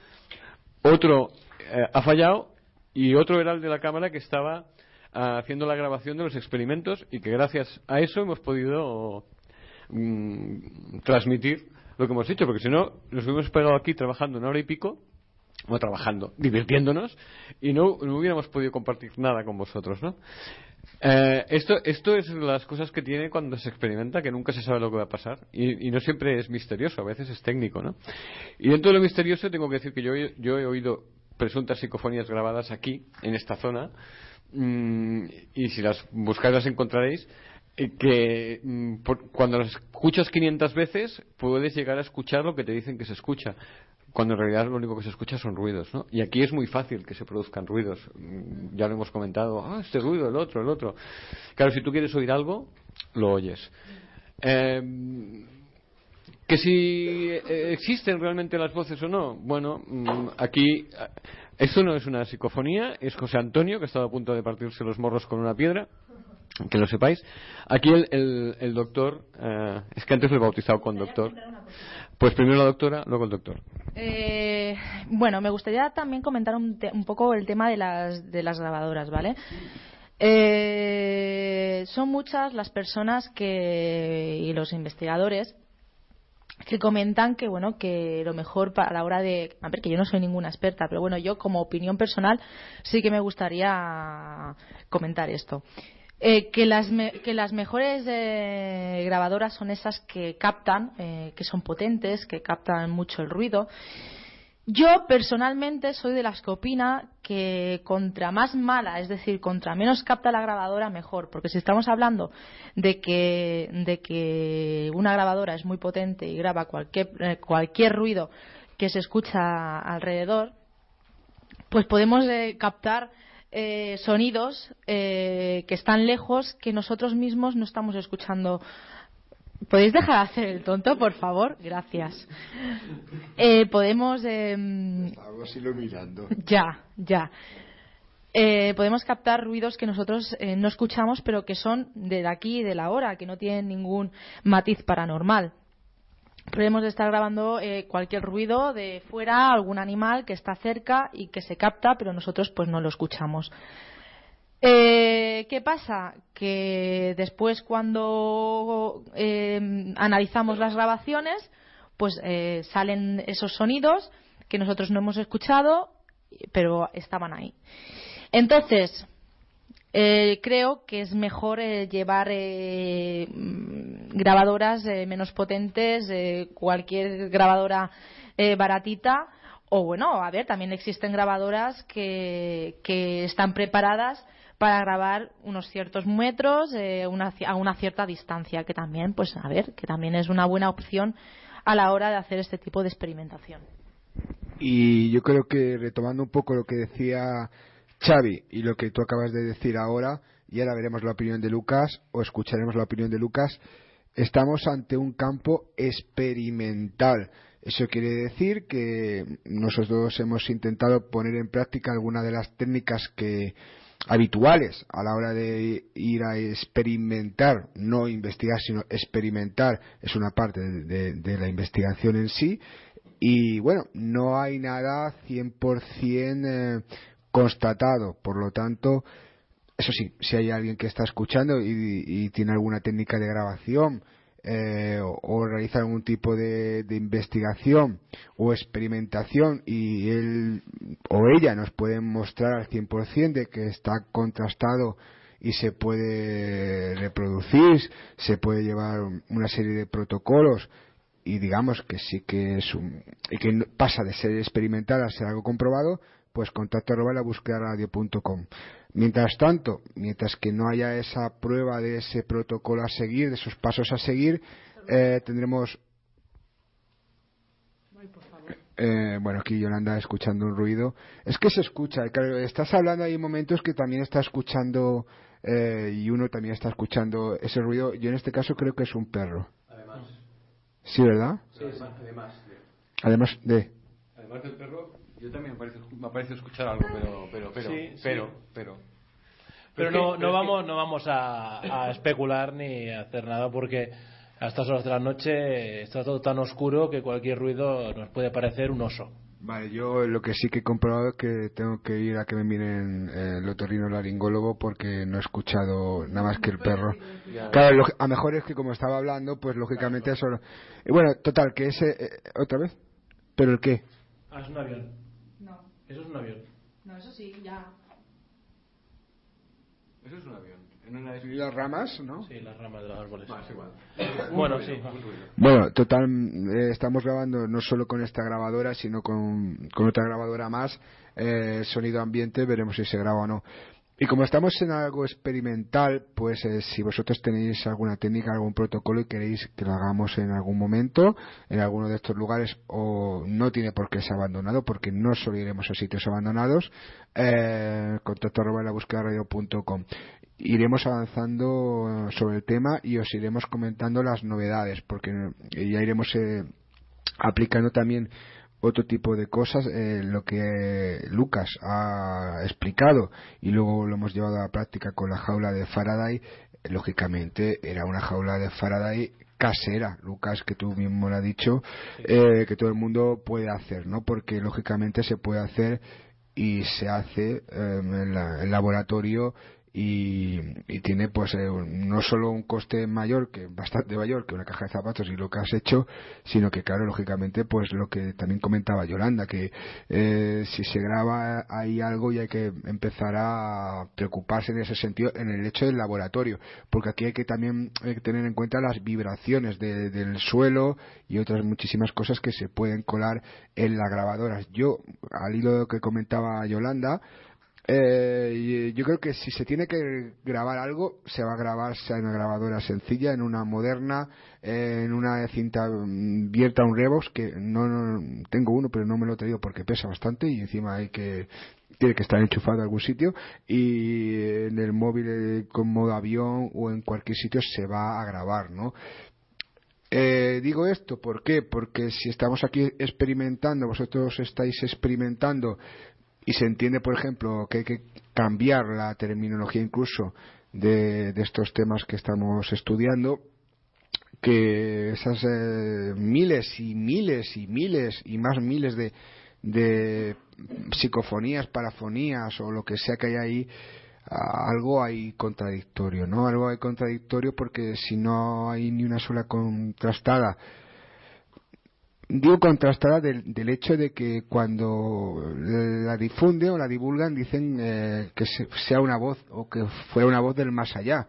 [SPEAKER 3] otro eh, ha fallado y otro era el de la cámara que estaba ah, haciendo la grabación de los experimentos y que gracias a eso hemos podido mm, transmitir lo que hemos hecho, porque si no nos hubiéramos pegado aquí trabajando una hora y pico, o trabajando, divirtiéndonos, y no, no hubiéramos podido compartir nada con vosotros, ¿no? Eh, esto, esto es las cosas que tiene cuando se experimenta, que nunca se sabe lo que va a pasar. Y, no siempre es misterioso, a veces es técnico, ¿no? Y dentro de lo misterioso tengo que decir que yo, yo he oído presuntas psicofonías grabadas aquí, en esta zona, mm, y si las buscáis las encontraréis, eh, que mm, por- cuando las escuchas 500 veces puedes llegar a escuchar lo que te dicen que se escucha cuando en realidad lo único que se escucha son ruidos, ¿no? Y aquí es muy fácil que se produzcan ruidos. Mm, Ya lo hemos comentado, ah, este ruido, el otro, el otro. Claro, si tú quieres oír algo, lo oyes. Eh, que si eh, existen realmente las voces o no, bueno, mm, aquí eh, esto no es una psicofonía, es José Antonio que ha estado a punto de partirse los morros con una piedra, que lo sepáis. Aquí el, el- el doctor, eh, es que antes lo he bautizado con doctor. Pues primero la doctora, luego el doctor.
[SPEAKER 1] Eh, bueno, me gustaría también comentar un, te- un poco el tema de las, de las grabadoras, ¿vale? Eh, son muchas las personas que y los investigadores que comentan que bueno que lo mejor para la hora de a ver que yo no soy ninguna experta pero bueno yo como opinión personal sí que me gustaría comentar esto Eh, que, las me- que las mejores eh, grabadoras son esas que captan eh, que son potentes que captan mucho el ruido yo personalmente soy de las que opina que contra más mala, es decir, contra menos capta la grabadora, mejor. Porque si estamos hablando de que, una grabadora es muy potente y graba cualquier, eh, cualquier ruido que se escucha alrededor, pues podemos eh, captar eh, sonidos eh, que están lejos que nosotros mismos no estamos escuchando. ¿Podéis dejar de hacer el tonto, por favor? Gracias. Eh, podemos. em,
[SPEAKER 2] lo mirando.
[SPEAKER 1] ya, ya. eh, podemos captar ruidos que nosotros eh, no escuchamos, pero que son de aquí y de la hora, que no tienen ningún matiz paranormal. Podemos estar grabando eh, cualquier ruido de fuera, algún animal que está cerca y que se capta, pero nosotros pues no lo escuchamos. Eh, ¿Qué pasa? Que después cuando eh, analizamos las grabaciones, pues eh, salen esos sonidos que nosotros no hemos escuchado, pero estaban ahí. Entonces, eh, creo que es mejor eh, llevar eh, mm, grabadoras eh, menos potentes, eh, cualquier grabadora baratita. O bueno, a ver, también existen grabadoras que, que están preparadas para grabar unos ciertos metros una, a una cierta distancia, que también, pues a ver, que también es una buena opción a la hora de hacer este tipo de experimentación.
[SPEAKER 2] Y yo creo que retomando un poco lo que decía Xavi y lo que tú acabas de decir ahora, y ahora veremos la opinión de Lucas o escucharemos la opinión de Lucas, estamos ante un campo experimental. Eso quiere decir que nosotros hemos intentado poner en práctica alguna de las técnicas que habituales a la hora de ir a experimentar, no investigar, sino experimentar, es una parte de la investigación en sí. Y bueno, no hay nada 100% eh, constatado, por lo tanto, eso sí, si hay alguien que está escuchando y, y tiene alguna técnica de grabación eh, o, realiza algún tipo de, de, investigación o experimentación y él o ella nos pueden mostrar al 100% de que está contrastado y se puede reproducir, se puede llevar una serie de protocolos y digamos que sí que es un y que pasa de ser experimental a ser algo comprobado, pues contacto arroba la búsqueda radio.com. Mientras tanto, mientras que no haya esa prueba de ese protocolo a seguir, de esos pasos a seguir, eh, tendremos. Eh, bueno, aquí Yolanda escuchando un ruido. Es que se escucha, claro, estás hablando, hay momentos que también está escuchando eh, y uno también está escuchando ese ruido. Yo en este caso creo que es un perro.
[SPEAKER 3] Además.
[SPEAKER 2] Sí, ¿verdad?
[SPEAKER 3] Sí, sí. Además de.
[SPEAKER 2] Además de.
[SPEAKER 3] Además del perro, yo también me parece, me parece escuchar algo, pero, pero, pero,
[SPEAKER 4] sí,
[SPEAKER 3] pero,
[SPEAKER 4] sí.
[SPEAKER 3] pero.
[SPEAKER 4] Pero no, no vamos, no vamos a, a especular ni a hacer nada porque a estas horas de la noche está todo tan oscuro que cualquier ruido nos puede parecer un oso.
[SPEAKER 2] Vale, yo lo que sí que he comprobado es que tengo que ir a que me miren eh, el otorrino laringólogo porque no he escuchado nada más que el perro. Claro, lo, a mejor es que como estaba hablando, pues lógicamente eso. Y bueno, total, que ese. Eh, ¿Otra vez? ¿Pero el qué?
[SPEAKER 4] Ah, es un avión.
[SPEAKER 14] No.
[SPEAKER 4] Eso es un avión.
[SPEAKER 14] No, eso sí, ya.
[SPEAKER 3] Eso es un avión. En una
[SPEAKER 2] ¿Y las ramas, no?
[SPEAKER 4] Sí, las ramas de los árboles.
[SPEAKER 3] Más igual.
[SPEAKER 4] Bueno, sí.
[SPEAKER 2] Bueno, total, eh, estamos grabando no solo con esta grabadora, sino con, con otra grabadora más, eh, sonido ambiente, veremos si se graba o no. Y como estamos en algo experimental, pues eh, si vosotros tenéis alguna técnica, algún protocolo y queréis que lo hagamos en algún momento, en alguno de estos lugares, o no tiene por qué ser abandonado, porque no solo iremos a sitios abandonados, eh, contacto arroba la búsqueda radio.com. Iremos avanzando sobre el tema y os iremos comentando las novedades, porque ya iremos eh, aplicando también otro tipo de cosas, eh, lo que Lucas ha explicado. Y luego lo hemos llevado a la práctica con la jaula de Faraday, lógicamente era una jaula de Faraday casera, Lucas, que tú mismo lo has dicho, eh, que todo el mundo puede hacer, ¿no? Porque lógicamente se puede hacer y se hace eh, en el laboratorio y, tiene pues eh, no solo un coste mayor que bastante mayor que una caja de zapatos y lo que has hecho sino que claro lógicamente pues lo que también comentaba Yolanda que eh, si se graba hay algo y hay que empezar a preocuparse en ese sentido en el hecho del laboratorio porque aquí hay que también hay que tener en cuenta las vibraciones de, del suelo y otras muchísimas cosas que se pueden colar en las grabadoras yo al hilo que comentaba Yolanda eh, yo creo que si se tiene que grabar algo, se va a grabar sea en una grabadora sencilla, en una moderna, eh, en una cinta abierta, un Revox, que no, no, tengo uno, pero no me lo he traído porque pesa bastante y encima hay que tiene que estar enchufado a algún sitio y en el móvil eh, con modo avión o en cualquier sitio se va a grabar, ¿no? Eh, digo esto, ¿por qué? Porque si estamos aquí experimentando, vosotros estáis experimentando y se entiende, por ejemplo, que hay que cambiar la terminología incluso de, de estos temas que estamos estudiando, que esas eh, miles y miles y miles y más miles de, de psicofonías, parafonías o lo que sea que hay ahí, algo hay contradictorio, ¿no? Algo hay contradictorio porque si no hay ni una sola contrastada, digo contrastada del, hecho de que cuando la difunden o la divulgan dicen eh, que sea una voz o que fuera una voz del más allá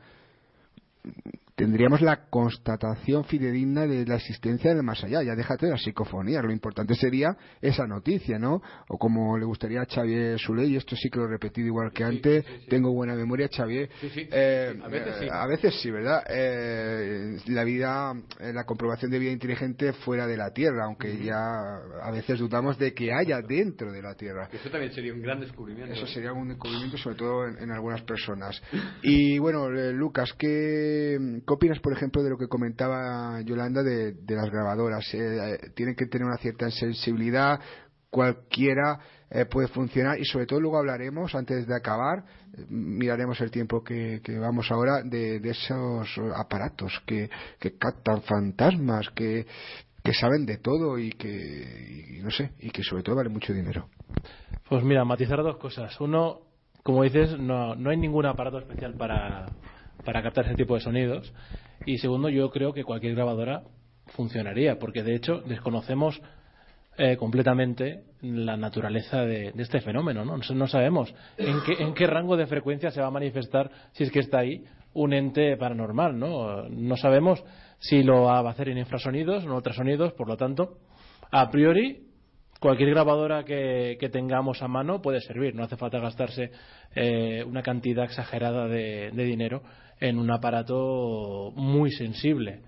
[SPEAKER 2] tendríamos la constatación fidedigna de la existencia del más allá. Ya déjate de las psicofonías. Lo importante sería esa noticia, ¿no? O como le gustaría a Xavier Sule, y esto sí que lo he repetido igual que antes, tengo buena memoria, Xavier.
[SPEAKER 3] Eh, a, veces sí.
[SPEAKER 2] a veces sí, ¿verdad? Eh, la vida, eh, la comprobación de vida inteligente fuera de la Tierra, aunque ya a veces dudamos de que haya dentro de la Tierra.
[SPEAKER 3] Eso también sería un gran descubrimiento.
[SPEAKER 2] Eso sería un descubrimiento, sobre todo en, en algunas personas. Y bueno, Lucas, ¿qué ¿Qué opinas, por ejemplo, de lo que comentaba Yolanda de, las grabadoras? Eh, eh, tienen que tener una cierta sensibilidad, cualquiera eh, puede funcionar y sobre todo luego hablaremos, antes de acabar, miraremos el tiempo que, vamos ahora de, esos aparatos que, captan fantasmas, que, saben de todo y que, no sé, y que sobre todo valen mucho dinero.
[SPEAKER 4] Pues mira, matizar dos cosas. Uno, como dices, no, no hay ningún aparato especial para, para captar ese tipo de sonidos. Y segundo, yo creo que cualquier grabadora funcionaría, porque de hecho desconocemos eh, completamente la naturaleza de, este fenómeno. ¿no? no sabemos en qué, en qué rango de frecuencia se va a manifestar, si es que está ahí, un ente paranormal. No, no sabemos si lo va a hacer en infrasonidos o en ultrasonidos, por lo tanto, a priori cualquier grabadora que, tengamos a mano puede servir. No hace falta gastarse eh, una cantidad exagerada de, dinero en un aparato muy sensible.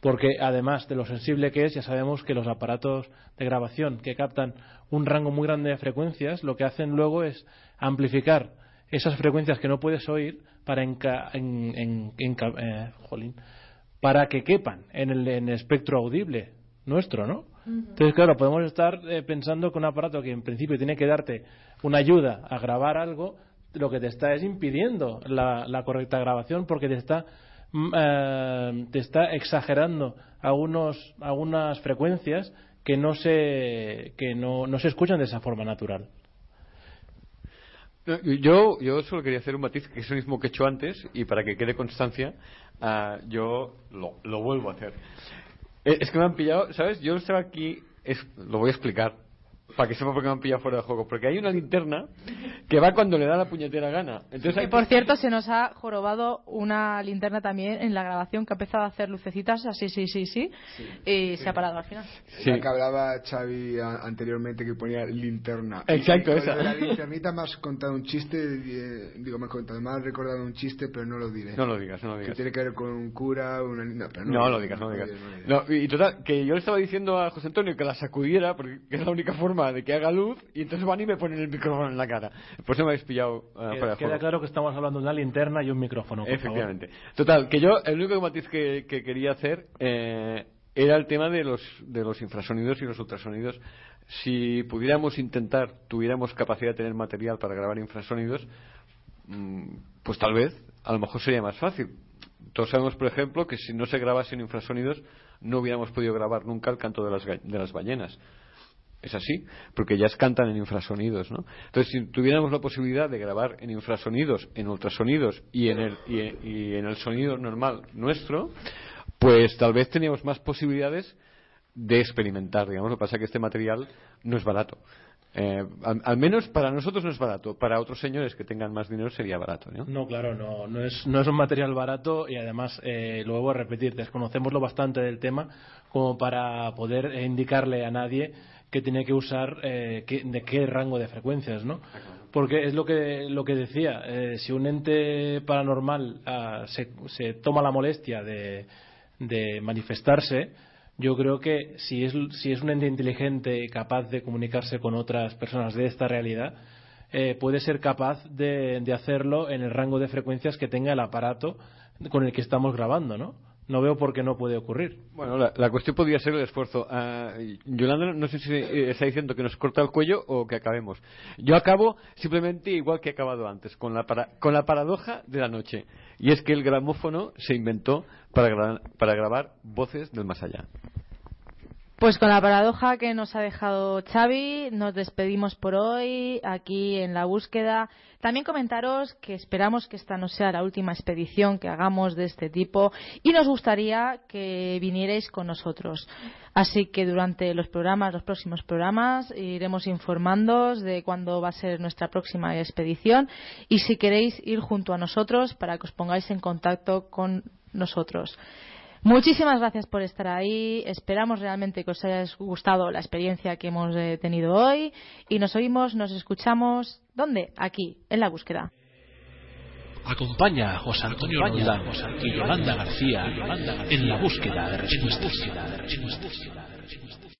[SPEAKER 4] Porque además de lo sensible que es, ya sabemos que los aparatos de grabación que captan un rango muy grande de frecuencias, lo que hacen luego es amplificar esas frecuencias que no puedes oír para, eh, para que quepan en el, en el espectro audible nuestro, ¿no? Entonces, claro, podemos estar eh, pensando que un aparato que en principio tiene que darte una ayuda a grabar algo, lo que te está es impidiendo la, correcta grabación porque te está, mm, eh, te está exagerando algunos, algunas frecuencias que no se, que no, no se escuchan de esa forma natural.
[SPEAKER 3] Yo, yo solo quería hacer un matiz, que es lo mismo que he hecho antes, y para que quede constancia, ah, yo lo, lo, vuelvo a hacer. Eh, es que me han pillado, ¿sabes? Yo estaba aquí, es, lo voy a explicar para que sepa por qué me han pillado fuera de juego. Porque hay una linterna que va cuando le da la puñetera gana. Entonces
[SPEAKER 1] y por cierto, se nos ha jorobado una linterna también en la grabación que ha empezado a hacer lucecitas así, sí, sí, sí, y se ha parado al final.
[SPEAKER 2] Sí. que hablaba Xavi anteriormente que ponía linterna.
[SPEAKER 3] Exacto, esa.
[SPEAKER 2] la linternita me has contado un chiste, eh, digo, me has contado, me has recordado un chiste, pero no lo diré.
[SPEAKER 3] No lo digas, no lo digas.
[SPEAKER 2] Que tiene que ver con un cura, una no,
[SPEAKER 3] pero no, no, lo digas, no lo digas. No, y total, que yo le estaba diciendo a José Antonio que la sacudiera, porque es la única forma de que haga luz y entonces van y me ponen el micrófono en la cara. Por eso me habéis pillado
[SPEAKER 4] uh, Queda claro que estamos hablando de una linterna y un micrófono.
[SPEAKER 3] Efectivamente. Total, que yo el único matiz que, quería hacer eh, era el tema de los, de los infrasonidos y los ultrasonidos. Si pudiéramos intentar, tuviéramos capacidad de tener material para grabar infrasonidos, mm, pues tal vez, a lo mejor sería más fácil. Todos sabemos, por ejemplo, que si no se grabasen infrasonidos, no hubiéramos podido grabar nunca el canto de las, de las ballenas. Es así, porque ellas cantan en infrasonidos, ¿no? Entonces, si tuviéramos la posibilidad de grabar en infrasonidos, en ultrasonidos y en el, y, en el sonido normal nuestro, pues tal vez teníamos más posibilidades de experimentar, digamos. Lo que pasa es que este material no es barato. Eh, al, menos para nosotros no es barato. Para otros señores que tengan más dinero sería barato, ¿no?
[SPEAKER 4] No, claro, no, no, es, un material barato y además, eh, lo vuelvo a repetir, desconocemos lo bastante del tema como para poder indicarle a nadie que tiene que usar eh, de qué rango de frecuencias, ¿no? Porque es lo que, lo que decía, eh, si un ente paranormal ah, se, se, toma la molestia de, manifestarse, yo creo que si es, si es un ente inteligente capaz de comunicarse con otras personas de esta realidad, eh, puede ser capaz de, de hacerlo en el rango de frecuencias que tenga el aparato con el que estamos grabando, ¿no? No veo por qué no puede ocurrir.
[SPEAKER 3] Bueno, la, cuestión podría ser el esfuerzo. Ah, Yolanda, no sé si eh, está diciendo que nos corta el cuello o que acabemos. Yo acabo simplemente igual que he acabado antes, con la, para- con la paradoja de la noche. Y es que el gramófono se inventó para, para grabar voces del más allá.
[SPEAKER 1] Pues con la paradoja que nos ha dejado Xavi, nos despedimos por hoy aquí en la búsqueda. También comentaros que esperamos que esta no sea la última expedición que hagamos de este tipo y nos gustaría que vinierais con nosotros. Así que durante los programas, los próximos programas, iremos informándoos de cuándo va a ser nuestra próxima expedición y si queréis ir junto a nosotros para que os pongáis en contacto con nosotros. Muchísimas gracias por estar ahí. Esperamos realmente que os haya gustado la experiencia que hemos eh, tenido hoy. Y nos oímos, nos escuchamos. ¿Dónde? Aquí, en la búsqueda.
[SPEAKER 15] Acompaña a José Antonio Roldán y Yolanda García en la búsqueda de respuestas.